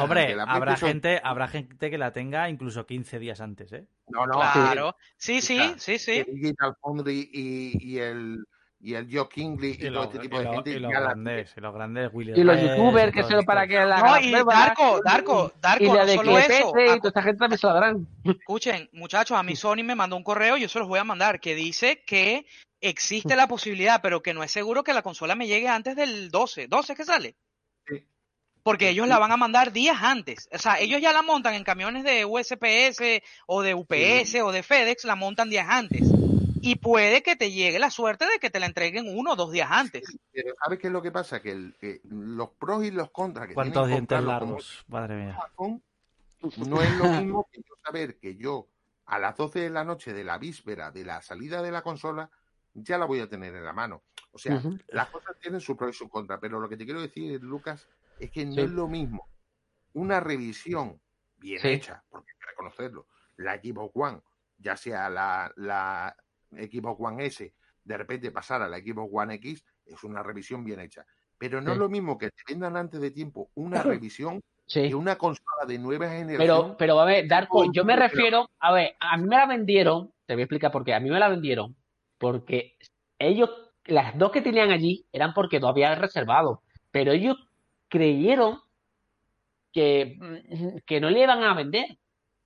Hombre, habrá PlayStation- gente, habrá gente que la tenga incluso 15 días antes, ¿eh? No, no, Claro. Sí, sí, sí, sí. el Digital Foundry y, y el y el Joe Kingley y, Y, todo lo- este tipo y de lo- gente y los grandes, y los grandes Y los youtubers, que todo solo para que la No, y Darko, Darko, Darko, Y la de solo eso. PC y toda esa gente también se la darán. Escuchen, muchachos, a mí Sony me mandó un correo, yo se los voy a mandar, que dice que existe la posibilidad, pero que no es seguro que la consola me llegue antes del 12. ¿12 que sale? Sí. Porque ellos la van a mandar días antes. O sea, ellos ya la montan en camiones de USPS o de UPS o de FedEx, la montan días antes. Y puede que te llegue la suerte de que te la entreguen uno o dos días antes. Pero ¿sabes qué es lo que pasa? Que, el- que los pros y los contras que ¿Cuántos tienen dientes largos? Madre mía. Amazon, no es lo mismo que yo saber que yo a las 12 de la noche de la víspera de la salida de la consola ya la voy a tener en la mano. O sea, las cosas tienen su pro y su contra, pero lo que te quiero decir, Lucas, es que no Sí. es lo mismo una revisión bien Sí. hecha, porque hay que reconocerlo, la Xbox One, ya sea la, la Xbox One S, de repente pasar a la Xbox One X, es una revisión bien hecha. Pero no Sí. es lo mismo que te vendan antes de tiempo una revisión Sí. que una consola de nueva generación. Pero, pero a ver, Darko, yo me refiero, a ver, a mí me la vendieron, te voy a explicar por qué, a mí me la vendieron porque ellos, las dos que tenían allí eran porque todavía había reservado, pero ellos creyeron que, mm, que no le iban a vender.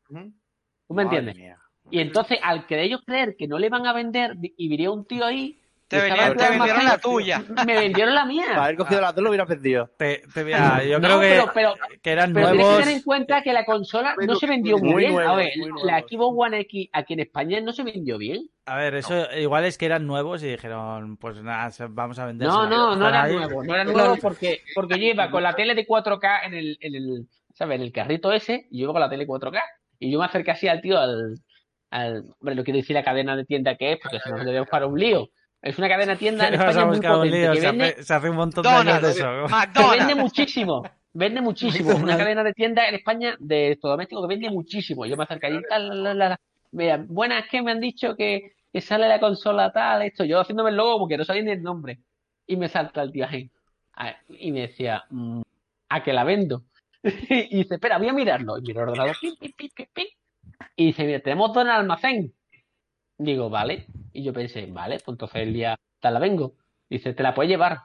¿tú me Madre entiendes? mía. Y entonces, al que ellos creer que no le van a vender, y viría un tío ahí, Te, vendieron la tuya. me vendieron la Para mía. haber cogido las dos lo hubiera vendido. Te, te voy a- yo No, creo que, pero, pero, que eran Pero tienes que nuevos. tener en cuenta que la consola no se vendió muy muy bien. A nuevos, ver, la nuevos. Xbox One X aquí en España no se vendió bien. A ver, eso igual es que eran nuevos y dijeron, pues nada, vamos a vender. No, no, no era nuevo, no era nuevo porque, porque yo iba con la tele de 4K en el, en el, ¿sabes? En el carrito ese, y yo iba con la tele 4K. Y yo me acerqué así al tío, al, al, hombre, no quiero decir la cadena de tienda que es, porque se nos debe buscar un lío. Es una cadena de tienda en España muy buscar un potente, lío, que se, vende, hace, se hace un montón de años de eso. que vende muchísimo. Vende muchísimo. Es una cadena de tienda en España de electrodomésticos que vende muchísimo. Yo me acerqué allí, tal, la, la, la, la. Mira, buenas, que me han dicho que, que sale la consola tal, esto. Yo haciéndome el logo porque no sabía ni el nombre. Y me salta el tío ahí. Y me decía, mm, ¿a que la vendo? Y dice, espera, voy a mirarlo. Y miro el ordenador, pim, pim, pim, pim, pim. Y dice, mira, tenemos dos en el almacén. Digo, vale. Y yo pensé, vale, pues entonces el día tal la vengo. Dice, te la puedes llevar.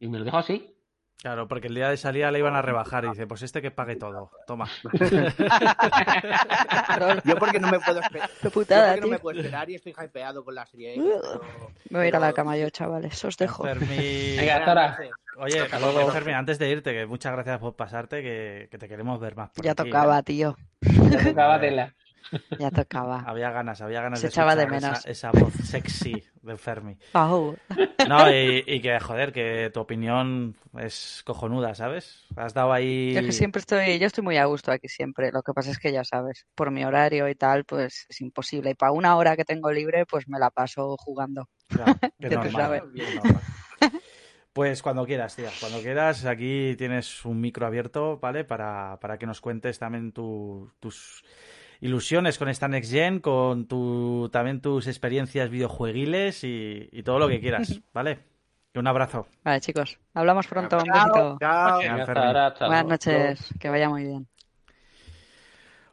Y me lo dejo así. Claro, porque el día de salida le iban a rebajar y dice, pues este que pague todo. Toma. Yo porque no me puedo esperar. Qué putada, yo porque no tío. me puedo esperar y estoy hypeado con la serie pero- Me voy a ir a la cama yo, chavales. Os dejo. Fermi- Venga, hasta ahora. Oye. Fermi, antes de irte, que muchas gracias por pasarte, que, que te queremos ver más. por Ya aquí, tocaba, ¿eh? tío. Ya tocaba tela. Ya tocaba. Había ganas, había ganas Se de echaba de escuchar menos. Esa, esa voz sexy de Fermi. Au. No, y, y que, joder, que tu opinión es cojonuda, ¿sabes? Has dado ahí... Yo es que siempre estoy, yo estoy muy a gusto aquí siempre. Lo que pasa es que ya sabes, por mi horario y tal, pues es imposible. Y para una hora que tengo libre, pues me la paso jugando. Claro, que normal, sabes. es normal. Pues cuando quieras, tía, cuando quieras, aquí tienes un micro abierto, ¿vale? Para, para que nos cuentes también tu- tus ilusiones con esta Next Gen, con tu, también tus experiencias videojueguiles y, y todo lo que quieras, ¿vale? Un abrazo. Vale, chicos, hablamos pronto. Un Chao, besito. chao. Hasta ahora, hasta Buenas noches, que vaya muy bien.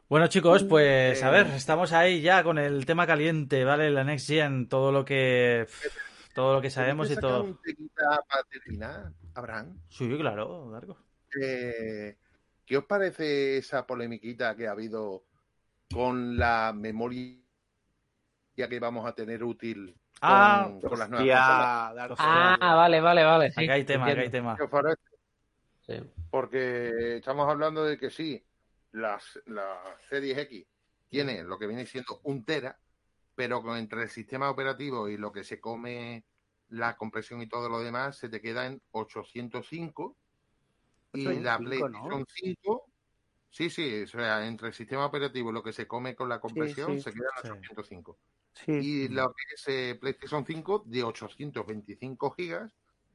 Bueno, chicos, pues a ver, estamos ahí ya con el tema caliente, ¿vale? La Next Gen, todo lo que todo lo que sabemos y ¿Puedes sacar todo. un para terminar, Abraham? Sí, claro, Darko. Eh, ¿Qué os parece esa polemiquita que ha habido con la memoria que vamos a tener útil con, Ah, con las nuevas consolas? Ah, vale, vale, vale. Sí, Acá hay tema, acá hay tema. ¿Qué os parece? Sí. Porque estamos hablando de que sí, las, la Series X tiene lo que viene siendo un tera, pero con, entre el sistema operativo y lo que se come la compresión y todo lo demás, se te queda en 805. Y la 805, ¿no? PlayStation 5, sí, sí, o sea, entre el sistema operativo y lo que se come con la compresión, sí. se queda en Sí. 805. Sí. Y lo que es eh, PlayStation 5 de 825 gigas,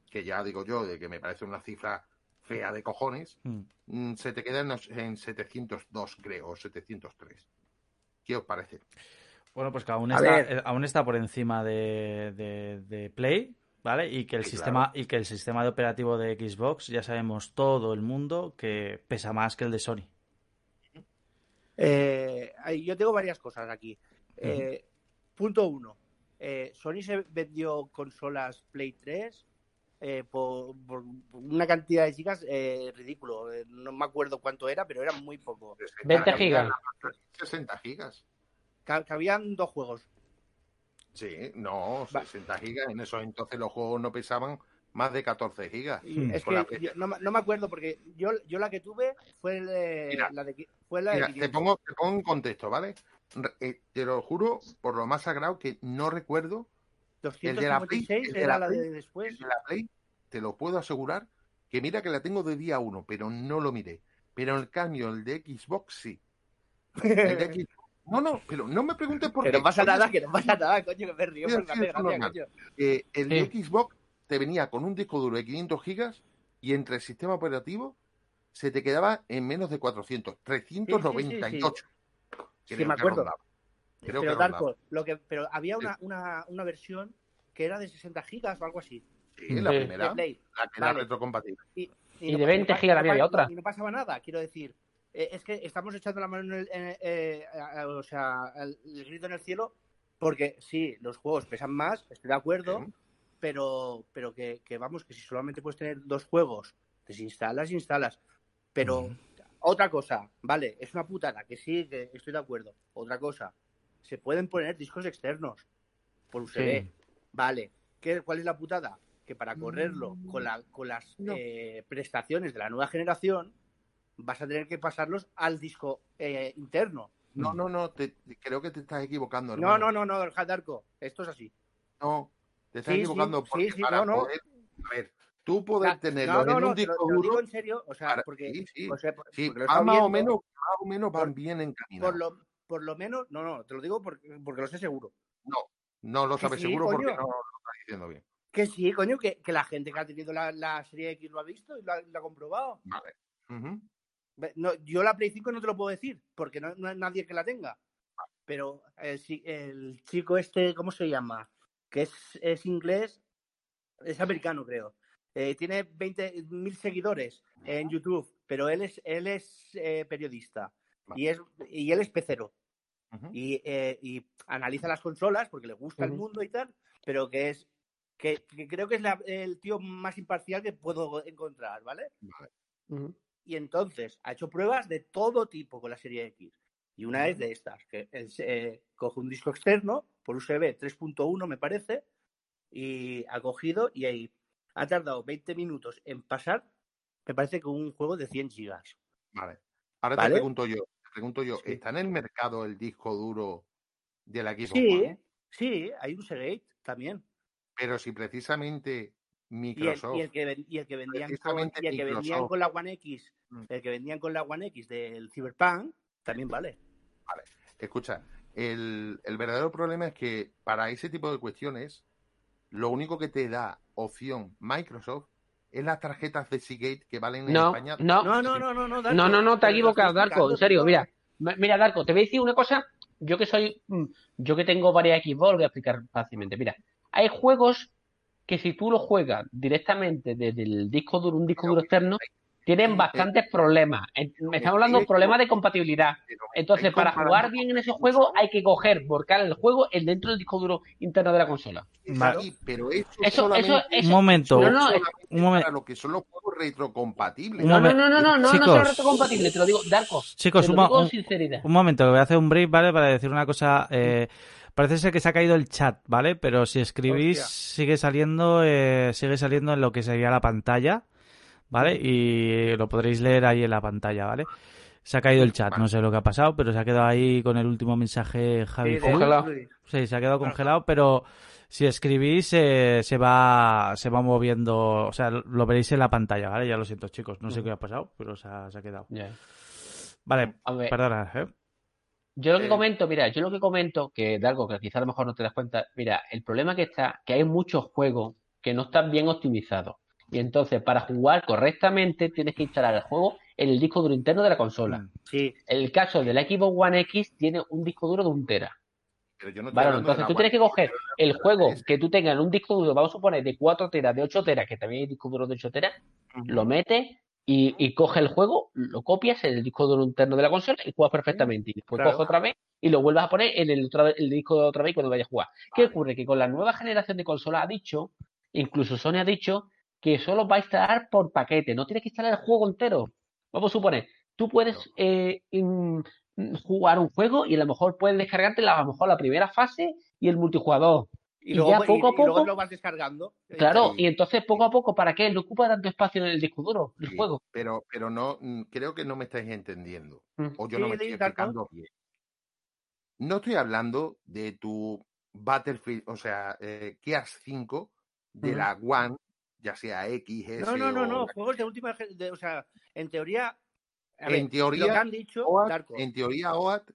que ya digo yo, de que me parece una cifra fea de cojones, Mm. mm, se te queda en, en 702, creo, o 703. ¿Qué os parece? Bueno, pues que aún está, eh, aún está por encima de, de- de Play, ¿vale? Y que el Sí, sistema, y que el sistema de operativo de Xbox, ya sabemos todo el mundo que pesa más que el de Sony. Eh, yo tengo varias cosas aquí. Eh, Punto uno. eh, Sony se vendió consolas Play 3 eh, por, por una cantidad de gigas eh, ridículo. Eh, No me acuerdo cuánto era, pero era muy poco. 20 gigas. 60 gigas. Ca- Cabían dos juegos. Sí, no, Va. 60 gigas. En eso entonces los juegos no pesaban más de 14 gigas. Y Hmm. es la que Play. yo no, me- no me acuerdo porque yo, yo la que tuve fue, el de- Mira, la de, fue la de Mira, te 500. pongo, te pongo en contexto, ¿vale? Eh, te lo juro por lo más sagrado que no recuerdo el de la Play, 256 el de era la la de después. el de la Play, te lo puedo asegurar que mira que la tengo de día uno, pero no lo miré. Pero en el cambio, el de Xbox sí. El de Xbox- No, no, pero no me preguntes por Que qué. no pasa nada, que no pasa nada, coño, que me río Sí, por sí, gracia, coño. Eh, el de Sí. Xbox te venía con un disco duro de 500 gigas y entre el sistema operativo se te quedaba en menos de 400, 398. Sí, Creo me que acuerdo. rondaba. Creo pero que Darko, lo que, pero había una, una, una versión que era de 60 gigas o algo así. Sí, la primera, la que era Vale. retrocompatible. Y no- de 20 no pa- gigas no había otra. Y no pasaba nada, quiero decir. Eh, es que estamos echando la mano en el, en- eh, o sea, el, el grito en el cielo, porque sí, los juegos pesan más, estoy de acuerdo, pero, pero que, que vamos, que si solamente puedes tener dos juegos, desinstalas, instalas. Pero otra cosa, vale, es una putada, que sí, que estoy de acuerdo. Otra cosa, se pueden poner discos externos por USB. Sí. Vale, ¿Qué, ¿cuál es la putada? Que para correrlo con, la, con las No. eh, prestaciones de la nueva generación, vas a tener que pasarlos al disco eh, interno. No, no, no, te- creo que te estás equivocando. No, hermano. no, no, no, Darko, esto es así. No, te estás Sí, equivocando sí, porque sí, para no, no. poder, a ver, tú poder tenerlo no, no, en no, un lo, disco lo digo duro, en serio, o sea, para- porque, sí, sí, o sea, porque lo estado más o menos, más o menos van por- bien encaminados. por lo, por lo menos, no, no, te lo digo porque, porque lo sé seguro. No lo que sabes seguro porque no lo estás diciendo bien. Que sí, coño, que, que la gente que ha tenido la, la serie X lo ha visto y lo ha, lo ha comprobado. Vale. Ve- No, yo la Play 5 no te lo puedo decir, porque no, no hay nadie que la tenga. Pero el, chi- el chico este, ¿cómo se llama? Que es, es inglés, es americano, creo. Eh, tiene 20.000 seguidores en YouTube, pero él es, él es eh, periodista y, es, y él es pecero. Ujú. Y, eh, y analiza las consolas porque le gusta el Ujú. mundo y tal, pero que es que, que creo que es la- el tío más imparcial que puedo encontrar, ¿vale? Ujú. Y entonces ha hecho pruebas de todo tipo con la serie X. Y una es de estas, que eh, coge un disco externo por USB 3.1 me parece, y ha cogido y ahí ha tardado 20 minutos en pasar, me parece que un juego de 100 gigas. Vale. Ahora ¿Vale? te pregunto yo, te pregunto yo, Sí. ¿está en el mercado el disco duro de la Xbox Sí, One? sí, hay un Seagate también. Pero si precisamente Y el, Microsoft y el que, ven- y el que vendían con, y el que vendían con la One X, Mm. el que vendían con la One X del Cyberpunk, también vale. Escucha, el, el verdadero problema es que para ese tipo de cuestiones, lo único que te da opción Microsoft es las tarjetas de Seagate que valen en No, España. no, No, no, no, no, no, Darko, No, no, no, te has equivocado, Darko, en serio, mira. M- Mira, Darko, te voy a decir una cosa. Yo que soy, mm, yo que tengo varias Xbox, lo voy a explicar fácilmente. Mira, hay juegos que si tú los juegas directamente desde el disco duro, un disco duro externo, tienen bastantes problemas. En- Me estamos hablando de problemas de compatibilidad. Entonces, para jugar bien en ese juego, hay que coger, volcar el juego el dentro del disco duro interno de la consola. Sí, pero eso, Eso, solamente, eso, eso. Un momento. No, no, un momen- para lo que son los juegos retrocompatibles. No, no, no, no, no, no, no Chicos. son retrocompatibles, te lo digo, Darko. Chicos, te un, lo con sinceridad. momento, que voy a hacer un brief, ¿vale? Para decir una cosa. eh, parece ser que se ha caído el chat, ¿vale? Pero si escribís, Hostia. sigue saliendo, eh, sigue saliendo en lo que sería la pantalla, ¿vale? Y lo podréis leer ahí en la pantalla, ¿vale? Se ha caído el chat, no sé lo que ha pasado, pero se ha quedado ahí con el último mensaje Javi Sí, Congelado. Sí, se ha quedado congelado, pero si escribís eh, se va se va moviendo, o sea, lo veréis en la pantalla, ¿vale? Ya lo siento, chicos, no sé qué ha pasado, pero se ha, se ha quedado. Ya. Vale, perdona, ¿eh? Yo lo que Eh, comento, mira, yo lo que comento, que de algo que quizá a lo mejor no te das cuenta, mira, el problema que está, que hay muchos juegos que no están bien optimizados. Y entonces, para jugar correctamente, tienes que instalar el juego en el disco duro interno de la consola. Mm. Sí, El caso de la Xbox One X tiene un disco duro de un tera. Pero yo no de entonces tú tienes que coger el juego que tú tengas en un disco duro, vamos a suponer, de 4 teras, de 8 teras, que también hay disco duro de 8 teras, lo metes, y, y coge el juego, lo copias en el disco duro interno de la consola y juegas perfectamente. Y después Claro. coges otra vez y lo vuelves a poner en el, otra el disco de otra vez cuando vayas a jugar. ¿Qué ocurre? Que con la nueva generación de consolas ha dicho, incluso Sony ha dicho, que solo va a instalar por paquete, no tienes que instalar el juego entero. Vamos a suponer, tú puedes eh, in- jugar un juego y a lo mejor puedes descargarte la- a lo mejor la primera fase y el multijugador. Y, Y luego, ya y- poco a y luego poco- lo vas descargando. Claro, y entonces poco a poco, ¿para qué? No ocupa tanto espacio en el disco duro, el Sí, juego. Pero, pero no, mm, creo que no me estáis entendiendo. Mm. O yo no me estoy explicando bien. No estoy hablando de tu Battlefield, o sea, eh, Gears 5 de la One, ya sea X, S No, no, no, o no. la- Juegos de última. de- o sea, en teoría. a ver, En teoría, Lo que han dicho, OAT, en teoría, OAT,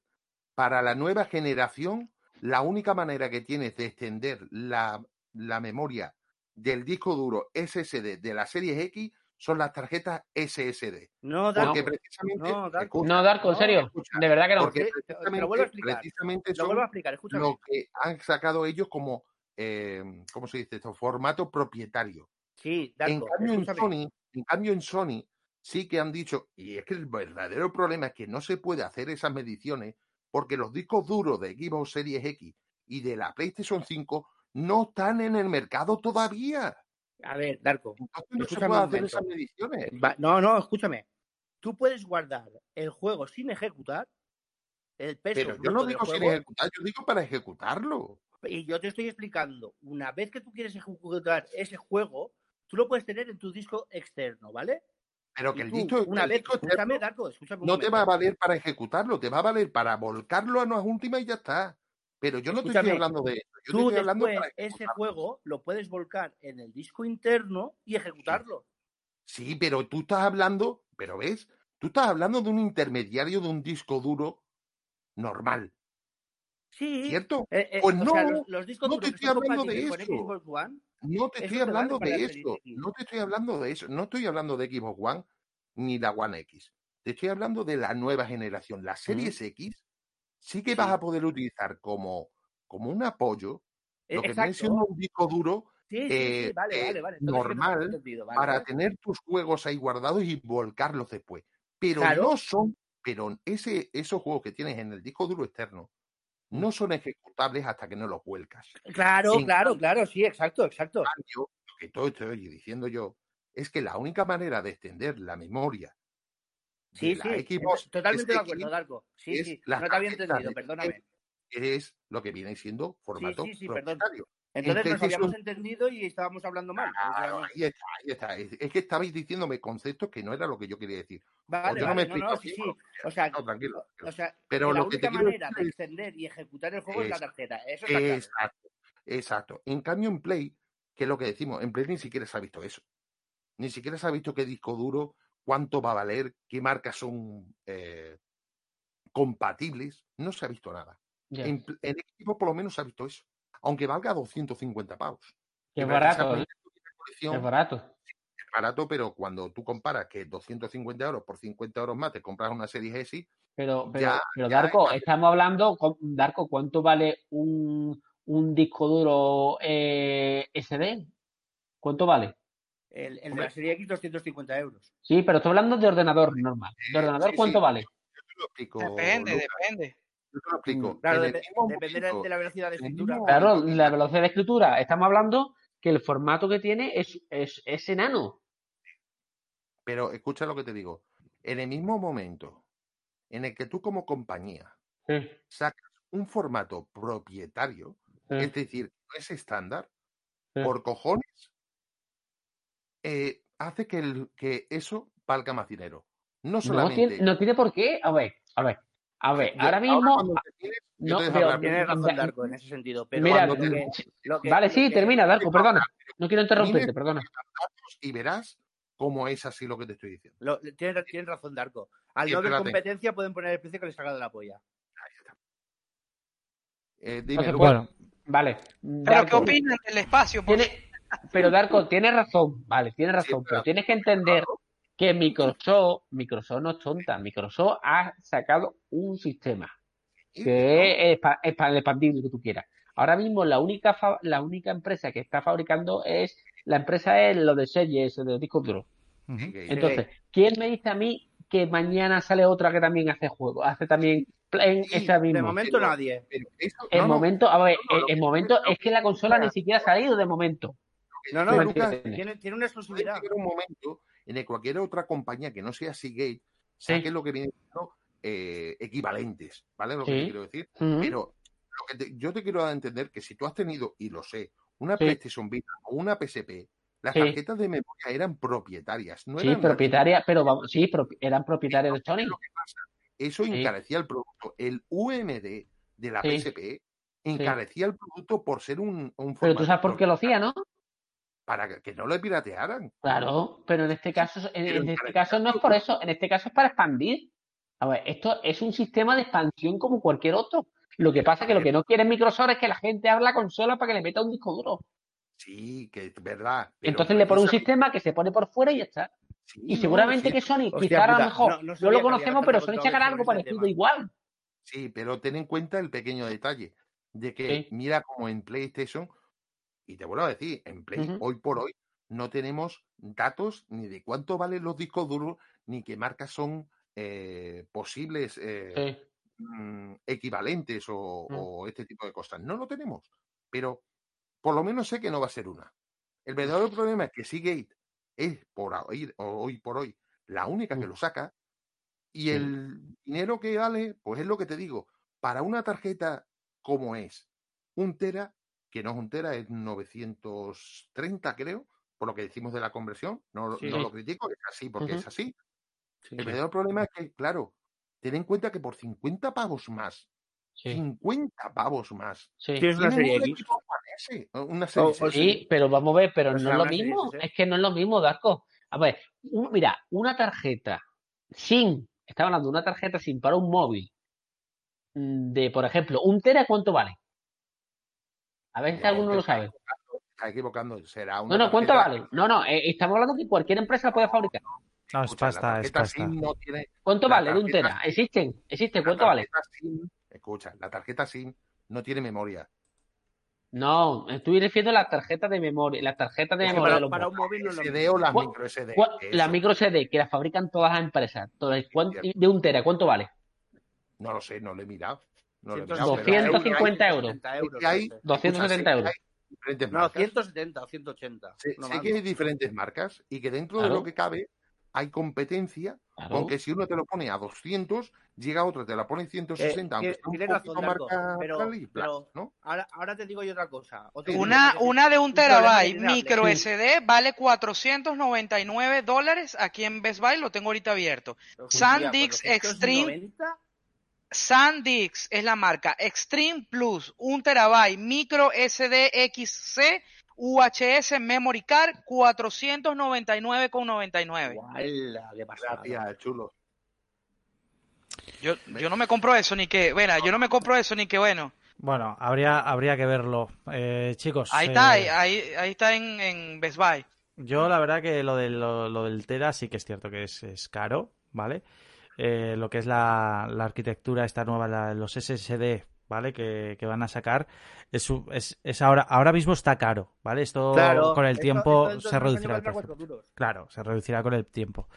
para la nueva generación, la única manera que tienes de extender la, la memoria del disco duro SSD de la serie X son las tarjetas SSD. No, Darko. Porque precisamente. no, Darko. escucha, No, Darko, en serio, escucha, de verdad que no. porque Te- te- te lo precisamente, vuelvo a explicar. precisamente Lo vuelvo a explicar, escúchame. lo que han sacado ellos como, eh, ¿cómo se dice esto? Formato propietario. Sí, En Darko, cambio, en. Sony, en cambio, en Sony sí que han dicho, y es que el verdadero problema es que no se puede hacer esas mediciones porque los discos duros de Xbox Series X y de la PlayStation 5 no están en el mercado todavía. A ver, Darko. No se Escúchame puede un hacer momento. esas mediciones. Va- no, no, escúchame. Tú puedes guardar el juego sin ejecutar, el peso Pero yo no digo sin juego, ejecutar, yo digo para ejecutarlo. y yo te estoy explicando, una vez que tú quieres ejecutar ese juego, tú lo puedes tener en tu disco externo, ¿vale? Pero que el tú, disco, una vez, escúchame, Darko, escúchame un no te va a valer para ejecutarlo, te va a valer para volcarlo a las últimas y ya está. Pero yo no te estoy hablando de eso. Yo Tú estoy hablando después para ese juego lo puedes volcar en el disco interno y ejecutarlo. Sí, pero tú estás hablando, pero ves, tú estás hablando de un intermediario de un disco duro normal, Sí. ¿cierto? eh, eh, Pues sea, no, los, los discos no te estoy hablando de con eso. Xbox One, No te Eso estoy vale hablando de eso, no te estoy hablando de eso, no estoy hablando de Xbox One ni la One X. Te estoy hablando de la nueva generación. La Series X sí que vas a poder utilizar como, como un apoyo Eh, lo que viene siendo un disco duro normal para tener tus juegos ahí guardados y volcarlos después. Pero Claro. no son, pero ese, esos juegos que tienes en el disco duro externo no son ejecutables hasta que no los vuelcas. Claro, En claro, cambio- claro, sí, exacto, exacto. cambio, lo que todo estoy diciendo yo es que la única manera de extender la memoria de Sí, la sí, Xbox totalmente de acuerdo, Darko. Sí, sí, no te había entendido, perdóname. es lo que viene siendo formato sí, sí, propietario. Entonces nos habíamos entendido y estábamos hablando mal. O sea, Claro, ahí está, ahí está. Es, es que estabais diciéndome conceptos que no era lo que yo quería decir. Vale, yo no me vale, no, no, explico sí, sí. O sea, No, tranquilo. tranquilo. o sea, Pero la lo única manera decir de extender y ejecutar el juego es la tarjeta. Eso está claro. Exacto, exacto. En cambio, en Play, que es lo que decimos, en Play ni siquiera se ha visto eso. Ni siquiera se ha visto qué disco duro, cuánto va a valer, qué marcas son eh, compatibles. No se ha visto nada. En, en equipo por lo menos se ha visto eso. Aunque valga 250 pavos. Qué barato, ¿eh? Es barato. es barato, pero cuando tú comparas que 250 euros por 50 euros más te compras una serie S, Pero, pero, Ya, pero ya, Darko, estamos hablando, con- Darko, ¿cuánto vale un, un disco duro eh, SD? ¿Cuánto vale? El, el de la serie X, 250 euros. Sí, pero estoy hablando de ordenador normal. ¿De ordenador sí, cuánto sí. vale? yo te lo explico. Depende, Lucas, depende. Yo te lo explico. Mm, Claro, En el dep- de, la velocidad de escritura. mismo Claro, la velocidad de escritura. Estamos hablando que el formato que tiene es, es, es enano. Pero escucha lo que te digo. En el mismo momento en el que tú como compañía Sí, sacas un formato propietario, sí, es decir, no es estándar, sí. por cojones, eh, hace que, el- que eso valga más dinero. No No solamente. tiene, no tiene por qué. A ver, a ver, a ver. Yo- Ahora mismo. termines, yo no, pero-. Tienes razón, Da- Darko, en ese sentido. Pero Mira, lo cuando que- lo que- Vale, lo sí, que- termina, Darko, perdona. No quiero interrumpirte, perdona. y verás cómo es así lo que te estoy diciendo. lo- tienes, tienes razón, Darko. Al no haber competencia pueden poner el precio que les salga de la polla. Eh, dime. Bueno, Vale. Pero ¿qué opinan del espacio? Por- pero Darko, tienes razón, vale, tienes Sí, razón, pero- pero tienes que entender que Microsoft, Microsoft no es tonta, Microsoft ha sacado un sistema que es pa- es para el expandible que tú quieras. Ahora mismo la única fa- la única empresa que está fabricando es la empresa es lo de series de discos duros. Entonces, ¿quién me dice a mí que mañana sale otra que también hace juego? Hace también en Sí, esa de misma. momento Pero- nadie. Pero eso- El no, no, momento, a ver, no, no, el, momento es que la consola ni siquiera ha salido de momento. No, no, Lucas, tiene, tiene una exclusividad. un momento en el cualquier otra compañía que no sea Seagate saque Sí. lo que viene siendo eh, equivalentes, ¿vale? Lo que te quiero decir. Pero lo que te- yo te quiero dar a entender que si tú has tenido, y lo sé, una Sí. PlayStation Vita o una PSP, las tarjetas de memoria eran propietarias, no Sí, eran propietaria, pero vamos, sí, pro- eran propietarios de Sony. Eso encarecía el producto. El UMD de la. PSP encarecía el producto por ser un, un Pero tú sabes por qué lo hacía, ¿no? Para que- no lo piratearan. Claro, pero en este caso, en, este caso no es por eso, en este caso es para expandir. A ver, esto es un sistema de expansión como cualquier otro. Lo que pasa es que lo que no quiere Microsoft es que la gente abra la consola para que le meta un disco duro. Sí, que es verdad. Entonces le pone un sistema que se pone por fuera y ya está. sí, Y seguramente sí, que Sony, Hostia quizá a lo mejor no- lo conocemos, pero Sony sacará algo parecido tema. igual. Sí, pero ten en cuenta el pequeño detalle de que Sí. mira como en PlayStation, y te vuelvo a decir, en Play hoy por hoy no tenemos datos ni de cuánto valen los discos duros, ni qué marcas son eh, posibles eh, Sí. mm, equivalentes o, Mm. o este tipo de cosas. No lo tenemos, pero por lo menos sé que no va a ser una. El verdadero problema es que Seagate es por hoy, hoy por hoy la única que Mm. lo saca y Sí. el dinero que vale, pues es lo que te digo, para una tarjeta como es un tera, que no es un tera, es 930 creo, por lo que decimos de la conversión, no, Sí. no lo critico, es así porque es así. Sí. El verdadero problema es que, claro, ten en cuenta que por 50 pavos más, Sí, 50 pavos más, sí. Tienes una serie un X. equipo One S, una serie O- S. o Sí, pero vamos a ver, pero no es lo serie mismo. Es que no es lo mismo, Darko. A ver, un- mira, una tarjeta sin, estaba hablando de una tarjeta sin para un móvil mm, de, por ejemplo, un tera, ¿cuánto vale? A ver si No, alguno lo sabe. está equivocando. Será una No, no, ¿cuánto tarjeta- vale? No, no, eh, estamos hablando que cualquier empresa la puede fabricar. No, es Escucha, la pasta, es tarjeta pasta. SIM no tiene. ¿Cuánto La vale de un tarjeta- tera? ¿Existen? ¿Existe? la ¿Cuánto vale? tarjeta SIM, escucha, la tarjeta SIM no tiene memoria. No, estoy refiriendo a las tarjetas de memoria, las tarjetas de Es memoria para, de los para un móvil no SD o las ¿Cuál- micro SD. ¿Cuál- La micro CD que la fabrican todas las empresas. Entonces, ¿cuánto- Cierto. de un tera, ¿cuánto vale? No lo sé, no lo he mirado. No lo he 170 mirado, pero hay- 250 euros. 170 euros, hay- sí, sí. 270 escucha, sé euros. que hay diferentes No, marcas. 170 o 180. Sé, no sé más, que hay diferentes marcas y que dentro de Claro. lo que cabe hay competencia, Claro. aunque si uno te lo pone a 200, llega otro, te la pone en 160, Eh, aunque un razón, Darko, marca pero- bla, pero- ¿no? Ahora, ahora te digo yo otra cosa. Otro Sí, Una, una de un terabyte micro. SD vale 499 dólares aquí en Best Buy, lo tengo ahorita abierto. Pero, SanDisk hostia, Extreme 490, SanDisk es la marca Extreme Plus, un terabyte micro SD XC UHS Memory Card 499,99. guala, qué pasada. Gracias, chulo. Yo, yo no me compro eso ni que, bueno, yo no me compro eso ni que bueno. Bueno, habría, habría que verlo. Eh, chicos, Ahí eh, está, ahí, ahí, ahí está en, en Best Buy. yo la verdad que lo, de, lo, lo del Tera sí que es cierto que es, es caro, ¿vale? Eh, lo que es la, la arquitectura esta nueva, la- los SSD, ¿vale? Que, que van a sacar, es, es, es ahora, ahora mismo está caro, ¿vale? Esto Claro, con el esto- tiempo esto se reducirá el precio. Claro, se reducirá con el tiempo.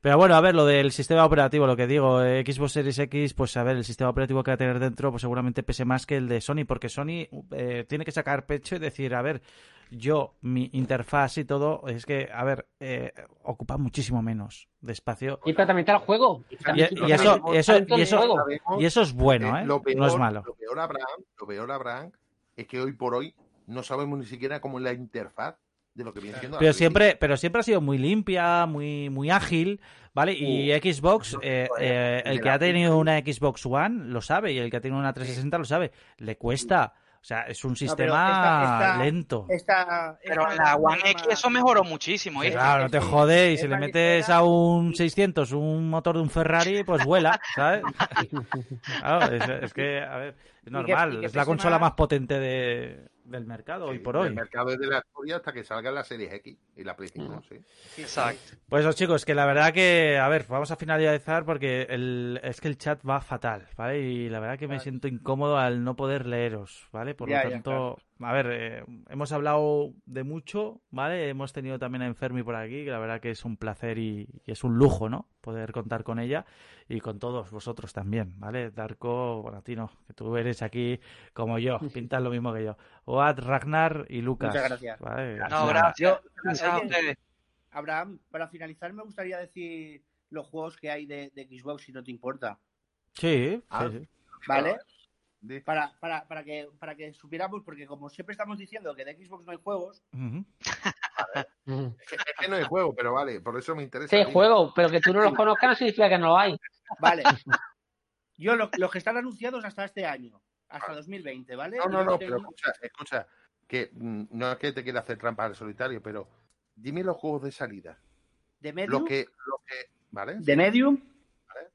Pero bueno, a ver, lo del sistema operativo, lo que digo, eh, Xbox Series X, pues a ver, el sistema operativo que va a tener dentro, pues seguramente pese más que el de Sony, porque Sony eh, tiene que sacar pecho y decir, a ver, yo, mi interfaz y todo, es que, a ver, eh, ocupa muchísimo menos de espacio. Y pero también está el juego. Y, eso, y eso, juego. Y es bueno, eh, ¿eh? lo peor, no es malo. Lo peor, Abraham, lo peor, Abraham, es que hoy por hoy no sabemos ni siquiera cómo es la interfaz de lo que viene siendo la Pero siempre, pero siempre ha sido muy limpia, muy, muy ágil, ¿vale? Y Xbox, eh, eh, el que ha tenido una Xbox One lo sabe y el que ha tenido una 360 lo sabe. Le cuesta, o sea, es un sistema esta- esta- lento. Esta, Pero esta la One X eso mejoró muchísimo, ¿eh? Claro, no te sí, jode y si le metes ligera a un 600 un motor de un Ferrari, pues vuela, ¿sabes? Claro, es, es que, a ver, normal, y que es la consola más- más potente de, del mercado hoy por El hoy. mercado es de la historia hasta que salga la Series X y la Play 5, sí. Exacto. Pues eso, chicos, que la verdad que, a ver, vamos a finalizar porque el, es que el chat va fatal, ¿vale? Y la verdad que me siento incómodo al no poder leeros, ¿vale? Por Ya, lo ya, tanto, claro. A ver, eh, hemos hablado de mucho, ¿vale? Hemos tenido también a Enfermi por aquí, que la verdad que es un placer y, y es un lujo, ¿no? Poder contar con ella y con todos vosotros también, ¿vale? Darko, bueno, a ti no, que tú eres aquí como yo, pintas lo mismo que yo. Oad, Ragnar y Lucas. Muchas gracias. ¿vale? No, gracias. A ustedes. Abraham, para finalizar me gustaría decir los juegos que hay de, de Xbox, si no te importa. Sí, Ah. sí, sí. ¿Vale? Di- Para, para, para, que, para que supiéramos, porque como siempre estamos diciendo que de Xbox no hay juegos. Es que, es que no hay juego, pero vale, por eso me interesa. Sí, juego, pero que tú no los conozcas no significa que no lo hay. vale. Yo lo- los que están anunciados hasta este año, hasta 2020, ¿vale? No, no, no, pero escucha, escucha, que mm, no es que te quiera hacer trampa al solitario, pero dime los juegos de salida. de Lo Medium, que, lo que, ¿vale? de Medium, Vale.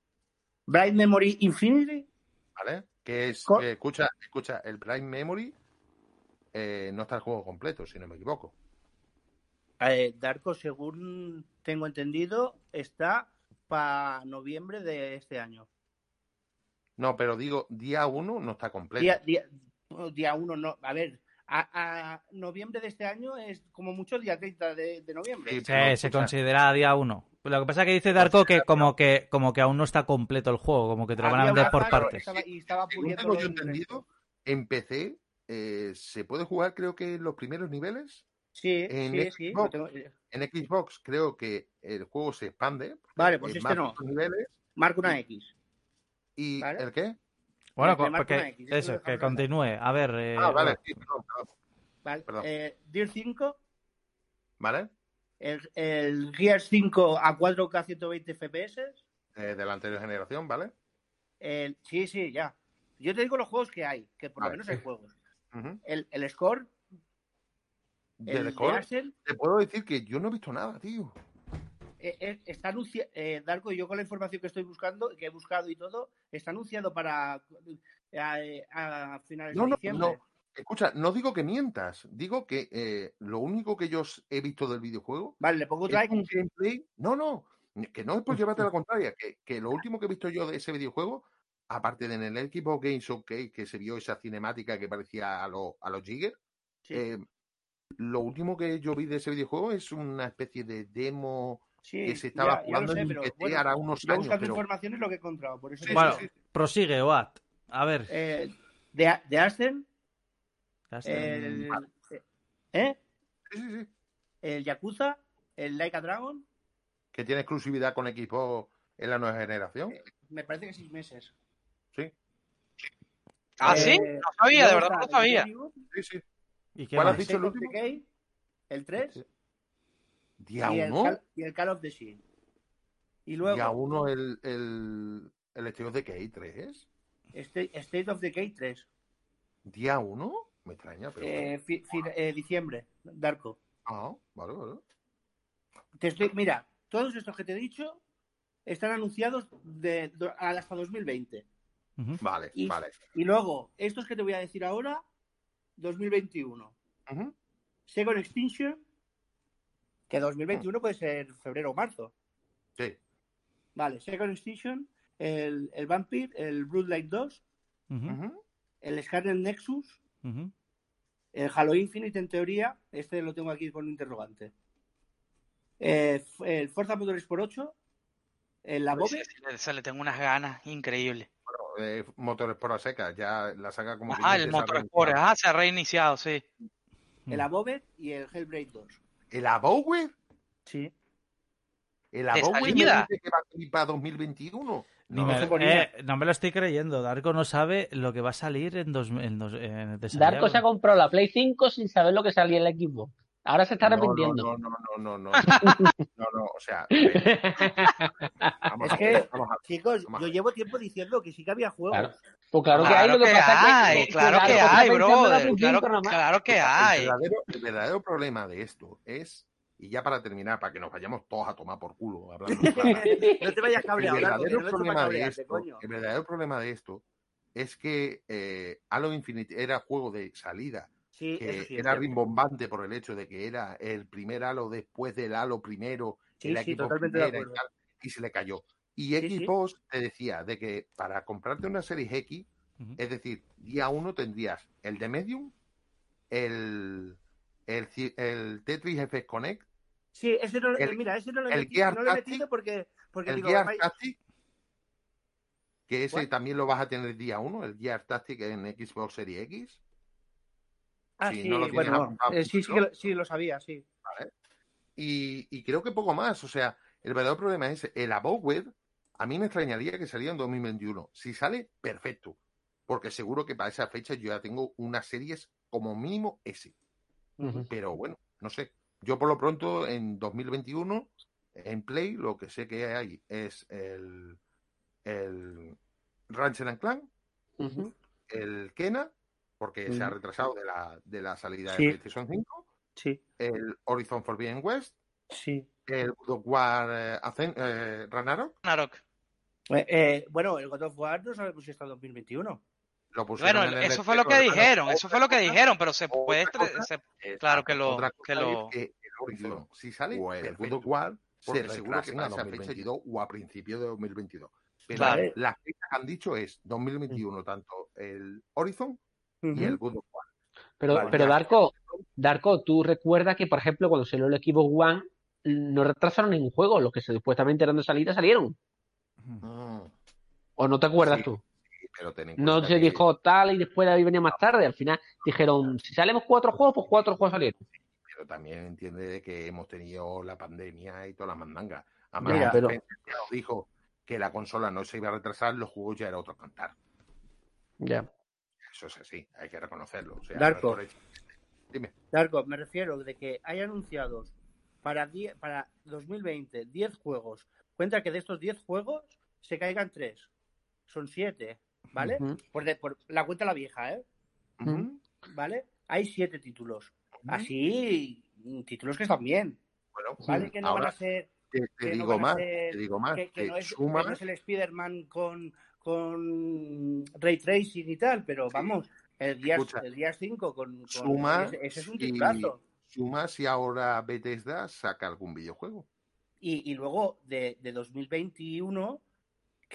Bright Memory Infinity, ¿Vale? Que es, Co- eh, escucha, escucha, el Prime Memory eh, no está el juego completo, si no me equivoco. eh, Darko, según tengo entendido, está para noviembre de este año. No, pero digo, día uno no está completo. Día, día, día uno, no. A ver, a, a noviembre de este año es como mucho día 30 de, de noviembre. Sí, Sí, pero, se considera día uno. Lo que pasa es que dice Darko que como que como que aún no está completo el juego, como que te lo van a vender por partes. estaba- y estaba según puliendo tengo lo yo entendido, en PC eh, se puede jugar, creo que en los primeros niveles. Sí, en sí, sí. Xbox. lo tengo- En Xbox creo que el juego se expande. Vale, pues es este no. niveles. Marca una X. ¿Y Vale. el qué? Bueno, marco porque X, eso que continúe. A ver, eh, ah, vale, sí, perdón, perdón. Vale. Perdón. Eh, Gear 5, ¿Vale? El, el Gear 5 a 4K 120 FPS. Eh, de la anterior generación, ¿vale? El, sí, sí, ya. Yo te digo los juegos que hay, que por lo menos hay juegos. El, el Score, el Score, Axel, te puedo decir que yo no he visto nada, tío. eh, eh, está anunciado, eh, Darko, yo con la información que estoy buscando, que he buscado y todo, está anunciado para eh, a, a finales No, de no, diciembre. no. Escucha, no digo que mientas, digo que eh, lo único que yo he visto del videojuego Vale, le pongo un gameplay. No, no, que no es por llevarte a la contraria, que, que lo último que he visto yo de ese videojuego, aparte de en el Xbox Game Showcase, que se vio esa cinemática que parecía a, lo- a los Jigger, Sí, eh, lo último que yo vi de ese videojuego es una especie de demo sí, que se estaba ya- jugando sé, en pero PC bueno, hará unos yo años. buscando Pero... información es lo que he encontrado, por eso Sí, te bueno, digo. sí, sí. prosigue, Oat. A ver. Eh, de, de está. El, ¿eh? Sí, sí, sí. el Yakuza, el Like a Dragon, Que tiene exclusividad con Xbox en la nueva generación. me parece que seis meses. Sí, ¿Ah, Eh, sí? No sabía, de verdad no sabía. sí, sí. ¿Y qué ¿cuál has más? dicho el último? Decay, el 3 Día y, el uno. Call, y el Call of the Sea. Y luego Día uno el, el, el State of Decay 3. State, State of Decay 3, Día uno. Me extraña, pero. eh, fi- fi- eh, diciembre, Darko. Ah, vale, vale. Te estoy, mira, todos estos que te he dicho están anunciados de, hasta 2020. Ujú. Vale, Y- vale. Y luego, estos que te voy a decir ahora, 2021. Ujú. Second Extinction, que 2021 puede ser febrero o marzo. Sí. Vale, Second Extinction, el, el Vampire, el Bloodlight 2, Ujú, Ujú. el Scarlet Nexus, ujú. el Halo Infinite en teoría, este lo tengo aquí con un interrogante. Eh, el Forza Motorsport 8, el La Bove, Ese- ese le tengo unas ganas increíbles. Bueno, eh, motores por la seca. Ya la saga como que Ah, el a Motorsport, ah, se ha reiniciado, sí. el Above y el Hellblade 2. ¿El Abowed? Sí. ¿El dice que va a salir para 2021? Ni No, me- se ponía. eh, no me lo estoy creyendo. Darko no sabe lo que va a salir en dos, en dos en, de Darko se ha comprado la Play 5 sin saber lo que salía en el equipo. Ahora se está arrepintiendo. No, no, no, no, no. No, no, o sea, eh, vamos Es a que- vamos a. Chicos, Vamos yo llevo tiempo diciendo que sí que había juegos. Claro. Pues claro, que hay, lo que, que pasa hay, es que, claro que hay, en Play claro, 5 nomás. claro que El hay. verdadero, el verdadero problema de esto es, y ya para terminar, para que nos vayamos todos a tomar por culo, hablando No te vayas el cabreado, que verdadero, no problema de cabrearte, esto, coño. el verdadero problema de esto es que eh, Halo Infinite era juego de salida, Sí, que era rimbombante por el hecho de que era el primer Halo después del Halo primero, Sí, el sí, equipo totalmente de primera y, tal, y se le cayó. Y Sí, sí. Xbox te decía de que para comprarte una serie X, es decir, día uno tendrías el de Medium, el, el, el Tetris FX Connect, Sí, ese no, El- mira, ese no lo he metido, no lo he metido porque, porque el digo, Gear Tactic, que ese también lo vas a tener día uno, el Gear Tactic en Xbox Series X. Ah, si sí, no lo bueno, apuntado, eh, sí, sí, ¿no? que lo, sí, lo sabía, sí. Y, y creo que poco más. O sea, el verdadero problema es el Abowed. A mí me extrañaría que saliera en 2021. Si sale, perfecto. Porque seguro que para esa fecha yo ya tengo unas series como mínimo ese. Pero bueno, no sé. Yo por lo pronto en 2021 en Play lo que sé que hay es el, el Rancher and Clan, Ujú. el Kena, porque se ha retrasado de la, de la salida Sí. de PlayStation 5, Sí, el Horizon Forbidden West, sí. el God of War eh, Ascen- eh, Ragnarok. Eh, eh, bueno, el God of War no sabemos si está en 2021. Lo pusieron Bueno, en el eso fue E3, lo que dijeron, eso fue lo que dijeron, pero se puede, se- claro que lo- que lo- es que el Horizon, si sale, o el perfecto, of War porque se seguro que para a esa fecha 2022 o a principios de 2022. Pero Claro. las fechas que han dicho es 2021, tanto el Horizon y el God of War. Pero, Vale, pero ya. Darko, Darko, tú recuerdas que, por ejemplo, cuando salió el Xbox One, no retrasaron ningún juego. Los que supuestamente eran de salida salieron. ¿O no te acuerdas Sí. tú? Sí, pero ten en No se que- dijo tal y después de ahí venía más tarde. Al final dijeron, si salemos cuatro juegos, pues cuatro juegos salieron. pero también entiende de que hemos tenido la pandemia y todas las mandangas. Además, Ya, Phil pero- dijo que la consola no se iba a retrasar, los juegos ya era otro cantar. Ya. Eso es así, hay que reconocerlo. O sea, Darko. no es por hecho. Dime. Darko, me refiero de que hay anunciados para, die- para 2020 10 juegos. Cuenta que de estos 10 juegos se caigan 3. Son 7, ¿vale? Ujú. por, de- por la cuenta la vieja, ¿eh? ¿Vale? Hay 7 títulos. Así, títulos que están bien, Bueno, ¿vale? Que no ahora van a ser te, te que no digo más, ser- te digo más, que, no es, suma, que no es el Spider-Man con, con Ray Tracing y tal, pero vamos, el día, Escucha. el día 5 con, con- Suma ese, ese es un y- titulazo. suma si ahora Bethesda saca algún videojuego. Y, y luego de, de 2021,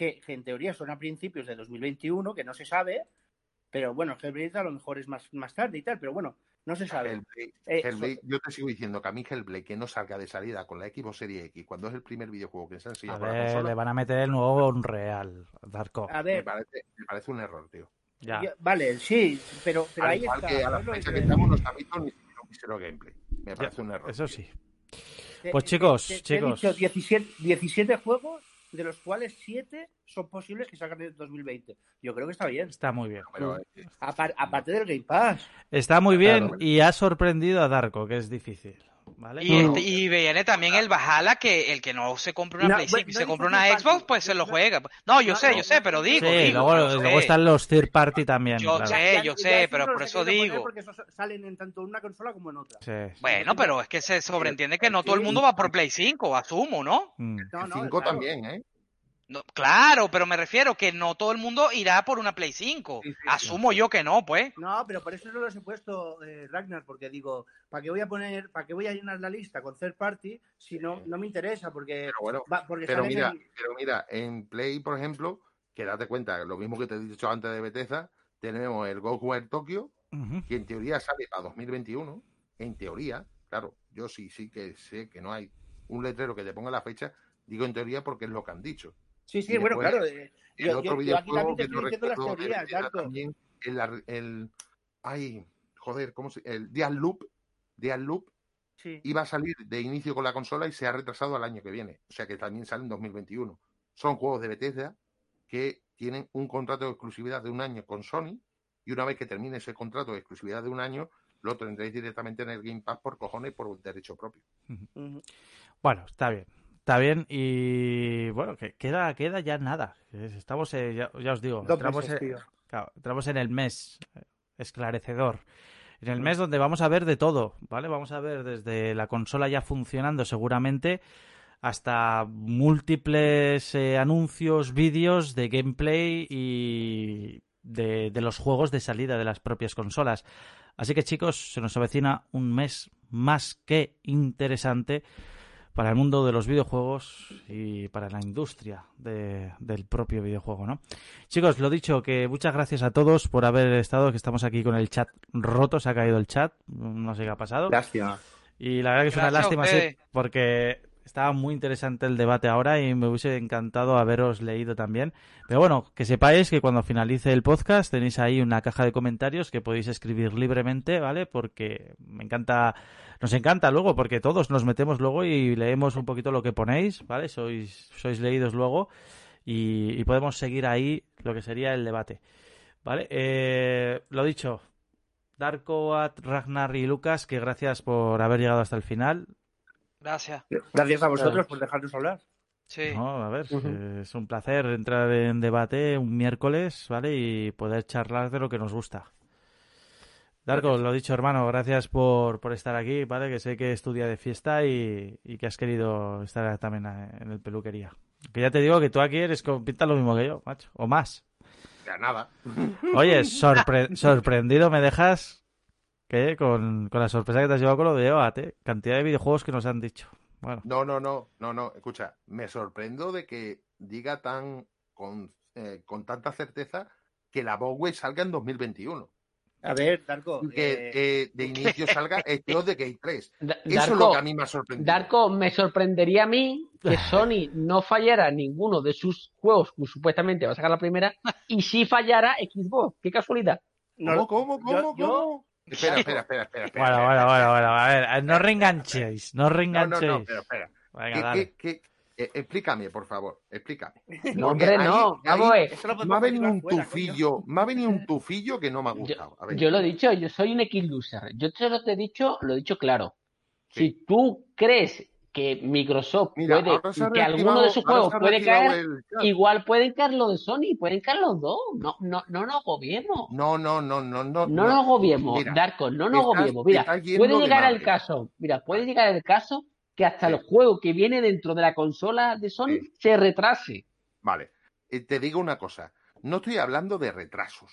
que, que en teoría son a principios de 2021, que no se sabe, pero bueno, Hellblade a lo mejor es más, más tarde y tal, pero bueno, no se sabe. Hellblade- Eh, Hellblade, yo te sigo diciendo que a mí Hellblade que no salga de salida con la Xbox Series X cuando es el primer videojuego que se ha A enseñado para la ver, consola, le van a meter el nuevo Unreal, Darko. a me ver, parece, me parece un error, tío. Ya. yo- vale, sí, pero, pero Al ahí igual está. que a la ¿sabes lo que fecha que estamos no se ha visto ni siquiera gameplay. Me Ya, parece un error. Eso tío. sí. Pues te- chicos, te- te chicos. He dicho 17, 17 juegos, de los cuales 7 son posibles que salgan en 2020. Yo creo que está bien. Está muy bien. Pero, eh, Apar- aparte del Game Pass. Está muy bien Claro. y ha sorprendido a Darko, que es difícil. ¿Vale? Y, este, y viene también el Bajala que el que no se compre una No, Play 5 y se no compre dice una Xbox, pues se lo No, juega. No, yo no, sé, no, yo sé, pero digo, Sí, digo, luego, yo luego sé. están los third party también. Yo claro. sé. Yo sé, pero no por eso digo. Porque salen en tanto en una consola como en otra. Sí. Bueno, pero es que se sobreentiende que no todo el mundo va por Play 5, asumo, ¿no? Mm. No, el no, 5 claro. también, ¿eh? No, claro, pero me refiero que no todo el mundo irá por una Play 5. Sí, sí, sí. Asumo yo que no, pues. No, pero por eso no los he puesto, eh, Ragnar, porque digo, ¿para qué voy a poner, para qué voy a llenar la lista con third party si no, no me interesa? Porque, Pero bueno, va- porque pero mira, en- pero mira, en Play, por ejemplo, que date cuenta, lo mismo que te he dicho antes de Bethesda, tenemos el Ghostwire Tokyo, Ujú. que en teoría sale para 2021, en teoría, claro, yo sí, sí que sé que no hay un letrero que te ponga la fecha, digo en teoría porque es lo que han dicho. Sí, sí, bueno, claro. eh, El yo, otro yo- videojuego que no recuerdo teorías, Darko. también, el, ar- el, ay, joder, ¿cómo se, el Death Loop, Death Loop Sí. iba a salir de inicio con la consola y se ha retrasado al año que viene. O sea que también sale en 2021. Son juegos de Bethesda que tienen un contrato de exclusividad de un año con Sony y una vez que termine ese contrato de exclusividad de un año, lo tendréis directamente en el Game Pass por cojones por derecho propio. Bueno, está bien. Está bien y bueno, que queda, queda ya nada. Estamos, eh, ya, ya os digo, entramos, meses, en, claro, entramos en el mes eh, esclarecedor. En el mes donde vamos a ver de todo, ¿vale? Vamos a ver desde la consola ya funcionando seguramente hasta múltiples eh, anuncios, vídeos de gameplay y de, de los juegos de salida de las propias consolas. Así que chicos, se nos avecina un mes más que interesante para el mundo de los videojuegos y para la industria de- del propio videojuego, ¿no? Chicos, lo dicho, que muchas gracias a todos por haber estado, que estamos aquí con el chat roto, se ha caído el chat, no sé qué ha pasado. Lástima. Y la verdad que es una Gracias lástima, sí, porque estaba muy interesante el debate ahora y me hubiese encantado haberos leído también. Pero bueno, que sepáis que cuando finalice el podcast tenéis ahí una caja de comentarios que podéis escribir libremente, ¿vale? Porque me encanta, nos encanta luego, porque todos nos metemos luego y leemos un poquito lo que ponéis, ¿vale? Sois, sois leídos luego y, podemos seguir ahí lo que sería el debate. ¿Vale? Eh, lo dicho, Darko, Ragnar y Lucas, que gracias por haber llegado hasta el final. Gracias. Gracias a vosotros por dejarnos hablar. Sí. No, a ver, eh, es un placer entrar en debate un miércoles, ¿vale? Y poder charlar de lo que nos gusta. Darko, lo dicho, hermano, gracias por, por estar aquí, ¿vale? Que sé que es tu día de fiesta y, y que has querido estar también eh, en el peluquería. Que ya te digo que tú aquí eres con pinta lo mismo que yo, macho, o más. Ya nada. Oye, sorpre- sorprendido me dejas que con, con la sorpresa que te has llevado con lo de OAT, ¿eh? Cantidad de videojuegos que nos han dicho. Bueno, No, no, no, no, no. Escucha, me sorprendo de que diga tan con, eh, con tanta certeza que la Bowway salga en 2021. A ver, Darko. Que eh, eh, de inicio salga Estios de Gate 3. Da- Eso es lo que a mí me ha sorprendido. Darko, me sorprendería a mí que Sony no fallara ninguno de sus juegos que supuestamente va a sacar la primera y sí fallara Xbox. Qué casualidad. no- ¿Cómo, cómo, yo- cómo, yo- cómo? Espera, espera, espera, espera. espera, bueno, espera, bueno, espera. bueno, bueno, a ver, no reenganchéis, no No, no, reenganchéis. no, pero espera. Venga, ¿Qué- dale. qué- qué- eh, explícame, por favor, explícame. No, hombre, ahí- no. ahí Vamos a ver. Esto lo Me ha venido un fuera, tufillo, me ha venido un tufillo que no me ha gustado. A ver. Yo lo he dicho, yo soy un X-loser. Yo te lo he dicho, lo he dicho claro. Sí. Si tú crees que Microsoft Mira, puede, que alguno de sus juegos puede caer, el igual pueden caer los de Sony, pueden caer los dos. No, no, no nos gobiemos. No, no, no, no, no. No nos gobiemos, Mira, Darko, no nos estás- gobiemos. Mira, puede de llegar el madre. caso, mira, puede llegar el caso que hasta Sí. el juego que viene dentro de la consola de Sony Sí. se retrase. Vale. Eh, te digo una cosa. No estoy hablando de retrasos.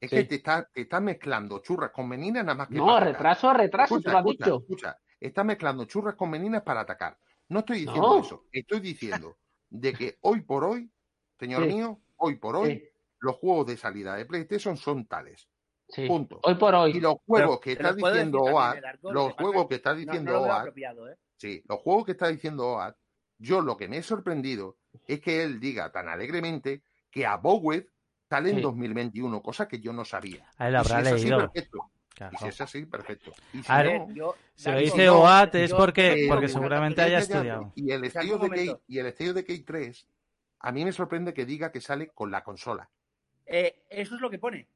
Es Sí. que te estás te está mezclando churras con meninas nada más que No, retraso a retraso, Escucha, te lo has escucha, dicho. escucha. Estás mezclando churras con meninas para atacar. No estoy diciendo No. eso. Estoy diciendo de que hoy por hoy, señor Sí. mío, hoy por hoy, Sí, los juegos de salida de PlayStation son tales. sí. Punto. Hoy por Y hoy. los juegos Pero- que está diciendo lo los juegos que está diciendo apropiado, ¿eh? Sí, los juegos que está diciendo OAD, yo lo que me he sorprendido es que él diga tan alegremente que a Bowed sale en Sí. 2021, cosa que yo no sabía. A él habrá y si es así, leído. perfecto. Claro. Y si es así, perfecto. Y si A A ver, no, ver, yo, Si lo dice no, OAT es yo- porque, porque seguramente ya, haya ya, ya, estudiado. Y el estudio un de. Kate, y el estudio de Kate 3, a mí me sorprende que diga que sale con la consola. eh, eso es lo que pone.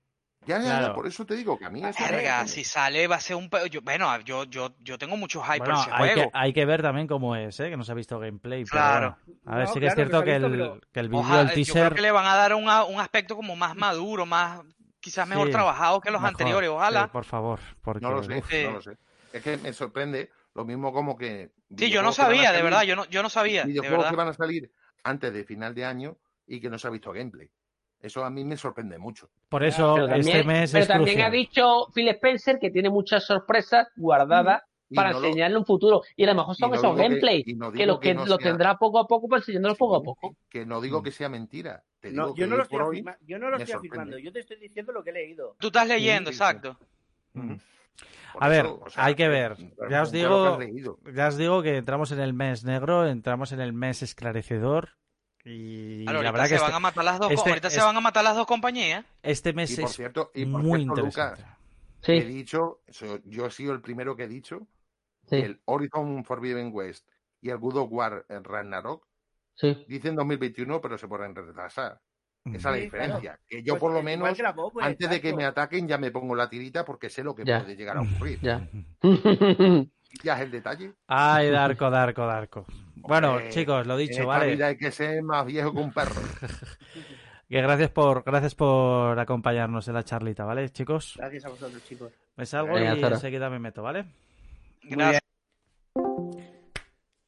Ya, ya, ya, Claro. por eso te digo que a mí eso Verga, si sale va a ser un... Yo, bueno, yo, yo, yo tengo mucho hype por Bueno, ese hay que, juego. hay que ver también cómo es, ¿eh? que no se ha visto gameplay. pero Claro. bueno. A ver, No, sí que es claro, cierto se que el, pero- que el vídeo, el yo creo teaser, que le van a dar una- un aspecto como más maduro, más quizás mejor Sí, trabajado que los mejor. anteriores, ojalá. Sí, por favor, porque No lo sé, uf, no lo sé. Es que me sorprende lo mismo como que... Sí, yo no sabía, de verdad, yo no, yo no sabía, de videojuegos verdad. que van a salir antes de final de año y que no se ha visto gameplay. Eso a mí me sorprende mucho. por eso Pero también, este mes pero es también crucial. ha dicho Phil Spencer que tiene muchas sorpresas guardadas para no lo- enseñarle un futuro. Y a lo mejor son no esos que- gameplays no que, no sea- tendrá poco a poco para enseñarlos poco a poco. Que no digo que sea mentira. Te No, digo que yo no lo estoy, afirma- yo no lo me estoy sorprende. afirmando, yo te estoy diciendo lo que he leído. Tú estás leyendo, sí, sí. exacto. Mm. por A ver, eso, o sea, hay que ver. claro, Ya os lo digo, ya os digo que entramos en el mes negro, entramos en el mes esclarecedor y Claro, la ahorita verdad se que van este, a matar las dos, este- ahorita se van a matar las dos compañías. este mes Y por es cierto, y por muy cierto, interesante. Lucas, Sí, he dicho, yo he sido el primero que he dicho sí, el Horizon Forbidden West y el God of War eh, Ragnarok sí. dicen 2021, pero se pueden retrasar. Esa es la diferencia. Que yo Pues, por lo menos, pues, antes de que me ataquen, ya me pongo la tirita porque sé lo que Ya. puede llegar a ocurrir. Ya. Ya es el detalle. Ay, Darko, Darko, Darko. Bueno, Hombre, chicos, lo En dicho, esta ¿vale? vida hay que ser más viejo que un perro. Que gracias por, gracias por acompañarnos en la charlita, ¿vale, chicos? Gracias a vosotros, chicos. Me salgo Venga, y enseguida me meto, ¿vale? Gracias.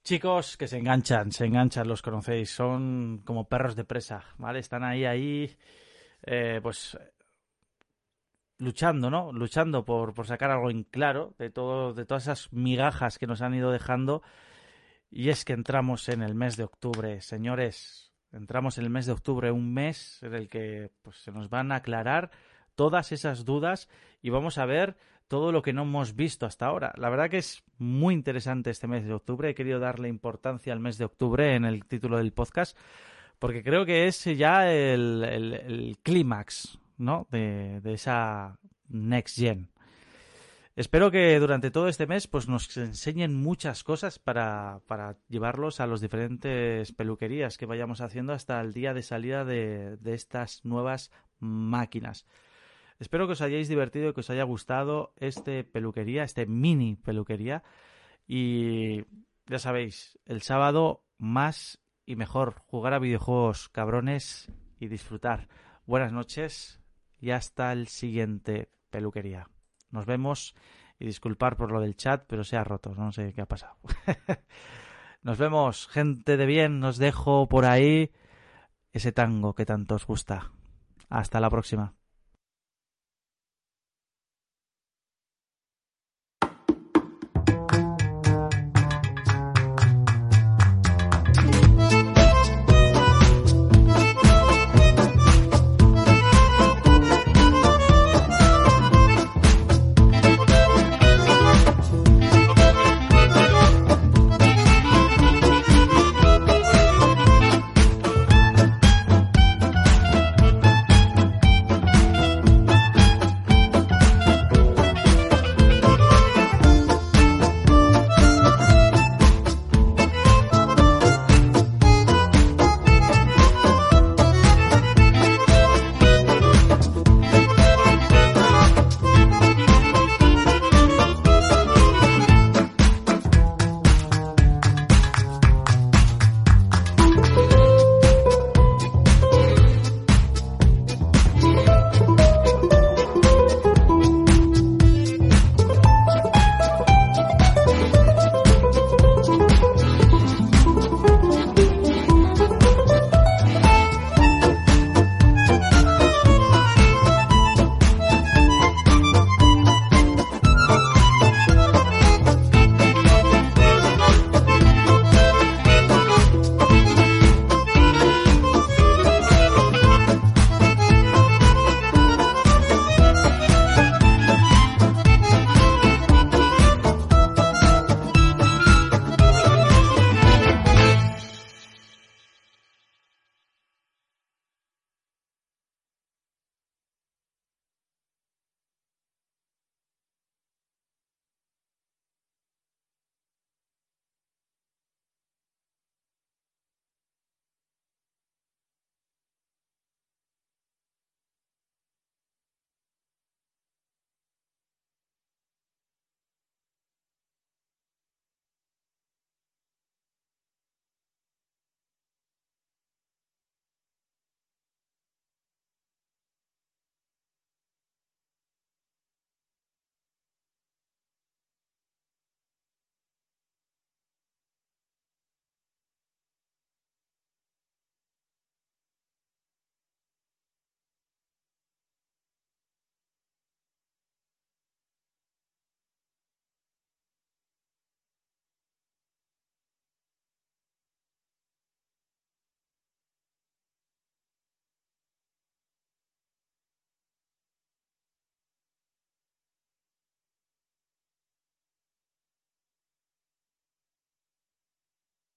Chicos que se enganchan, se enganchan, los conocéis, son como perros de presa, ¿vale? Están ahí, ahí, eh, pues luchando, ¿no? Luchando por, por sacar algo en claro de todo, de todas esas migajas que nos han ido dejando Y es que entramos en el mes de octubre, señores. Entramos en el mes de octubre, un mes en el que pues, se nos van a aclarar todas esas dudas y vamos a ver todo lo que no hemos visto hasta ahora. La verdad que es muy interesante este mes de octubre. He querido darle importancia al mes de octubre en el título del podcast porque creo que es ya el, clímax ¿no? de, de esa Next Gen. Espero que durante todo este mes pues, nos enseñen muchas cosas para, llevarlos a las diferentes peluquerías que vayamos haciendo hasta el día de salida de estas nuevas máquinas. Espero que os hayáis divertido y que os haya gustado este peluquería, este mini peluquería. Y ya sabéis, el sábado más y mejor jugar a videojuegos cabrones y disfrutar. Buenas noches y hasta el siguiente peluquería. Nos vemos y disculpar por lo del chat, pero se ha roto, no sé qué ha pasado. Nos vemos, gente de bien, nos dejo por ahí ese tango que tanto os gusta. Hasta la próxima.